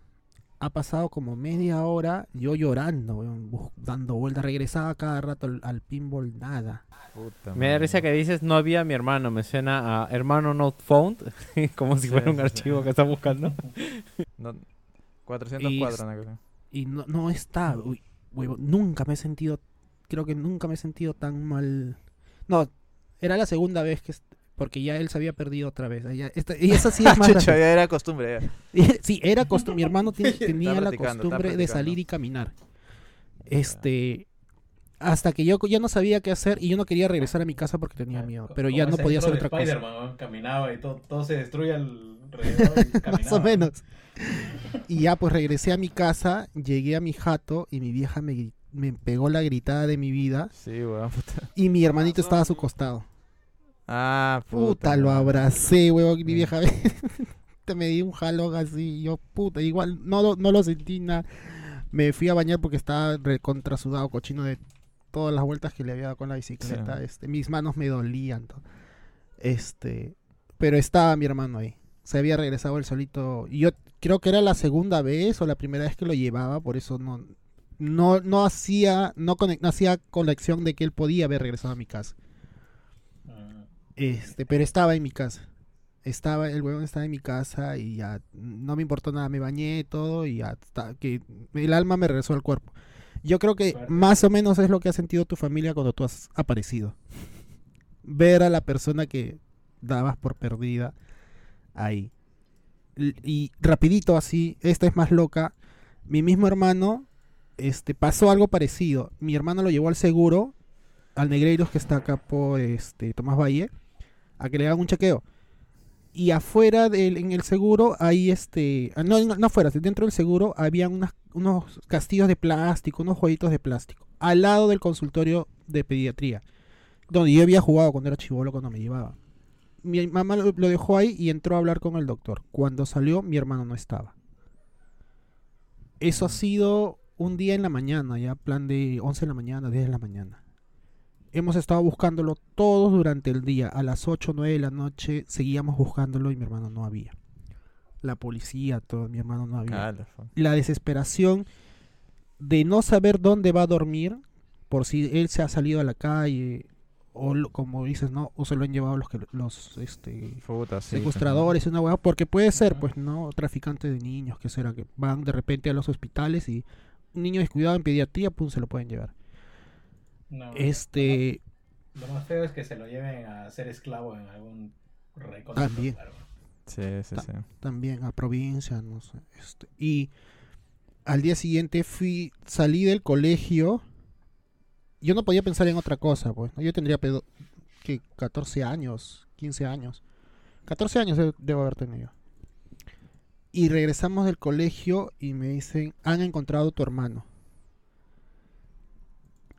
Ha pasado como media hora yo llorando, weón, dando vueltas. Regresaba cada rato al, al pinball, nada. Puta Me da risa que dices no había mi hermano. Me suena a hermano not found. como si Sí, fuera un sí, sí. archivo que está buscando. No, 404, Y-. Y no, no está, uy, huevo, nunca me he sentido, creo que nunca me he sentido tan mal. No, era la segunda vez que, porque ya él se había perdido otra vez. Ya- esta- y esa sí es más Chucha, grande. ya era costumbre. ya. Sí, era costumbre, mi hermano tiene- tenía la costumbre de salir y caminar. Este, hasta que yo ya no sabía qué hacer y yo no quería regresar a mi casa porque tenía miedo, pero ya no podía hacer otra cosa. Spider-Man, ¿no? Caminaba y todo, todo se destruye alrededor. y Más o menos. Y ya pues regresé a mi casa, llegué a mi jato y mi vieja me, me pegó la gritada de mi vida. Sí, weón, puta. Y mi hermanito estaba a su costado. Ah, puta. Puta, lo abracé, weón. Mi vieja te me di un jalón así. Yo, puta, igual no, lo- no lo sentí nada. Me fui a bañar porque estaba recontra sudado, cochino de todas las vueltas que le había dado con la bicicleta. Sí. Este, mis manos me dolían. todo. Este, pero estaba mi hermano ahí. Se había regresado él solito. Yo creo que era la segunda vez o la primera vez que lo llevaba, por eso no, no, no hacía, no, no hacía conexión de que él podía haber regresado a mi casa. Este, pero estaba en mi casa. Estaba, el huevón estaba en mi casa y ya no me importó nada, me bañé todo y ya está, que el alma me regresó al cuerpo. Yo creo que más o menos es lo que ha sentido tu familia cuando tú has aparecido. Ver a la persona que dabas por perdida ahí. Y rapidito así, esta es más loca. Mi mismo hermano, este, pasó algo parecido. Mi hermano lo llevó al seguro, al Negreiros que está acá por este Tomás Valle, a que le hagan un chequeo. Y afuera del, en el seguro, ahí este, ah, no, no, no afuera, dentro del seguro había unas, unos castillos de plástico, unos jueguitos de plástico, al lado del consultorio de pediatría, donde yo había jugado cuando era chivolo, cuando me llevaba. Mi mamá lo, lo dejó ahí y entró a hablar con el doctor. Cuando salió, mi hermano no estaba. Eso ha sido un día en la mañana, ya plan de 11 de la mañana, 10 de la mañana. Hemos estado buscándolo todos durante el día. A las 8 o 9 de la noche seguíamos buscándolo y mi hermano no había. La policía, todo, mi hermano no había. Ah, la desesperación de no saber dónde va a dormir por si él se ha salido a la calle o lo- como dices, ¿no? O se lo han llevado los que los este sí, secuestradores, una hueá, porque puede ser, pues, ¿no? Traficantes de niños, que será que van de repente a los hospitales y un niño descuidado en pediatría, pum, se lo pueden llevar. No, Este, Lo más feo es que se lo lleven a ser esclavo en algún recóndito También. Sí, sí, Ta- sí. también a provincia, no sé. Este, y al día siguiente fui, salí del colegio. Yo no podía pensar en otra cosa, pues. ¿no? Yo tendría pedo- que 14 años, 15 años. 14 años de- debo haber tenido. Y regresamos del colegio y me dicen, han encontrado a tu hermano.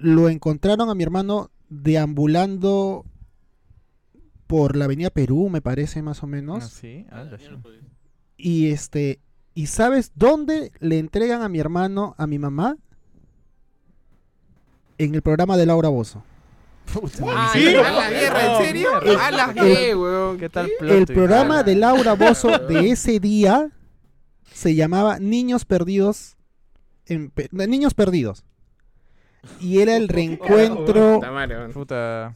Lo encontraron a mi hermano deambulando por la avenida Perú, me parece más o menos. Ah, sí, ah. Y este, ¿y sabes dónde le entregan a mi hermano, a mi mamá? En el programa de Laura Bozo. Ah, ¿Sí? ¿A la guerra? ¿En serio? ¿A la qué, weón? ¿Qué tal plot El programa Ah, de Laura Bozo de ese día se llamaba Niños Perdidos. En Niños Perdidos. Y era el reencuentro, Puta madre, weón. Puta.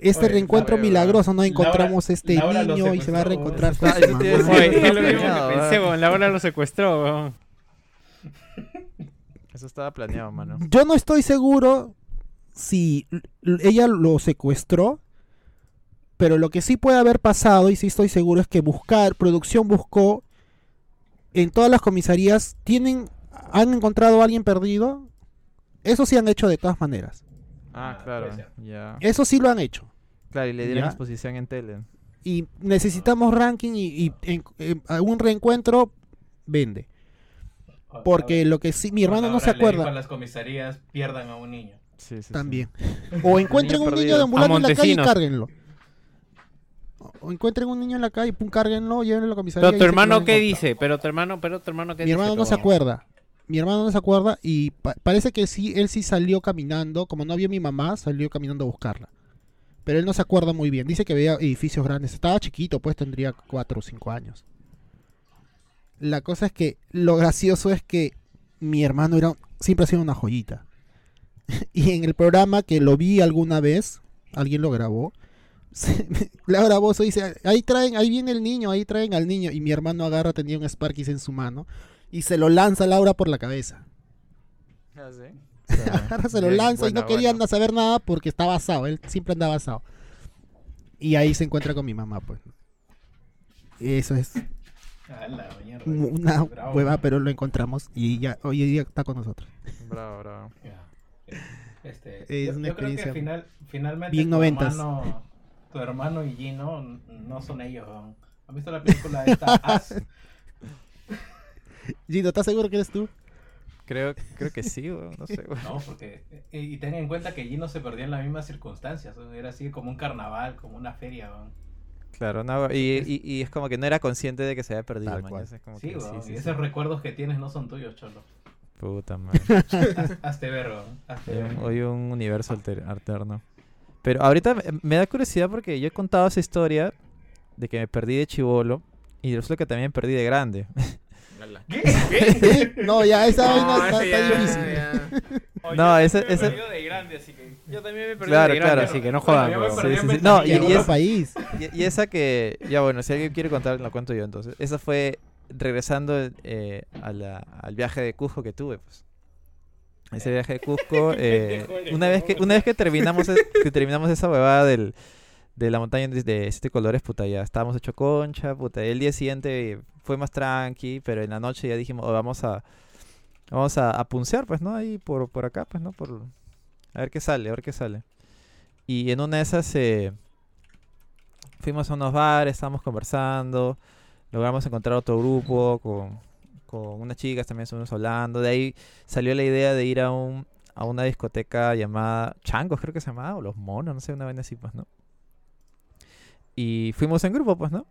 este Oye, reencuentro Laura- milagroso, ¿no? Laura- Encontramos este Laura niño y se va a reencontrar con su mamá. Oye, es lo mismo planeado, que pensé, ¿verdad? weón. La hora lo secuestró, weón. Eso estaba planeado, mano. Yo no estoy seguro si ella lo secuestró, pero lo que sí puede haber pasado, y sí estoy seguro, es que buscar, producción buscó en todas las comisarías, tienen, han encontrado a alguien perdido. Eso sí han hecho de todas maneras. Ah, Ah, claro. Eso sí lo han hecho. Claro, y le dieron Ya. exposición en tele. Y necesitamos ranking y, y en, en- a un reencuentro vende. Porque lo que sí, mi hermano no se acuerda. las comisarías pierdan a un niño. Sí, sí, sí. También. O encuentren Niño un niño perdido. deambulando A en la calle y cárguenlo. O- encuentren un niño en la calle, pum, cárguenlo, llévenlo a la comisaría. Pero tu hermano, ¿qué dice? Pero tu hermano, pero tu hermano, ¿qué Mi dice? hermano no se acuerda. Mi hermano no se acuerda y pa- parece que sí, él sí salió caminando. Como no vio mi mamá, salió caminando a buscarla. Pero él no se acuerda muy bien. Dice que veía edificios grandes. Estaba chiquito, pues tendría 4 o 5 años. La cosa es que lo gracioso es que mi hermano era siempre ha una joyita. y en el programa que lo vi alguna vez, alguien lo grabó. se- Laura Bozo dice, ahí traen, ahí viene el niño, ahí traen al niño. Y mi hermano agarra, tenía un Sparkis en su mano y se lo lanza a Laura por la cabeza. Ah, sí. Se lo Bien, lanza y no quería anda saber nada porque estaba asado, él siempre andaba asado. Y ahí se encuentra con mi mamá, pues. Eso es una Bravo. hueva, pero lo encontramos y ya hoy día está con nosotros. Bravo, bravo. Este, Es yo, una yo creo que experiencia final, finalmente bien tu, noventas. hermano, tu hermano y Gino no son ellos. ¿no? ¿Han visto la película esta As? Gino, ¿estás seguro que eres tú? Creo, creo que sí, weón, no sé, weón. No, porque. Y, y ten en cuenta que Gino se perdió en las mismas circunstancias. ¿no? Era así como un carnaval, como una feria. ¿no? Claro, no, y, y, y es como que no era consciente de que se había perdido, Tal man, cual. es como Sí, que weón, sí, y sí, esos sí. recuerdos que tienes no son tuyos, cholo. Puta madre. Haz- Hazte ver, weón, hazte Hoy un, universo alter- alterno. Pero ahorita me, me da curiosidad porque yo he contado esa historia de que me perdí de chivolo y resulta que también perdí de grande. ¿Qué? no, ya esa No, vaina está, ese está ya- difícil. ya. No, ese- ese- de grande, así que... Yo también me he Claro, de grande, claro. así que no jodan, Sí, sí, sí. No, y- y es- país. Y, y esa que, ya bueno, si alguien quiere contar, la cuento yo entonces. Esa fue regresando eh, a la- al viaje de Cusco que tuve, pues. Ese viaje de Cusco, eh, una vez que una vez que terminamos es- que terminamos esa huevada del, de la montaña de, siete colores, puta, ya estábamos hecho concha, puta. El día siguiente fue más tranqui, pero en la noche ya dijimos, "Oh, vamos a vamos a puncear, pues, ¿no? Ahí por, por acá, pues, ¿no? Por, a ver qué sale, a ver qué sale. Y en una de esas eh, fuimos a unos bares, estábamos conversando, logramos encontrar otro grupo con, con unas chicas, también estuvimos hablando. De ahí salió la idea de ir a, un, a una discoteca llamada Changos, creo que se llamaba, o Los Monos, no sé, una vaina así, pues, ¿no? Y fuimos en grupo, pues, ¿no?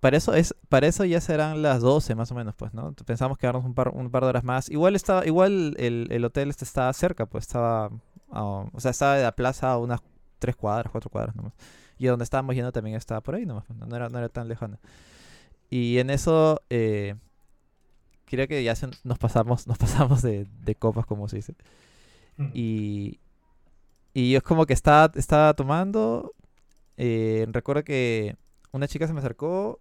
para eso es para eso ya serán las 12 más o menos, pues, ¿no? Pensamos quedarnos un par, un par de horas más. Igual estaba igual el, el hotel este estaba cerca, pues estaba a- o sea, estaba de la plaza a unas tres cuadras, cuatro cuadras nomás. Y donde estábamos yendo también estaba por ahí nomás, pues, no, No era, no era tan lejano. Y en eso eh, creo que ya se- nos pasamos nos pasamos de, de copas, como se dice. Y, y yo es como que estaba, estaba tomando. Eh, recuerdo que una chica se me acercó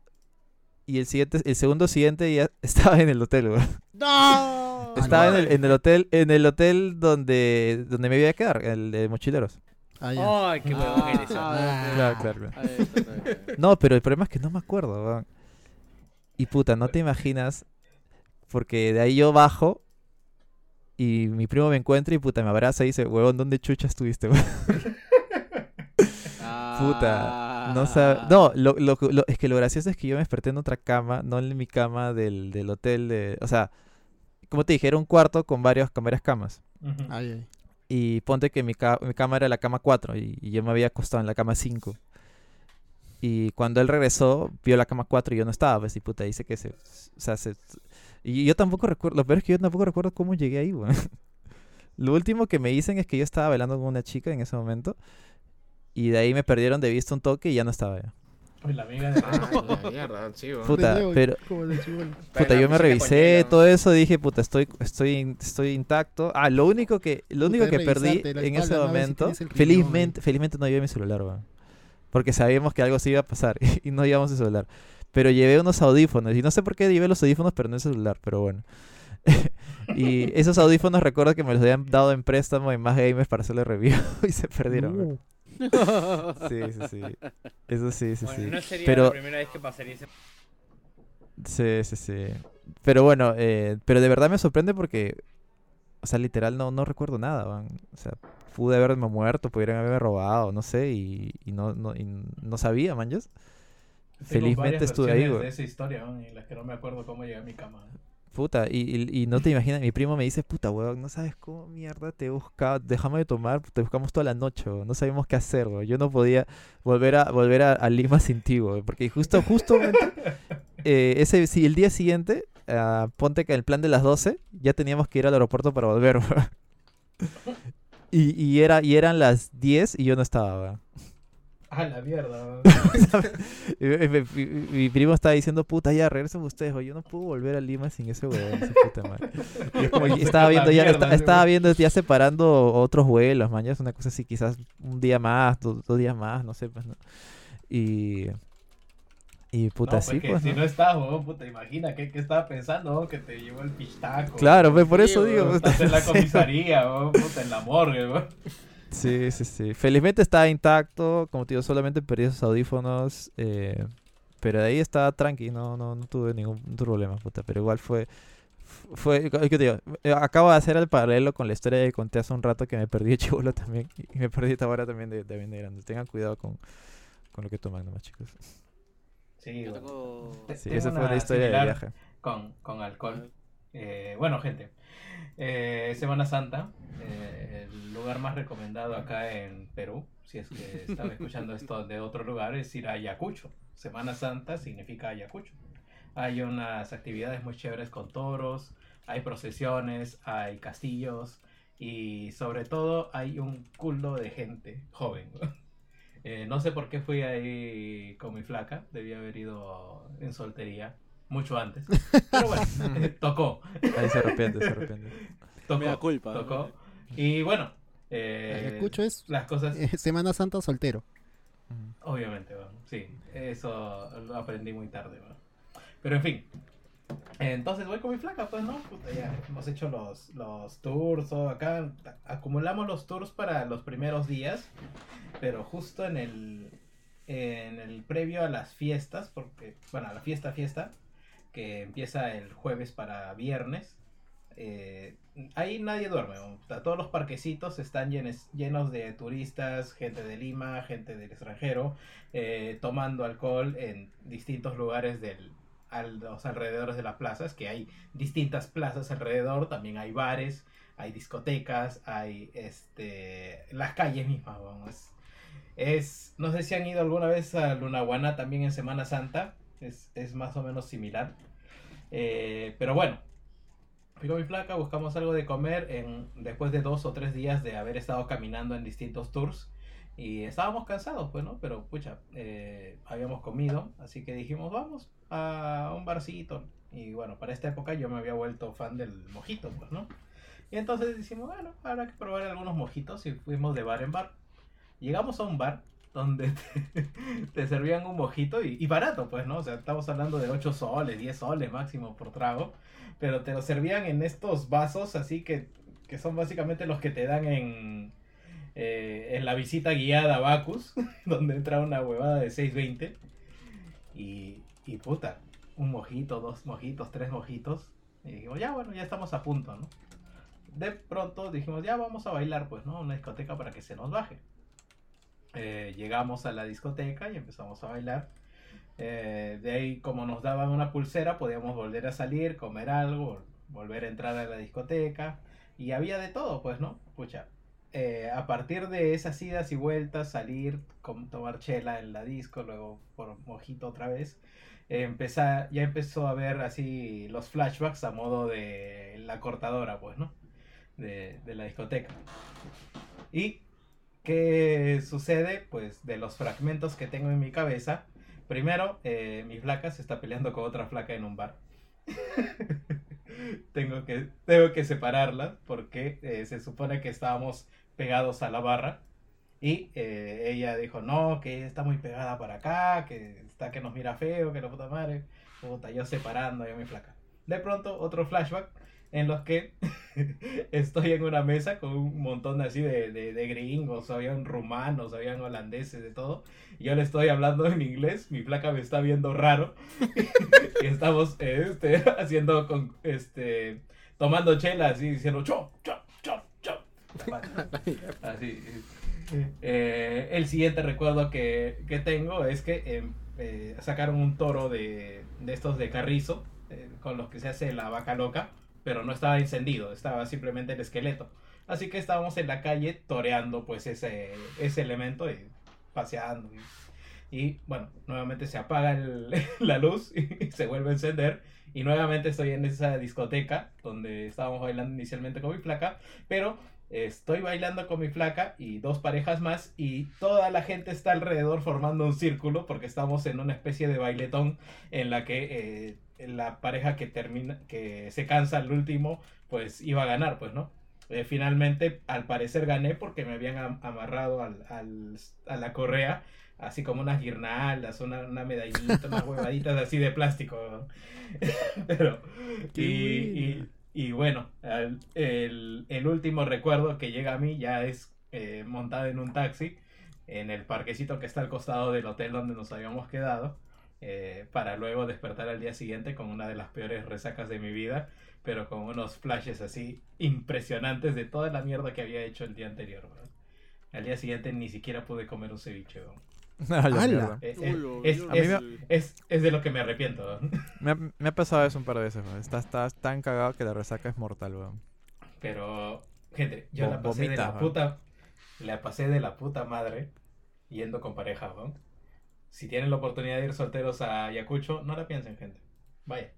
y el siguiente, el segundo siguiente ya estaba en el hotel, güey. ¡No! Estaba en el, en el hotel, en el hotel donde, donde me iba a quedar, el de mochileros. Ah. ¡Ay, qué huevón eres! Ah, Claro, claro, claro. No, pero el problema es que no me acuerdo, weón. Y puta, no te imaginas, porque de ahí yo bajo y mi primo me encuentra y puta me abraza y dice, huevón, ¿dónde chucha estuviste, weón? Puta, no sabe. Ah. No, lo, lo- lo- es que lo gracioso es que yo me desperté en otra cama, no en mi cama del, del hotel de. O sea, como te dije, era un cuarto con, varios, con varias camas. Ujú. Ay, ay. Y ponte que mi, ca- mi cama era la cama 4 y, y yo me había acostado en la cama 5. Y cuando él regresó, vio la cama 4 y yo no estaba, pues, y puta, dice que se... O sea, se... Y yo tampoco recuerdo, lo peor es que yo tampoco recuerdo cómo llegué ahí, weón. Lo último que me dicen es que yo estaba bailando con una chica en ese momento y de ahí me perdieron de vista un toque y ya no estaba ya. Uy, la amiga de Ah, la mierda, sí. Puta, pero-. Puta, yo me revisé todo eso, dije, puta, estoy, estoy, estoy intacto. Ah, lo único que, lo único que perdí en ese ¿no? Si momento, clinón felizmente, felizmente no llevé mi celular, weón. Porque sabíamos que algo se iba a pasar y no llevamos el celular. Pero llevé unos audífonos y no sé por qué llevé los audífonos, pero no el celular, pero bueno. y esos audífonos recuerdo que me los habían dado en préstamo en más gamers para hacerle review y se perdieron. weón. Sí, sí, sí. Eso sí, sí, Bueno, sí. no sería Pero- la primera vez que pasaría ese... Sí, sí, sí. Pero bueno, eh, pero de verdad me sorprende porque, o sea, literal no, no recuerdo nada, man. O sea, pude haberme muerto, pudieran haberme robado, no sé, y, y no, no, y no sabía, man. Tengo Felizmente estuve ahí, güey. esa historia, ¿no? en las que no me acuerdo cómo llegué a mi cama. Puta, y, y, y no te imaginas, mi primo me dice, puta, weón, no sabes cómo mierda te he buscado, déjame de tomar, te buscamos toda la noche, weón, no sabíamos qué hacer, weón. Yo no podía volver a volver a, a Lima sin ti, weón, porque justo, justamente, eh, ese, sí, el día siguiente, ah, ponte que el plan de las 12, ya teníamos que ir al aeropuerto para volver, y, era, y eran las 10 y yo no estaba, weón. Ah, la mierda. Mi, primo estaba diciendo, puta, ya regresen ustedes. Yo no puedo volver a Lima sin ese esa puta madre. Y es como que a estaba viendo ya, mierda, esta- ¿sí, estaba viendo ya separando otros vuelos, man. Ya es una cosa así, quizás un día más, do- dos días más, no sé, pues, ¿no? Y. Y puta, no, sí, pues. si ¿no? no estás, weón, puta, imagina qué, qué estaba pensando, weón, que te llevó el pistaco. Claro, pues, por eso Sí, digo, weón, Estás en la comisaría, weón, puta, en la morgue, weón. Sí, sí, sí. Felizmente estaba intacto, como te digo, solamente perdí esos audífonos. eh, pero de ahí estaba tranqui, no, no, no tuve ningún problema, puta. Pero igual fue. Fue, ¿qué te digo? Acabo de hacer el paralelo con la historia que conté hace un rato que me perdí de chivolo también. Y me perdí esta hora también de, también de grande. Tengan cuidado con, con lo que toman nomás, chicos. Sí, tengo... Sí, esa fue una una historia de viaje. Con, con alcohol. Eh, bueno, gente, eh, Semana Santa, eh, el lugar más recomendado acá en Perú, si es que están escuchando esto de otro lugar, es ir a Ayacucho. Semana Santa significa Ayacucho. Hay unas actividades muy chéveres con toros, hay procesiones, hay castillos y sobre todo hay un culo de gente joven. Eh, no sé por qué fui ahí con mi flaca, debía haber ido en soltería mucho antes. Pero bueno, tocó. Ahí se arrepiente, se arrepiente. Tocó. Mea culpa. tocó. Y bueno, eh, Ayacucho es las cosas, eh, Semana Santa soltero. Obviamente, bueno, sí, eso lo aprendí muy tarde. bueno. Pero en fin, entonces voy con mi flaca, pues, ¿no? Puta, ya hemos hecho los, los tours, o acá acumulamos los tours para los primeros días, pero justo en el, en el previo a las fiestas, porque, bueno, a la fiesta, fiesta, que empieza el jueves para viernes, eh, ahí nadie duerme, todos los parquecitos están llenos de turistas, gente de Lima, gente del extranjero, eh, tomando alcohol en distintos lugares del, al- los alrededores de las plazas, que hay distintas plazas alrededor, también hay bares, hay discotecas, hay este las calles mismas, vamos. Es, no sé si han ido alguna vez a Lunahuana también en Semana Santa. Es, es más o menos similar. Eh, pero bueno, fui mi flaca, buscamos algo de comer en, después de dos o tres días de haber estado caminando en distintos tours. Y estábamos cansados, pues, ¿no? Pero, pucha, eh, habíamos comido, así que dijimos, vamos a un barcito. Y bueno, para esta época yo me había vuelto fan del mojito, pues, ¿no? Y entonces decimos, bueno, habrá que probar algunos mojitos y fuimos de bar en bar. Llegamos a un bar donde te, servían un mojito y, y barato, pues, ¿no? O sea, estamos hablando de 8 soles, 10 soles máximo por trago, pero te lo servían en estos vasos así que, que son básicamente los que te dan en, eh, en la visita guiada a Bacus, donde entra una huevada de 620. Y, y puta, un mojito, dos mojitos, tres mojitos. Y dijimos, ya bueno, ya estamos a punto, ¿no? De pronto dijimos, ya vamos a bailar, pues, ¿no? Una discoteca para que se nos baje. Eh, llegamos a la discoteca y empezamos a bailar. Eh, de ahí, como nos daban una pulsera, podíamos volver a salir, comer algo, volver a entrar a la discoteca. Y había de todo, pues, ¿no? Pucha. eh, a partir de esas idas y vueltas, salir, com- tomar chela en la disco, luego por mojito otra vez, eh, empeza- ya empezó a ver así los flashbacks a modo de la cortadora, pues, ¿no? De, de la discoteca. Y ¿Qué sucede? Pues de los fragmentos que tengo en mi cabeza. Primero, eh, mi flaca se está peleando con otra flaca en un bar. tengo, que, tengo que separarla porque eh, se supone que estábamos pegados a la barra. Y eh, ella dijo, no, que está muy pegada para acá, que está que nos mira feo, que la puta madre. Puta, yo separando yo a mi flaca. De pronto, otro flashback en los que estoy en una mesa con un montón así de, de, de gringos, habían rumanos, habían holandeses, de todo. Y yo le estoy hablando en inglés, mi placa me está viendo raro. y estamos este, haciendo con este tomando chela así diciendo chop, chop, chop, chop. Así. Eh, el siguiente recuerdo que, que tengo es que eh, eh, sacaron un toro de, de estos de carrizo eh, con los que se hace la vaca loca pero no estaba encendido, estaba simplemente el esqueleto. Así que estábamos en la calle toreando pues ese, ese elemento y paseando. Y, bueno, nuevamente se apaga la luz y se vuelve a encender. Y nuevamente estoy en esa discoteca donde estábamos bailando inicialmente con mi flaca, pero estoy bailando con mi flaca y dos parejas más y toda la gente está alrededor formando un círculo porque estamos en una especie de bailetón en la que eh, la pareja que termina, que se cansa al último, pues iba a ganar, pues, ¿no? Eh, finalmente, al parecer gané porque me habían am- amarrado al, al- a la correa, así como unas guirnaldas, una, una medallita, unas huevaditas así de plástico. ¿no? Pero, y, y, y bueno, el, el último recuerdo que llega a mí ya es eh, montado en un taxi en el parquecito que está al costado del hotel donde nos habíamos quedado eh, para luego despertar al día siguiente con una de las peores resacas de mi vida, pero con unos flashes así impresionantes de toda la mierda que había hecho el día anterior. weón. Al día siguiente ni siquiera pude comer un ceviche. mierda. Es, de lo que me arrepiento. Me ha, me ha pasado eso un par de veces. Estás, estás tan cagado que la resaca es mortal, weón. Pero, gente, yo la pasé de la puta. La pasé de la puta madre yendo con pareja. Si tienen la oportunidad de ir solteros a Ayacucho, no la piensen, gente. Vaya.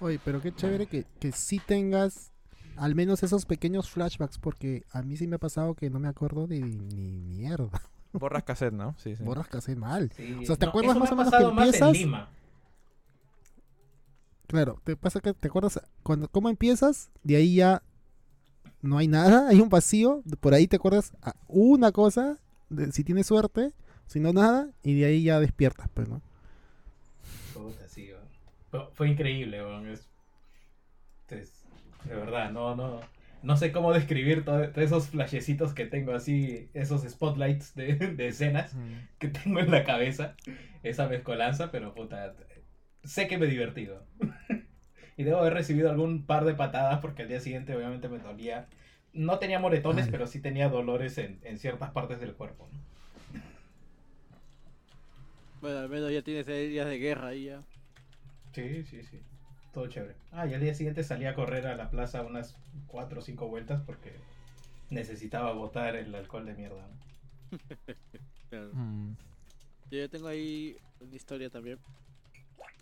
Oye, pero qué chévere que, que sí tengas al menos esos pequeños flashbacks, porque a mí sí me ha pasado que no me acuerdo de ni mierda. Borras cassette, ¿no? Sí, sí. Borras hace mal. Sí, O sea, ¿te no, acuerdas más o menos que en empiezas? Lima. Claro, te pasa que te acuerdas cuando cómo empiezas, de ahí ya no hay nada, hay un vacío, por ahí te acuerdas a una cosa, de- si tienes suerte, si no nada, y de ahí ya despiertas, pues, ¿no? Puta, sí. Fue, increíble. Es, es- de verdad, no, no, no sé cómo describir todo- todos esos flashecitos que tengo así, esos spotlights de, de escenas Mm. que tengo en la cabeza, esa mezcolanza, pero puta, sé que me he divertido. y debo haber recibido algún par de patadas porque al día siguiente obviamente me dolía. No tenía moretones, Ay. pero sí tenía dolores en, en ciertas partes del cuerpo. ¿no? Bueno, al menos ya tienes días de guerra ahí ya. Sí, sí, sí. Todo chévere. Ah, y al día siguiente salí a correr a la plaza unas cuatro o cinco vueltas porque necesitaba botar el alcohol de mierda. ¿no? Claro. Mm. Yo ya tengo ahí una historia también.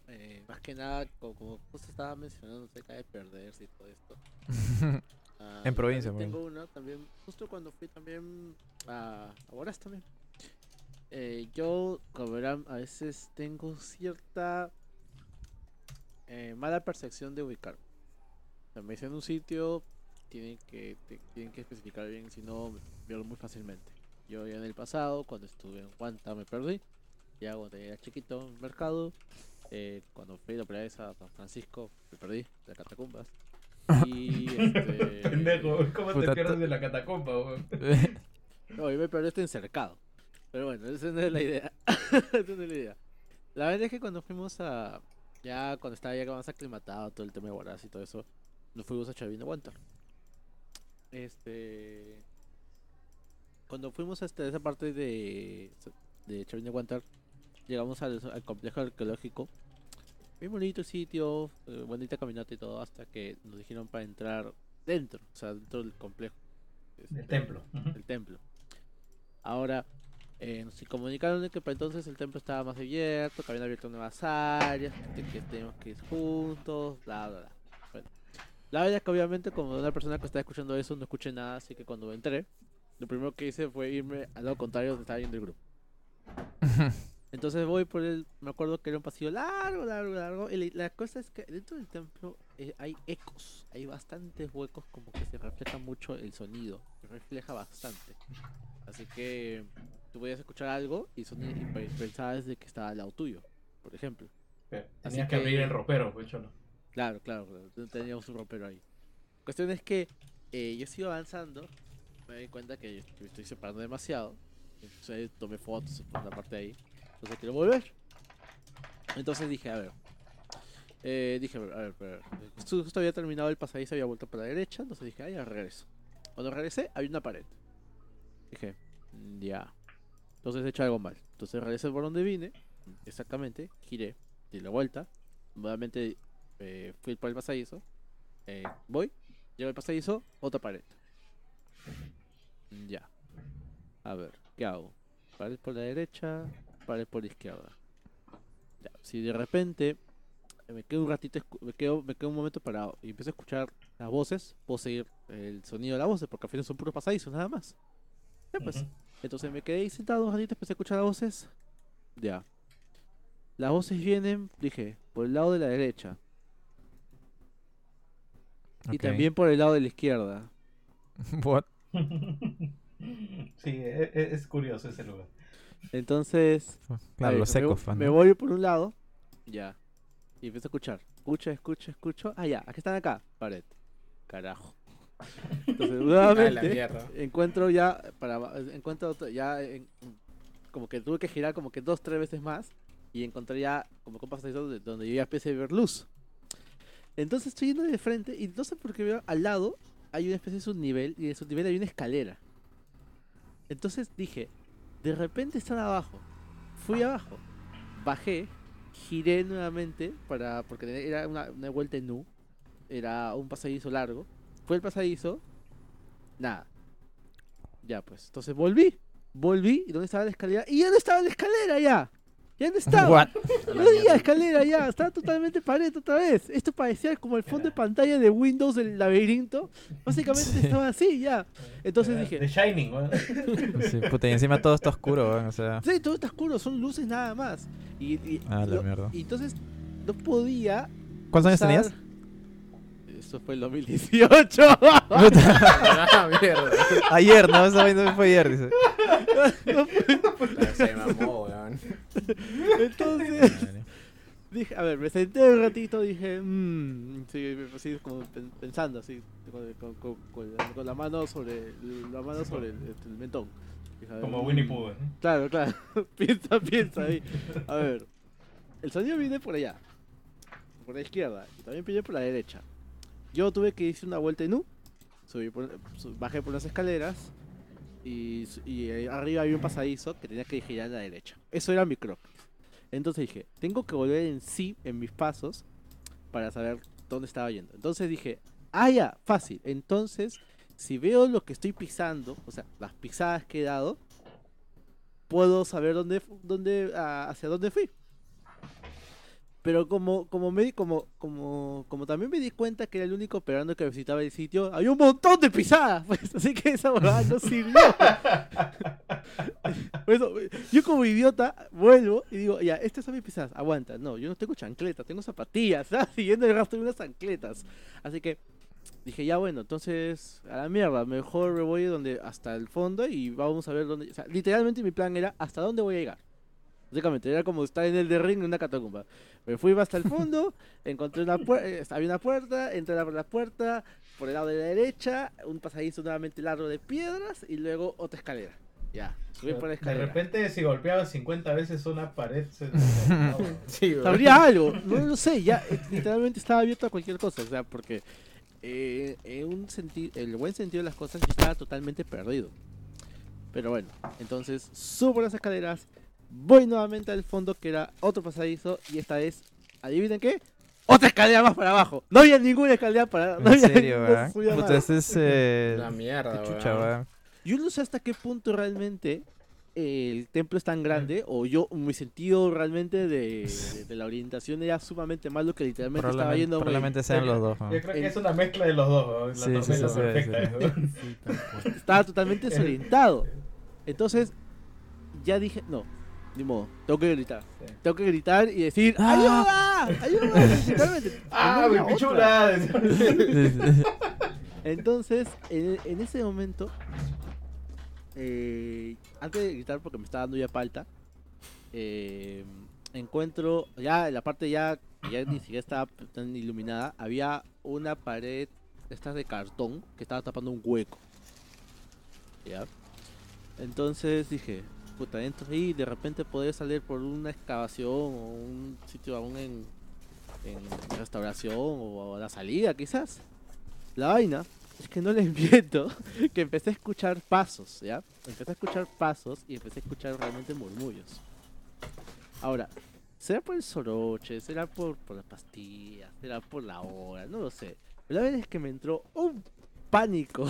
eh, más que nada, como, como justo estaba mencionando acerca de perderse y todo esto. ah, En yo provincia, Tengo una también, justo cuando fui también a Aboras también. Eh, yo, como verán, a veces tengo cierta eh, mala percepción de ubicar. O sea, me dicen un sitio, tienen que, te- tienen que especificar bien, si no, me pierdo muy fácilmente. Yo ya en el pasado, cuando estuve en Guanta, me perdí. Ya cuando era chiquito en el mercado, eh, cuando fui la primera vez a San Francisco, me perdí de las catacumbas. Y este. Pendejo, ¿cómo te Puta, pierdes de la catacomba, weón? No, yo me perdí este encercado. Pero bueno, esa no es la idea. esa no es la idea. La verdad es que cuando fuimos a. Ya cuando estaba ya más aclimatado todo el tema de Guaraz y todo eso, nos fuimos a Chavino Guanta. Este. Cuando fuimos hasta esa parte de. de Chavino Guantar, llegamos al, al complejo arqueológico. Bien bonito el sitio, eh, bonita caminata y todo, hasta que nos dijeron para entrar dentro, o sea, dentro del complejo. Este, templo. Ujú. el templo. Ahora, eh, nos comunicaron de que para entonces el templo estaba más abierto, que habían abierto nuevas áreas, que, que tenemos que ir juntos, bla, bla, bla. Bueno, la verdad es que obviamente como una persona que está escuchando eso no escuché nada, así que cuando entré, lo primero que hice fue irme al lado contrario donde estaba yendo el grupo. Entonces voy por el, me acuerdo que era un pasillo largo, largo, largo, y la, la cosa es que dentro del templo eh, hay ecos, hay bastantes huecos como que se refleja mucho el sonido, se refleja bastante. Así que tú podías escuchar algo y, soni- y pe- pensabas de que estaba al lado tuyo, por ejemplo. Así Tenías que que- abrir el ropero, pues cholo. Claro, claro, claro, no teníamos un ropero ahí. Cuestión es que eh, yo sigo avanzando, me di cuenta que yo me estoy separando demasiado, entonces tomé fotos por la parte de ahí, entonces quiero volver. Entonces dije, a ver, eh, dije, a ver, a ver, a ver, justo, justo había terminado el pasadizo, había vuelto para la derecha, entonces dije, ah, ya regreso. Cuando regresé, había una pared. Dije, "Mm, ya. Entonces he hecho algo mal. Entonces regresé por donde vine, exactamente, giré, di la vuelta, nuevamente eh, fui por el pasadizo, eh, voy, llego al pasadizo, otra pared. Ya. A ver, ¿qué hago? Pared por la derecha, pared por la izquierda. Ya, si de repente me quedo un ratito, me quedo, me quedo un momento parado y empiezo a escuchar las voces, puedo seguir el sonido de las voces, porque al final son puros pasadizos, nada más. Ya pues. Entonces me quedé ahí sentado un ratito, empecé a escuchar las voces. Ya. Las voces vienen, dije, por el lado de la derecha. Y también por el lado de la izquierda. What? Sí, e- e- es, curioso ese lugar. Entonces, Claro, los me, fan, me voy por un lado. Ya. Y empiezo a escuchar. Escucho, escucho, escucho. Ah, ya. Aquí están acá. Pared. Carajo. Entonces, nuevamente, encuentro ya, para, encuentro otro- ya, en- como que tuve que girar como que dos, tres veces más y encontré ya como pasadizo donde, donde yo ya empecé a ver luz. Entonces estoy yendo de frente y no sé por qué veo al lado hay una especie de subnivel y en el subnivel hay una escalera. Entonces dije, de repente están abajo. Fui abajo, bajé, giré nuevamente para porque era una, una vuelta en U, era un pasadizo largo. Fue el pasadizo, nada. Ya pues, entonces volví, volví y dónde estaba la escalera y ya no estaba la escalera ya. Ya no estaba. What? No había escalera ya, estaba totalmente pared otra vez. Esto parecía como el fondo de pantalla de Windows del laberinto. Básicamente Sí. estaba así ya. Entonces Era dije, The Shining, weón. Sí, puta, y encima todo está oscuro, weón, o sea... sí, todo está oscuro, son luces nada más. Y, y- Ah, la lo- mierda. y entonces no podía. ¿Cuántos años usar- tenías? Eso fue el 2018. Ah, mierda. Ayer, ¿no? Esa vaina fue ayer, dice. Se mamó, weón. Entonces dije, a ver, me senté un ratito, dije, mmm, sí, me- así como pen- pensando, así, con, con- con- con la, con la mano sobre la mano sobre el, el mentón. Dije, a ver, Como Winnie mm, Pooh, ¿eh? Claro, claro. piensa, piensa ahí. A ver. El sonido viene por allá. Por la izquierda. Y también viene por la derecha. Yo tuve que irse una vuelta en U. Subí por- bajé por las escaleras. Y, ahí arriba había un pasadizo que tenía que girar a la derecha. Eso era mi croquis. Entonces dije, tengo que volver en sí, en mis pasos, para saber dónde estaba yendo. Entonces dije, ah, ya, fácil. Entonces, si veo lo que estoy pisando, o sea, las pisadas que he dado, puedo saber dónde, dónde ah, hacia dónde fui. Pero como, como me como, como, como también me di cuenta que era el único peruano que visitaba el sitio, había un montón de pisadas, pues, así que esa huevada no sirvió. Por yo como idiota vuelvo y digo, ya, estas son mis pisadas, aguanta. No, yo no tengo chancletas, tengo zapatillas. Siguiendo el rastro de unas chancletas. Así que dije, ya bueno, entonces a la mierda, mejor me voy donde hasta el fondo y vamos a ver dónde. O sea, literalmente mi plan era hasta dónde voy a llegar. Básicamente, era como estar en el de ring en una catacumba. Me fui hasta el fondo, encontré una puerta, había una puerta, entré por la puerta, por el lado de la derecha, un pasadizo nuevamente largo de piedras y luego otra escalera. Ya, subí por la De escalera. repente, si golpeabas 50 veces una pared, se... Sí. Sabría algo, no lo sé, ya eh, literalmente estaba abierto a cualquier cosa, o sea, porque eh, en un sentido, el buen sentido de las cosas yo estaba totalmente perdido. Pero bueno, entonces subo las escaleras, voy nuevamente al fondo que era otro pasadizo y esta vez, adivinen qué, otra escalera más para abajo. No había ninguna escalera para, no En había serio, Puta, ese es. eh, La mierda, qué chucha, weón. Yo no sé hasta qué punto realmente eh, el templo es tan grande o yo, mi sentido realmente de, de- de la orientación era sumamente malo que literalmente estaba yendo probablemente sean los dos. ¿no? Yo creo que En- es una mezcla de los dos, ¿no? la Sí, sí, tormenta sí, sí, perfecta. estaba totalmente desorientado. Entonces, ya dije, no, ni modo, tengo que gritar. Sí. Tengo que gritar y decir, Ah. ¡ayuda! ¡Ayuda! ¡Ah, mi pichula! Entonces, en, en ese momento, eh, antes de gritar porque me estaba dando ya palta, eh, encuentro, ya en la parte ya, que ya ni siquiera estaba tan iluminada, había una pared, estas de cartón, que estaba tapando un hueco. ¿Ya? Entonces dije, y de repente poder salir por una excavación o un sitio aún en, en restauración o a la salida quizás. La vaina es que no les miento, que empecé a escuchar pasos, ¿ya? Empecé a escuchar pasos y empecé a escuchar realmente murmullos. Ahora, ¿será por el soroche? ¿Será por, por las pastillas? ¿Será por la hora? No lo sé. Pero la verdad es que me entró un pánico.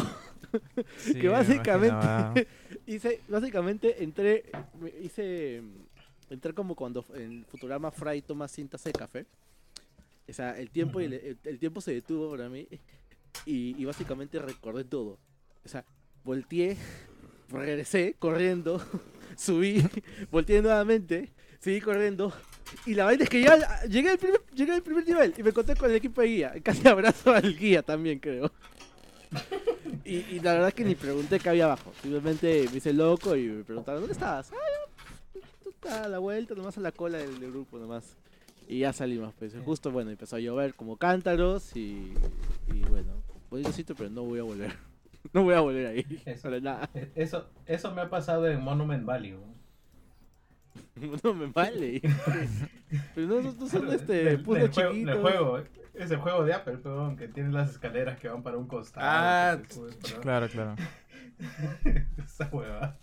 Sí, que me básicamente hice, básicamente entré, hice, entré como cuando en Futurama Fry toma cintas de café. O sea, el tiempo, y el, el- el tiempo se detuvo para mí y, y básicamente recordé todo. O sea, volteé, regresé corriendo, subí, volteé nuevamente, seguí corriendo. Y la vaina es que ya llegué al, primer, llegué al primer nivel y me encontré con el equipo de guía. Casi abrazo al guía también, creo. Y, y la verdad es que ni pregunté qué había abajo. Simplemente me hice loco y me preguntaron, ¿dónde estabas? Ah, tú estás a la vuelta, nomás a la cola del, del grupo, nomás. Y ya salimos, pues. Justo, bueno, empezó a llover como cántaros y, y bueno, bonito sitio, pero no voy a volver. No voy a volver ahí. Eso. Para nada. Eso, eso me ha pasado en Monument Valley. me vale. Pero no, no, son este, Del- del juego, del juego, es el juego de Apple, pero que tiene las escaleras que van para un costado. Ah, para- Claro, claro. Esa hueva.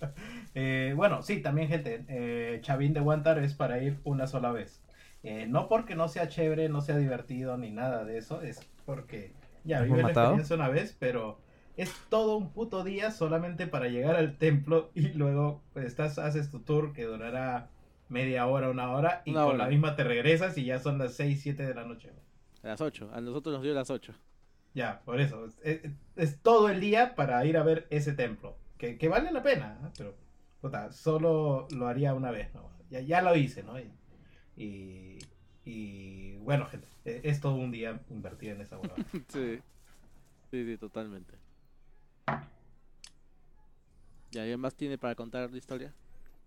Eh, bueno, sí, también gente, eh, Chavín de Guantar es para ir una sola vez. Eh, no porque no sea chévere, no sea divertido ni nada de eso, es porque ya ¿Has viví la matado? experiencia una vez, pero es todo un puto día solamente para llegar al templo y luego pues, estás, haces tu tour que durará media hora, una hora y Una con hora. la misma te regresas y ya son las 6, 7 de la noche. A las 8. A nosotros nos dio las 8. Ya, por eso. Es, es- es todo el día para ir a ver ese templo. Que, que vale la pena, ¿no? pero puta, solo lo haría una vez, ¿no? Ya, ya lo hice, ¿no? Y, y, y, bueno, gente, e- es todo un día invertido en esa huevada. Sí. Sí, sí, totalmente. ¿Y alguien más tiene para contar la historia?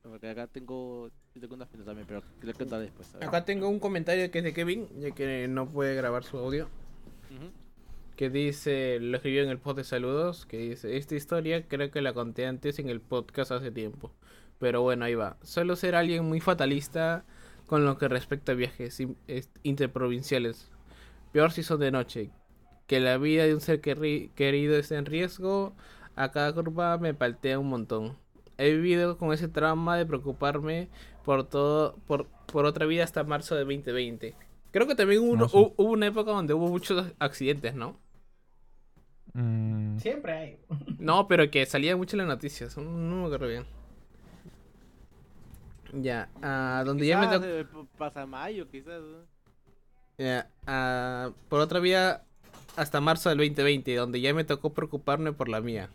Porque acá tengo, sí tengo unas piezas también, pero le contar después. a ver. Acá tengo un comentario que es de Kevin, ya que no puede grabar su audio. Que dice, lo escribió en el post de saludos, que dice, esta historia creo que la conté antes en el podcast hace tiempo. Pero bueno, ahí va. Suelo ser alguien muy fatalista con lo que respecta a viajes interprovinciales. Peor si son de noche. Que la vida de un ser querido esté en riesgo, a cada curva me paltea un montón. He vivido con ese trauma de preocuparme por todo, por, por otra vida hasta marzo de 2020. Creo que también hubo, No sé. hu- hubo una época donde hubo muchos accidentes, ¿no? Mm, Siempre hay. No, pero que salía mucho en las noticias. No, no me acuerdo bien. Ya, ah, donde ya me tocó. eh, pasa mayo, quizás. eh, ah, por otra vía hasta marzo del 2020, donde ya me tocó preocuparme por la mía.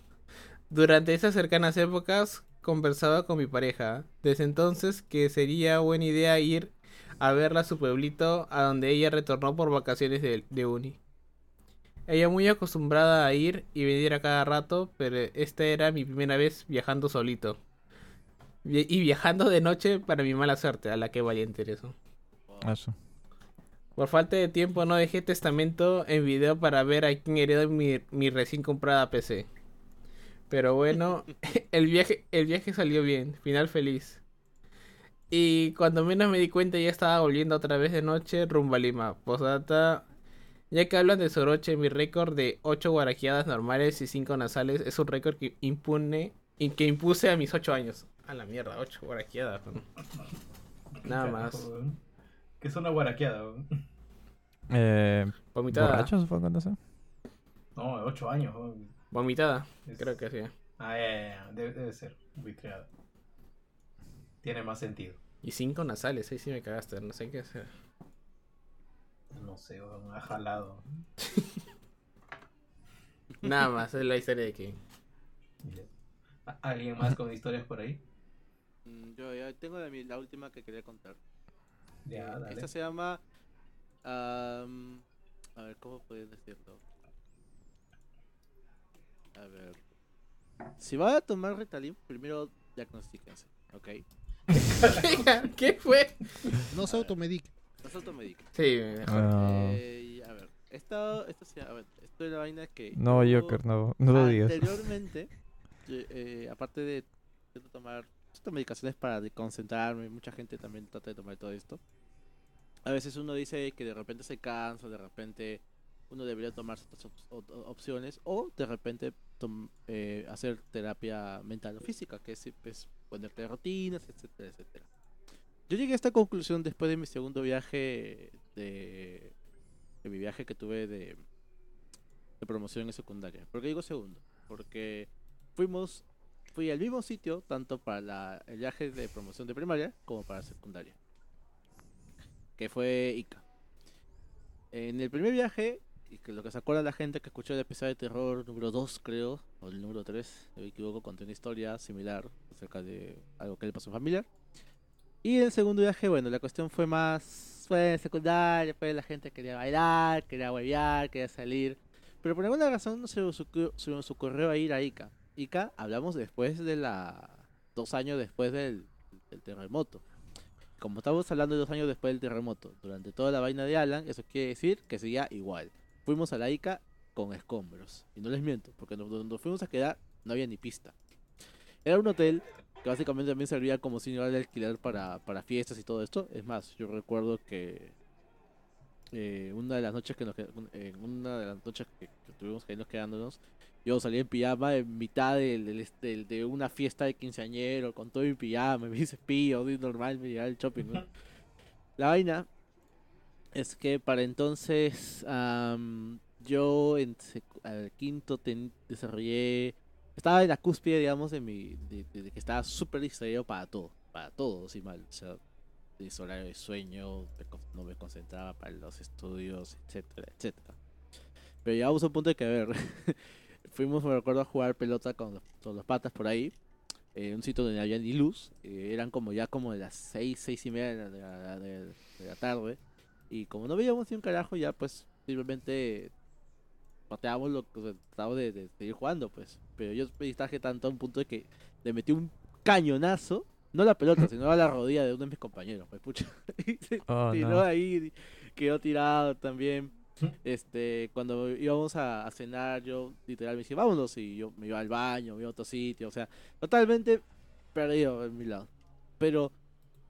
Durante esas cercanas épocas conversaba con mi pareja, desde entonces que sería buena idea ir a verla a su pueblito, a donde ella retornó por vacaciones de, de uni. Ella muy acostumbrada a ir y venir a cada rato, pero esta era mi primera vez viajando solito. Y viajando de noche para mi mala suerte, a la que valiente eso. Eso. Por falta de tiempo no dejé testamento en video para ver a quién heredó mi, mi recién comprada PC. Pero bueno, el viaje, el viaje salió bien, final feliz. Y cuando menos me di cuenta ya estaba volviendo otra vez de noche rumbo a Lima. Posdata, ya que hablan de Soroche, mi récord de 8 guaraqueadas normales y 5 nasales es un récord que impune y que impuse a mis 8 años. A la mierda, 8 guaraqueadas. Nada más. Carajo. ¿Qué es una guaraqueada? weón? Eh. ¿Borrachos fue cuando se? No, de 8 años. weón. Vomitada, Es- creo que sí. Ah, ya, ya, ya, Debe, debe ser. Buitreada. Tiene más sentido. Y cinco nasales, ahí sí me cagaste, no sé qué hacer. No sé, weón, ha jalado. Nada más, es la historia de. ¿A- ¿Alguien más con historias por ahí? Mm, Yo ya tengo la, mi- la última que quería contar. Ya, Eh, dale. Esta se llama. am, a ver, ¿cómo puedes decirlo? A ver. Si va a tomar Ritalin, primero diagnostíquense, ¿ok? ¿Qué fue? No se automedique. No se automediquen. Sí, mejor. Ah, Eh, a ver, esto, esto, a ver, esto es la vaina que. no, yo Joker, no, no lo digas. Anteriormente, eh, aparte de, tomar estas medicaciones para concentrarme, mucha gente también trata de tomar todo esto. A veces uno dice que de repente se cansa, de repente uno debería tomar op- opciones o de repente eh, hacer terapia mental o física, que es ponerte rutinas, etcétera, etcétera. Yo llegué a esta conclusión después de mi segundo viaje de, de mi viaje que tuve de, de promoción en secundaria. ¿Por qué digo segundo? Porque fuimos, fui al mismo sitio tanto para el viaje de promoción de primaria como para secundaria. Que fue Ica. En el primer viaje, y que lo que se acuerda la gente que escuchó el episodio de terror número 2, creo, o el número 3, si no me equivoco, conté una historia similar acerca de algo que le pasó a un familiar. Y en el segundo viaje, bueno, la cuestión fue más. Fue secundaria, fue la gente quería bailar, quería huevear, quería salir. Pero por alguna razón se nos ocurrió, se nos ocurrió a ir a Ica. Ica, hablamos después de la. dos años después del, del terremoto. Como estamos hablando de dos años después del terremoto, durante toda la vaina de Alan, eso quiere decir que seguía igual. Fuimos a la Ica con escombros. Y no les miento, porque donde nos fuimos a quedar no había ni pista. Era un hotel que básicamente también servía como señal de alquiler para, para fiestas y todo esto. Es más, yo recuerdo que eh, una de las noches que nos en una de las noches que, que tuvimos que irnos quedándonos, yo salí en pijama en mitad del, del est- del- de una fiesta de quinceañero, con todo mi pijama, me pillo, di normal, me llevaba el shopping. ¿no? La vaina es que para entonces am, yo en al quinto ten- desarrollé estaba en la cúspide digamos de mi de, que estaba súper distraído para todo para todo si mal o sea horario de sueño no me concentraba para los estudios etcétera etcétera. Pero llegamos a un punto de que a ver fuimos me recuerdo a jugar pelota con los, con patas por ahí en un sitio donde no había ni luz eh, eran como ya como de las seis seis y media de la, de la tarde y como no veíamos ni un carajo ya pues simplemente pateábamos lo que tratábamos de, de seguir jugando pues. Pero yo distraje tanto a un punto de que le metí un cañonazo no a la pelota sino a la rodilla de uno de mis compañeros pues pucha. Y se Oh, tiró no. ahí quedó tirado también. Este cuando íbamos a, a cenar yo literal me dije vámonos y yo me iba al baño me iba a otro sitio o sea totalmente perdido en mi lado. Pero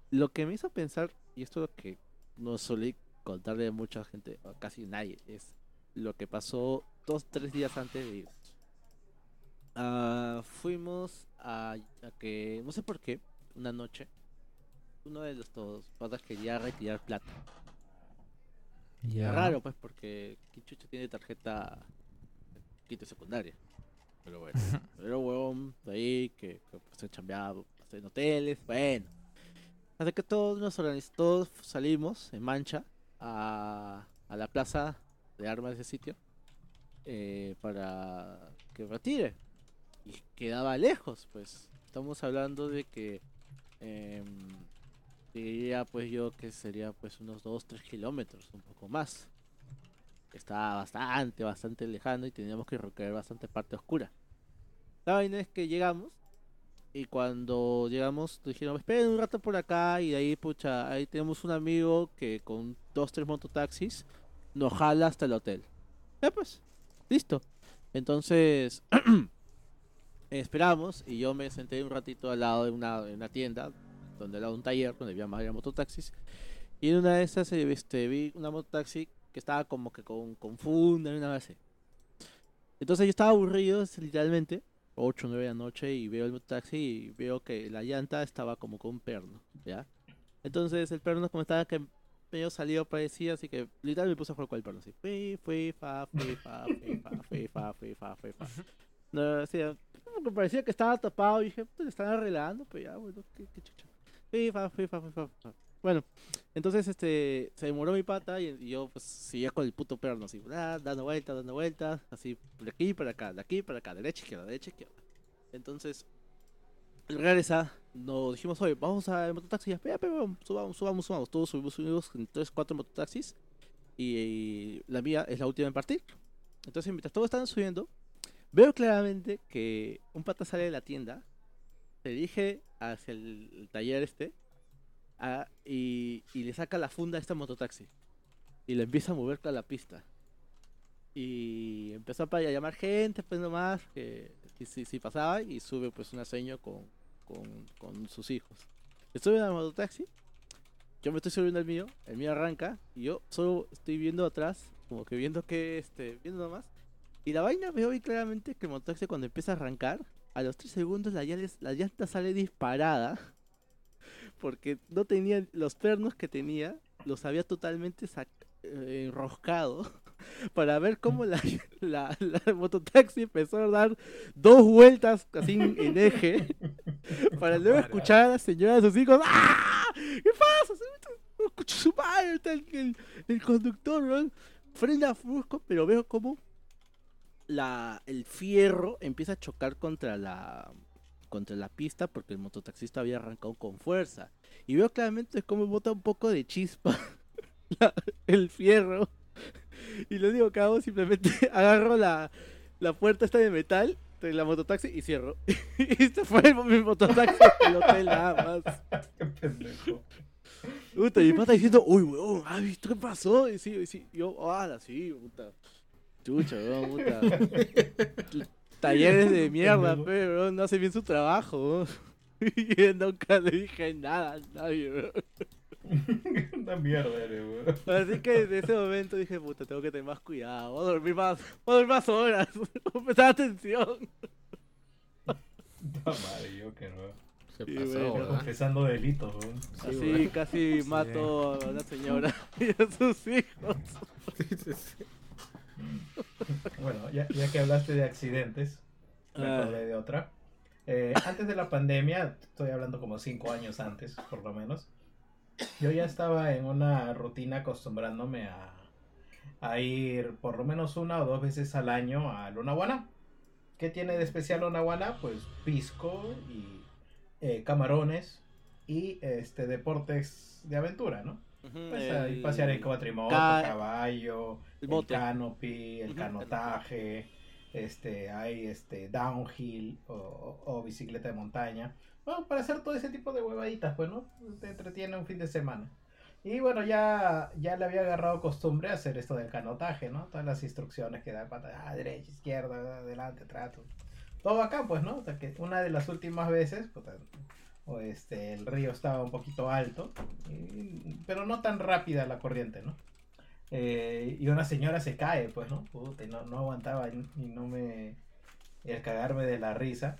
lo que me hizo pensar y esto es lo que no solí contarle a mucha gente a casi nadie es lo que pasó dos tres días antes de irnos Ah, fuimos a, a que no sé por qué una noche uno de los todos patas quería retirar plata Ya. raro, pues, porque Kichucho tiene tarjeta quinto secundaria. Pero bueno, pero huevón de ahí que, que pues, se chambeaba pues, en hoteles, bueno. Así que todos nos organizamos, todos salimos en mancha a, la plaza de armas de ese sitio eh, para que retire. Y quedaba lejos, pues. Estamos hablando de que em, diría pues yo que sería pues unos 2-3 kilómetros, un poco más. Estaba bastante, bastante lejano y teníamos que recorrer bastante parte oscura. La vaina es que llegamos y cuando llegamos dijeron, esperen un rato por acá y de ahí, pucha, ahí tenemos un amigo que con dos, tres mototaxis nos jala hasta el hotel. Ya pues, listo. Entonces, esperamos y yo me senté un ratito al lado de una, de una tienda, donde era un taller, donde había más mototaxis. Y en una de esas este, vi una mototaxi que estaba como que con, con funda una así. Entonces yo estaba aburrido, literalmente, 8 o 9 de la noche, y veo el mototaxi y veo que la llanta estaba como con un perno, ¿ya? Entonces el perno como estaba que medio salido parecía, así que literal me puse a jugar con el perno, así. Fui, fui, fa, fui, fa, fui, fa, fui, fa, fui, fa, fui, fa. No, así, como que parecía que estaba tapado, y dije, pues le están arreglando, pero ya, bueno, qué, qué chucha. Fui, fa, fui, fa, fui, fa, fa. Bueno, entonces este se demoró mi pata y, y yo pues seguía con el puto perno así, ah, dando vueltas, dando vueltas, así de aquí para acá, de aquí para acá, derecha izquierda, derecha izquierda. Entonces, regresa, nos dijimos, oye, vamos al mototaxi, ya, subamos, subamos, subamos. Todos subimos, subimos en 3, 4 mototaxis y, la mía es la última en partir. Entonces, mientras todos estaban subiendo, veo claramente que un pata sale de la tienda, se dirige hacia el, taller este y, y le saca la funda a este mototaxi y le empieza a mover toda la pista. Y empezó para llamar gente, pues nomás, que si, si, si pasaba y sube pues una seño con, con, sus hijos. Estoy en el mototaxi, yo me estoy subiendo al mío, el mío arranca y yo solo estoy viendo atrás, como que viendo que, este, viendo nomás. Y la vaina veo bien claramente que el mototaxi cuando empieza a arrancar, a los 3 segundos la llanta, la llanta sale disparada. Porque no tenía los pernos que tenía, los había totalmente eh, enroscado. Para ver cómo la, la, la mototaxi empezó a dar dos vueltas así en, eje. Para luego escuchar a la señora de sus hijos. ¡Ah! ¿Qué pasa? Escucho su madre, el, el, conductor, ¿no? Frena brusco, pero veo como la, el fierro empieza a chocar contra la contra la pista porque el mototaxista había arrancado con fuerza. Y veo claramente cómo bota un poco de chispa la- el fierro. Y lo digo que hago, simplemente agarro la, la puerta esta de metal de la mototaxi y cierro. y se fue el, mi mototaxi al hotel nada más. Qué pendejo. Puta, y pata diciendo, uy, weón, ¿has visto qué pasó? Y sí, y sí, yo, ah, sí, puta. Chucha, weón, puta. Talleres de mierda, pero weón, no hace bien su trabajo. Y yo nunca le dije nada a nadie, weón. Una mierda eres, weón. Así que desde ese momento dije, puta, tengo que tener más cuidado, voy a dormir más, voy a dormir más horas, voy a prestar atención. Puta madre, yo que no. Se Sí, pasó, bueno. Confesando delitos, weón. Así casi mato a una señora y a sus hijos. Sí, sí, sí. Bueno, ya, ya que hablaste de accidentes, me Ah. acordé de otra. Eh, antes de la pandemia, estoy hablando como cinco años antes, por lo menos, yo ya estaba en una rutina acostumbrándome a, a ir por lo menos una o dos veces al año a Lunahuana. ¿Qué tiene de especial Lunahuana? Pues pisco y eh, camarones y este deportes de aventura, ¿no? Pues ahí El- pasear en cuatrimoto, ca- caballo, el el, canopy, el canotaje, este, hay este downhill o, o- o bicicleta de montaña. Bueno, para hacer todo ese tipo de huevaditas, pues, ¿no? Te entretiene un fin de semana. Y bueno, ya, ya le había agarrado costumbre a hacer esto del canotaje, ¿no? Todas las instrucciones que da pata, ah, derecha, izquierda, adelante, trato. Todo acá, pues, ¿no? Hasta que una de las últimas veces, puta, o este, el río estaba un poquito alto, y- pero no tan rápida la corriente, ¿no? Eh, y una señora se cae, pues, ¿no? Puta, y no, no aguantaba y, y no me... el cagarme de la risa.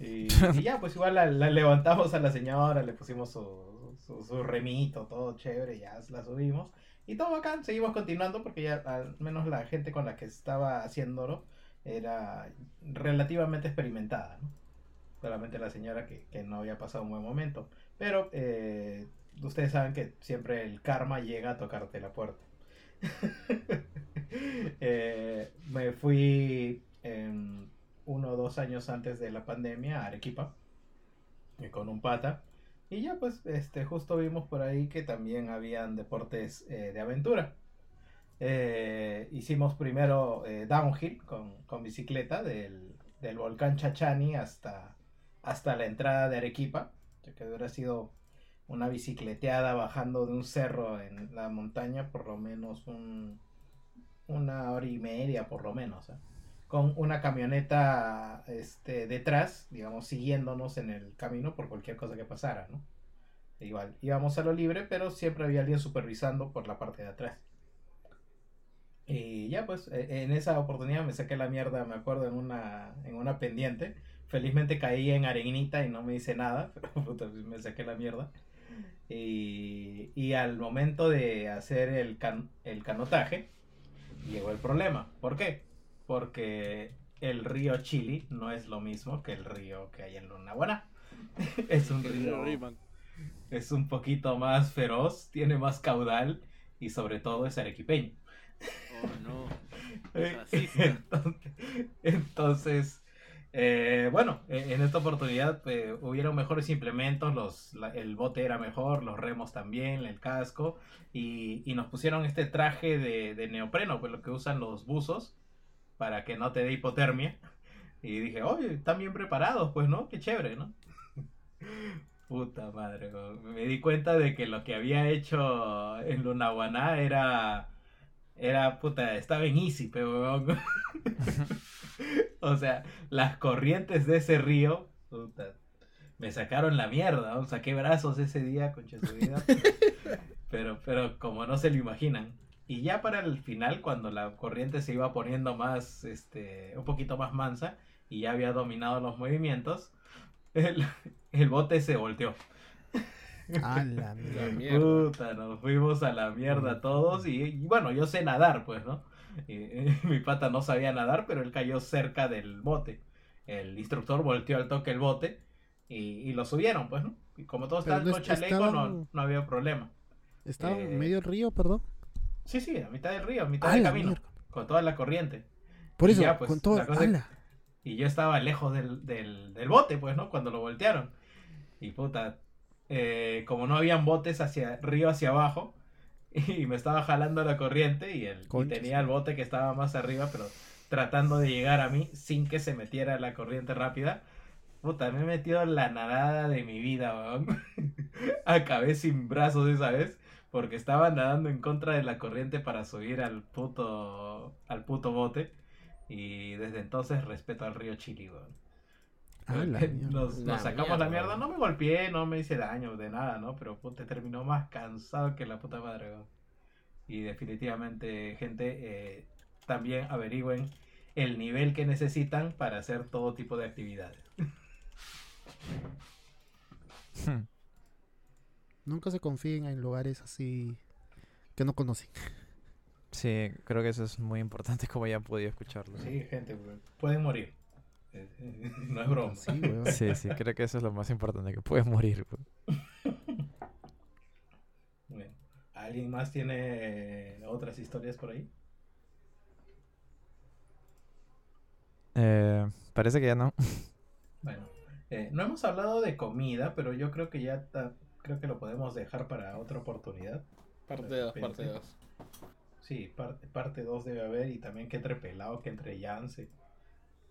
Y, y ya, pues igual la, la levantamos a la señora, le pusimos su, su, su remito, todo chévere, ya la subimos. Y todo acá, seguimos continuando porque ya al menos la gente con la que estaba haciéndolo era relativamente experimentada, ¿no? Solamente la señora que, que no había pasado un buen momento. Pero eh, ustedes saben que siempre el karma llega a tocarte la puerta. Eh, me fui en uno o dos años antes de la pandemia a Arequipa eh, con un pata. Y ya pues este, justo vimos por ahí que también habían deportes eh, de aventura. Eh, hicimos primero eh, downhill con, con bicicleta del, del volcán Chachani hasta, hasta la entrada de Arequipa, ya que hubiera sido una bicicleteada bajando de un cerro en la montaña por lo menos un, una hora y media por lo menos, ¿eh? con una camioneta este, detrás, digamos, siguiéndonos en el camino por cualquier cosa que pasara, ¿no? Igual, íbamos a lo libre, pero siempre había alguien supervisando por la parte de atrás. Y ya pues, e- en esa oportunidad me saqué la mierda, me acuerdo, en una, en una pendiente. Felizmente caí en arenita y no me hice nada, pero puta, pues, me saqué la mierda. Y, y al momento de hacer el, can- el canotaje, llegó el problema. ¿Por qué? Porque el río Chili no es lo mismo que el río que hay en Lunahuaná. es un río es un poquito más feroz, tiene más caudal y sobre todo es arequipeño. Oh, no. Entonces, entonces, eh, bueno, en en esta oportunidad eh, hubieron mejores implementos, los, el bote era mejor, los remos también, el casco, y, y nos pusieron este traje de, de neopreno, pues lo que usan los buzos, para que no te dé hipotermia. Y dije, oye, están bien preparados, pues, ¿no? Qué chévere, ¿no? Puta madre, me di cuenta de que lo que había hecho en Lunahuaná era era puta, estaba en easy, pero. o sea, las corrientes de ese río, puta, me sacaron la mierda, weón. saqué brazos ese día, concha su vida. pero, pero como no se lo imaginan. Y ya para el final, cuando la corriente se iba poniendo más, este, un poquito más mansa y ya había dominado los movimientos, el, el bote se volteó. A la mierda. mierda. Puta, nos fuimos a la mierda todos y, y bueno, yo sé nadar, pues, ¿no? Y, y mi pata no sabía nadar, pero él cayó cerca del bote. El instructor volteó al toque el bote y, y lo subieron, pues, ¿no? Y como todos estaban no con chaleco, estaban- no, no había problema. Estaba Eh, en medio del río, perdón. Sí, sí, a mitad del río, a mitad del camino, con toda la corriente. Por y eso, ya, pues, con todo. cosa. Y yo estaba lejos del, del, del bote, pues, ¿no? Cuando lo voltearon. Y puta, eh, como no habían botes hacia río hacia abajo, y me estaba jalando la corriente y, el, y tenía el bote que estaba más arriba, pero tratando de llegar a mí sin que se metiera la corriente rápida. Puta, me he metido la nadada de mi vida, weón. Acabé sin brazos esa vez. Porque estaba nadando en contra de la corriente para subir al puto, al puto bote. Y desde entonces respeto al río Chili, weón. A la Nos, mierda. nos La sacamos mierda, la mierda. No me golpeé, no me hice daño de nada, ¿no? Pero puta, terminó más cansado que la puta madre. Y definitivamente, gente, eh, también averigüen el nivel que necesitan para hacer todo tipo de actividades. Nunca se confíen en lugares así que no conocen. Sí, creo que eso es muy importante como ya han podido escucharlo. Sí, gente, pueden morir. No es broma. Sí, weón. Sí, sí, creo que eso es lo más importante, que puedes morir. pues. Bueno, ¿Alguien más tiene otras historias por ahí? Eh, parece que ya no. Bueno, eh, no hemos hablado de comida, pero yo creo que ya ta- creo que lo podemos dejar para otra oportunidad. Parte 2, parte Pensé. 2. Sí, parte, parte 2 debe haber y también que entre pelado, que entre Yance.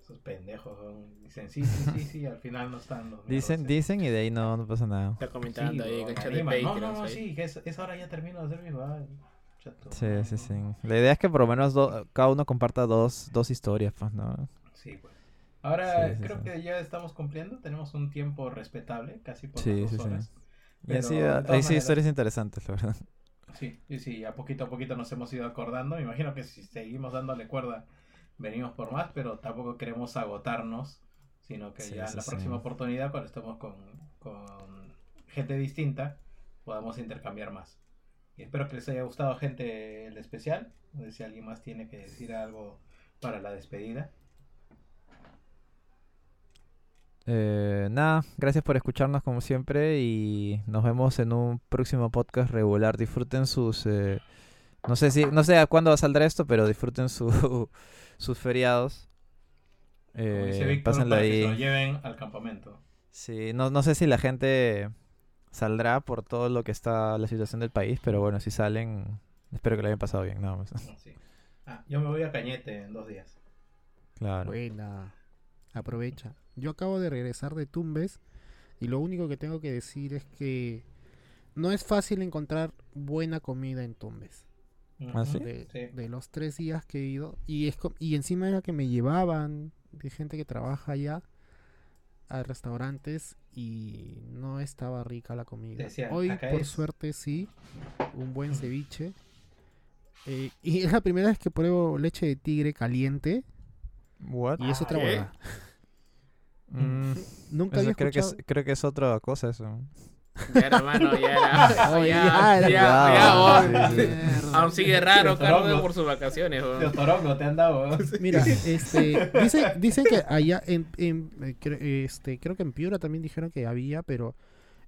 Esos pendejos son- dicen sí, sí, sí, sí, al final no están los Dicen, mejores. dicen y de ahí no, no pasa nada. Está Sí, comentando ahí el me chat de. No, no, no, ahí. sí, que es, es ahora ya termino de hacer mi va, chato. Sí, sí, sí. La idea es que por lo menos do- cada uno comparta dos, dos historias, pues, ¿no? Sí, pues. Ahora Sí, sí, creo sí. que ya estamos cumpliendo, tenemos un tiempo respetable, casi por Sí, las sí, dos sí. horas. Y así, ah, hay sí historias interesantes, la verdad. Sí, sí, sí, a poquito a poquito nos hemos ido acordando. Me imagino que si seguimos dándole cuerda, venimos por más, pero tampoco queremos agotarnos, sino que Sí, ya en sí, la sí. próxima oportunidad, cuando estemos con, con gente distinta, podamos intercambiar más. Y espero que les haya gustado, gente, el especial. No sé si alguien más tiene que decir algo para la despedida. Eh, nada, gracias por escucharnos como siempre y nos vemos en un próximo podcast regular. Disfruten sus... eh, no sé si, no sé a cuándo saldrá esto, pero disfruten su, sus feriados. Eh, pásenla para que se lo ahí. lleven al campamento. Sí, no, no sé si la gente saldrá por todo lo que está la situación del país, pero bueno, si salen, espero que lo hayan pasado bien, nada más. Sí. Ah, yo me voy a Cañete en dos días. Claro. Buena. Aprovecha. Yo acabo de regresar de Tumbes y lo único que tengo que decir es que no es fácil encontrar buena comida en Tumbes. ¿Ah, sí? De, Sí. de los tres días que he ido. Y, es y encima era que me llevaban de gente que trabaja allá a restaurantes y no estaba rica la comida. Decían, Hoy, por es- suerte, sí. Un buen ceviche. Eh, y es la primera vez que pruebo leche de tigre caliente. What? Y es otra ¿qué? huevada. Mm, Nunca eso había creo, que es, creo que es otra cosa eso. Ya era, mano, ya era. Oye, ya, ya ya. Aún sigue raro. Carlos, por sus vacaciones. Tío Torongo te han dado. ¿no? Mira, este, dice, dicen que allá en, en, eh, este, creo que en Piura también dijeron que había, pero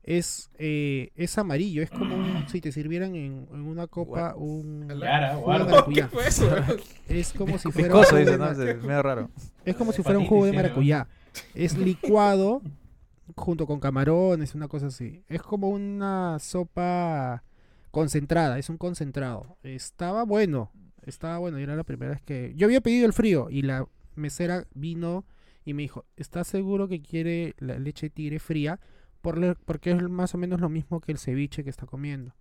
es, eh, es amarillo, es como un- si te sirvieran en, en una copa un Yara, jugo de guarda. maracuyá. ¿Qué fue eso? weón? Es como si fuera Picoso, un dice, jugo ¿no? de Es medio raro. Es como si fuera un jugo de ¿no? maracuyá. Es licuado junto con camarones, una cosa así. Es como una sopa concentrada, es un concentrado. Estaba bueno, estaba bueno. Y era la primera vez que... Yo había pedido el frío y la mesera vino y me dijo, ¿estás seguro que quiere la leche tigre fría? Por porque es más o menos lo mismo que el ceviche que está comiendo.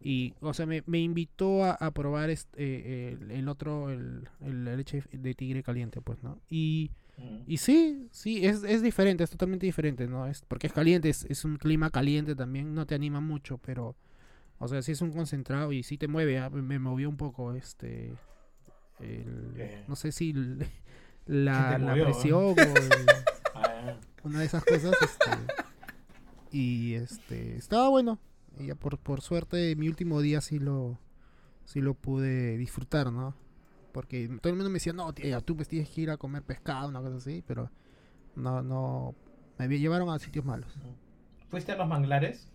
Y, o sea, me, invitó a, probar este, eh, el, otro, el, el- la leche de tigre caliente, pues, ¿no? Y, Mm. y sí, sí, es, es diferente, es totalmente diferente, ¿no? Es, porque es caliente, es, es un clima caliente también, no te anima mucho, pero, o sea, sí es un concentrado y sí te mueve, ah, me movió un poco, este, el- ¿Qué? no sé si el- ¿Qué la, la movió, presión o el- Ah, una de esas cosas, este, y este, estaba bueno, y ya por, por suerte mi último día sí lo, sí lo pude disfrutar, ¿no? Porque todo el mundo me decía, no, tía, tú pues tienes que ir a comer pescado, una cosa así, pero no, no, me llevaron a sitios malos. ¿Fuiste a los manglares?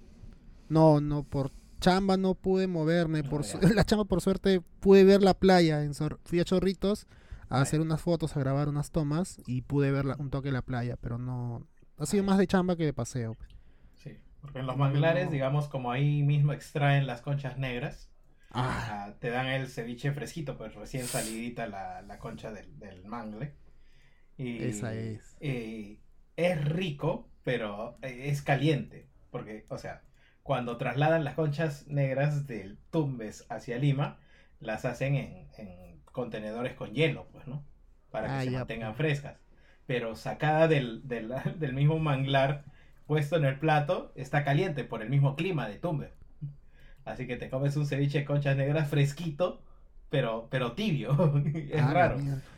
No, no, por chamba no pude moverme, No, por su- la chamba por suerte pude ver la playa, en Sor- fui a Chorritos a Ay. hacer unas fotos, a grabar unas tomas y pude ver la- un toque de la playa, pero no, ha sido más de chamba que de paseo. Sí. Porque en los manglares, No. digamos, como ahí mismo extraen las conchas negras, Ah, te dan el ceviche fresquito, pues recién salidita la, la concha del, del mangle. Y, Esa es. es rico, pero es caliente. Porque, o sea, cuando trasladan las conchas negras del Tumbes hacia Lima, las hacen en, en contenedores con hielo, pues, ¿no? Para que Ah, se ya, mantengan pues. frescas. Pero sacada del, del, del mismo manglar, puesto en el plato, está caliente por el mismo clima de Tumbes. Así que te comes un ceviche de conchas negras fresquito, pero, pero tibio. es ah, raro.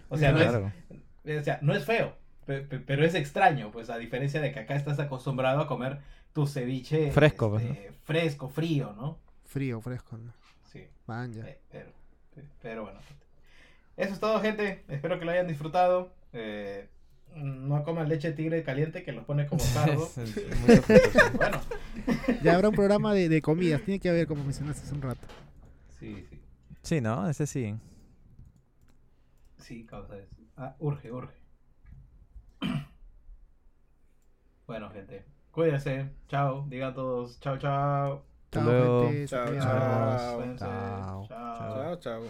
O sea, no es, o sea, no es feo, pe- pe- pero es extraño, pues a diferencia de que acá estás acostumbrado a comer tu ceviche Fresco, pues, este, fresco, frío, ¿no? Frío, fresco, ¿no? Sí, Man, ya. eh, pero, pero bueno. Eso es todo, gente. Espero que lo hayan disfrutado. Eh, no coman leche tigre caliente que los pone como sí. bueno, Ya habrá un programa de, de comidas, tiene que haber, como mencionaste hace un rato. sí, sí. Sí, ¿no? Ese sí. Sí, causa eso. Ah, urge, urge. Bueno, gente. Cuídense. Chao. Digan todos. Chao, chao. Chao, gente, Chao, chao. Chao. Chao. Chao, chao.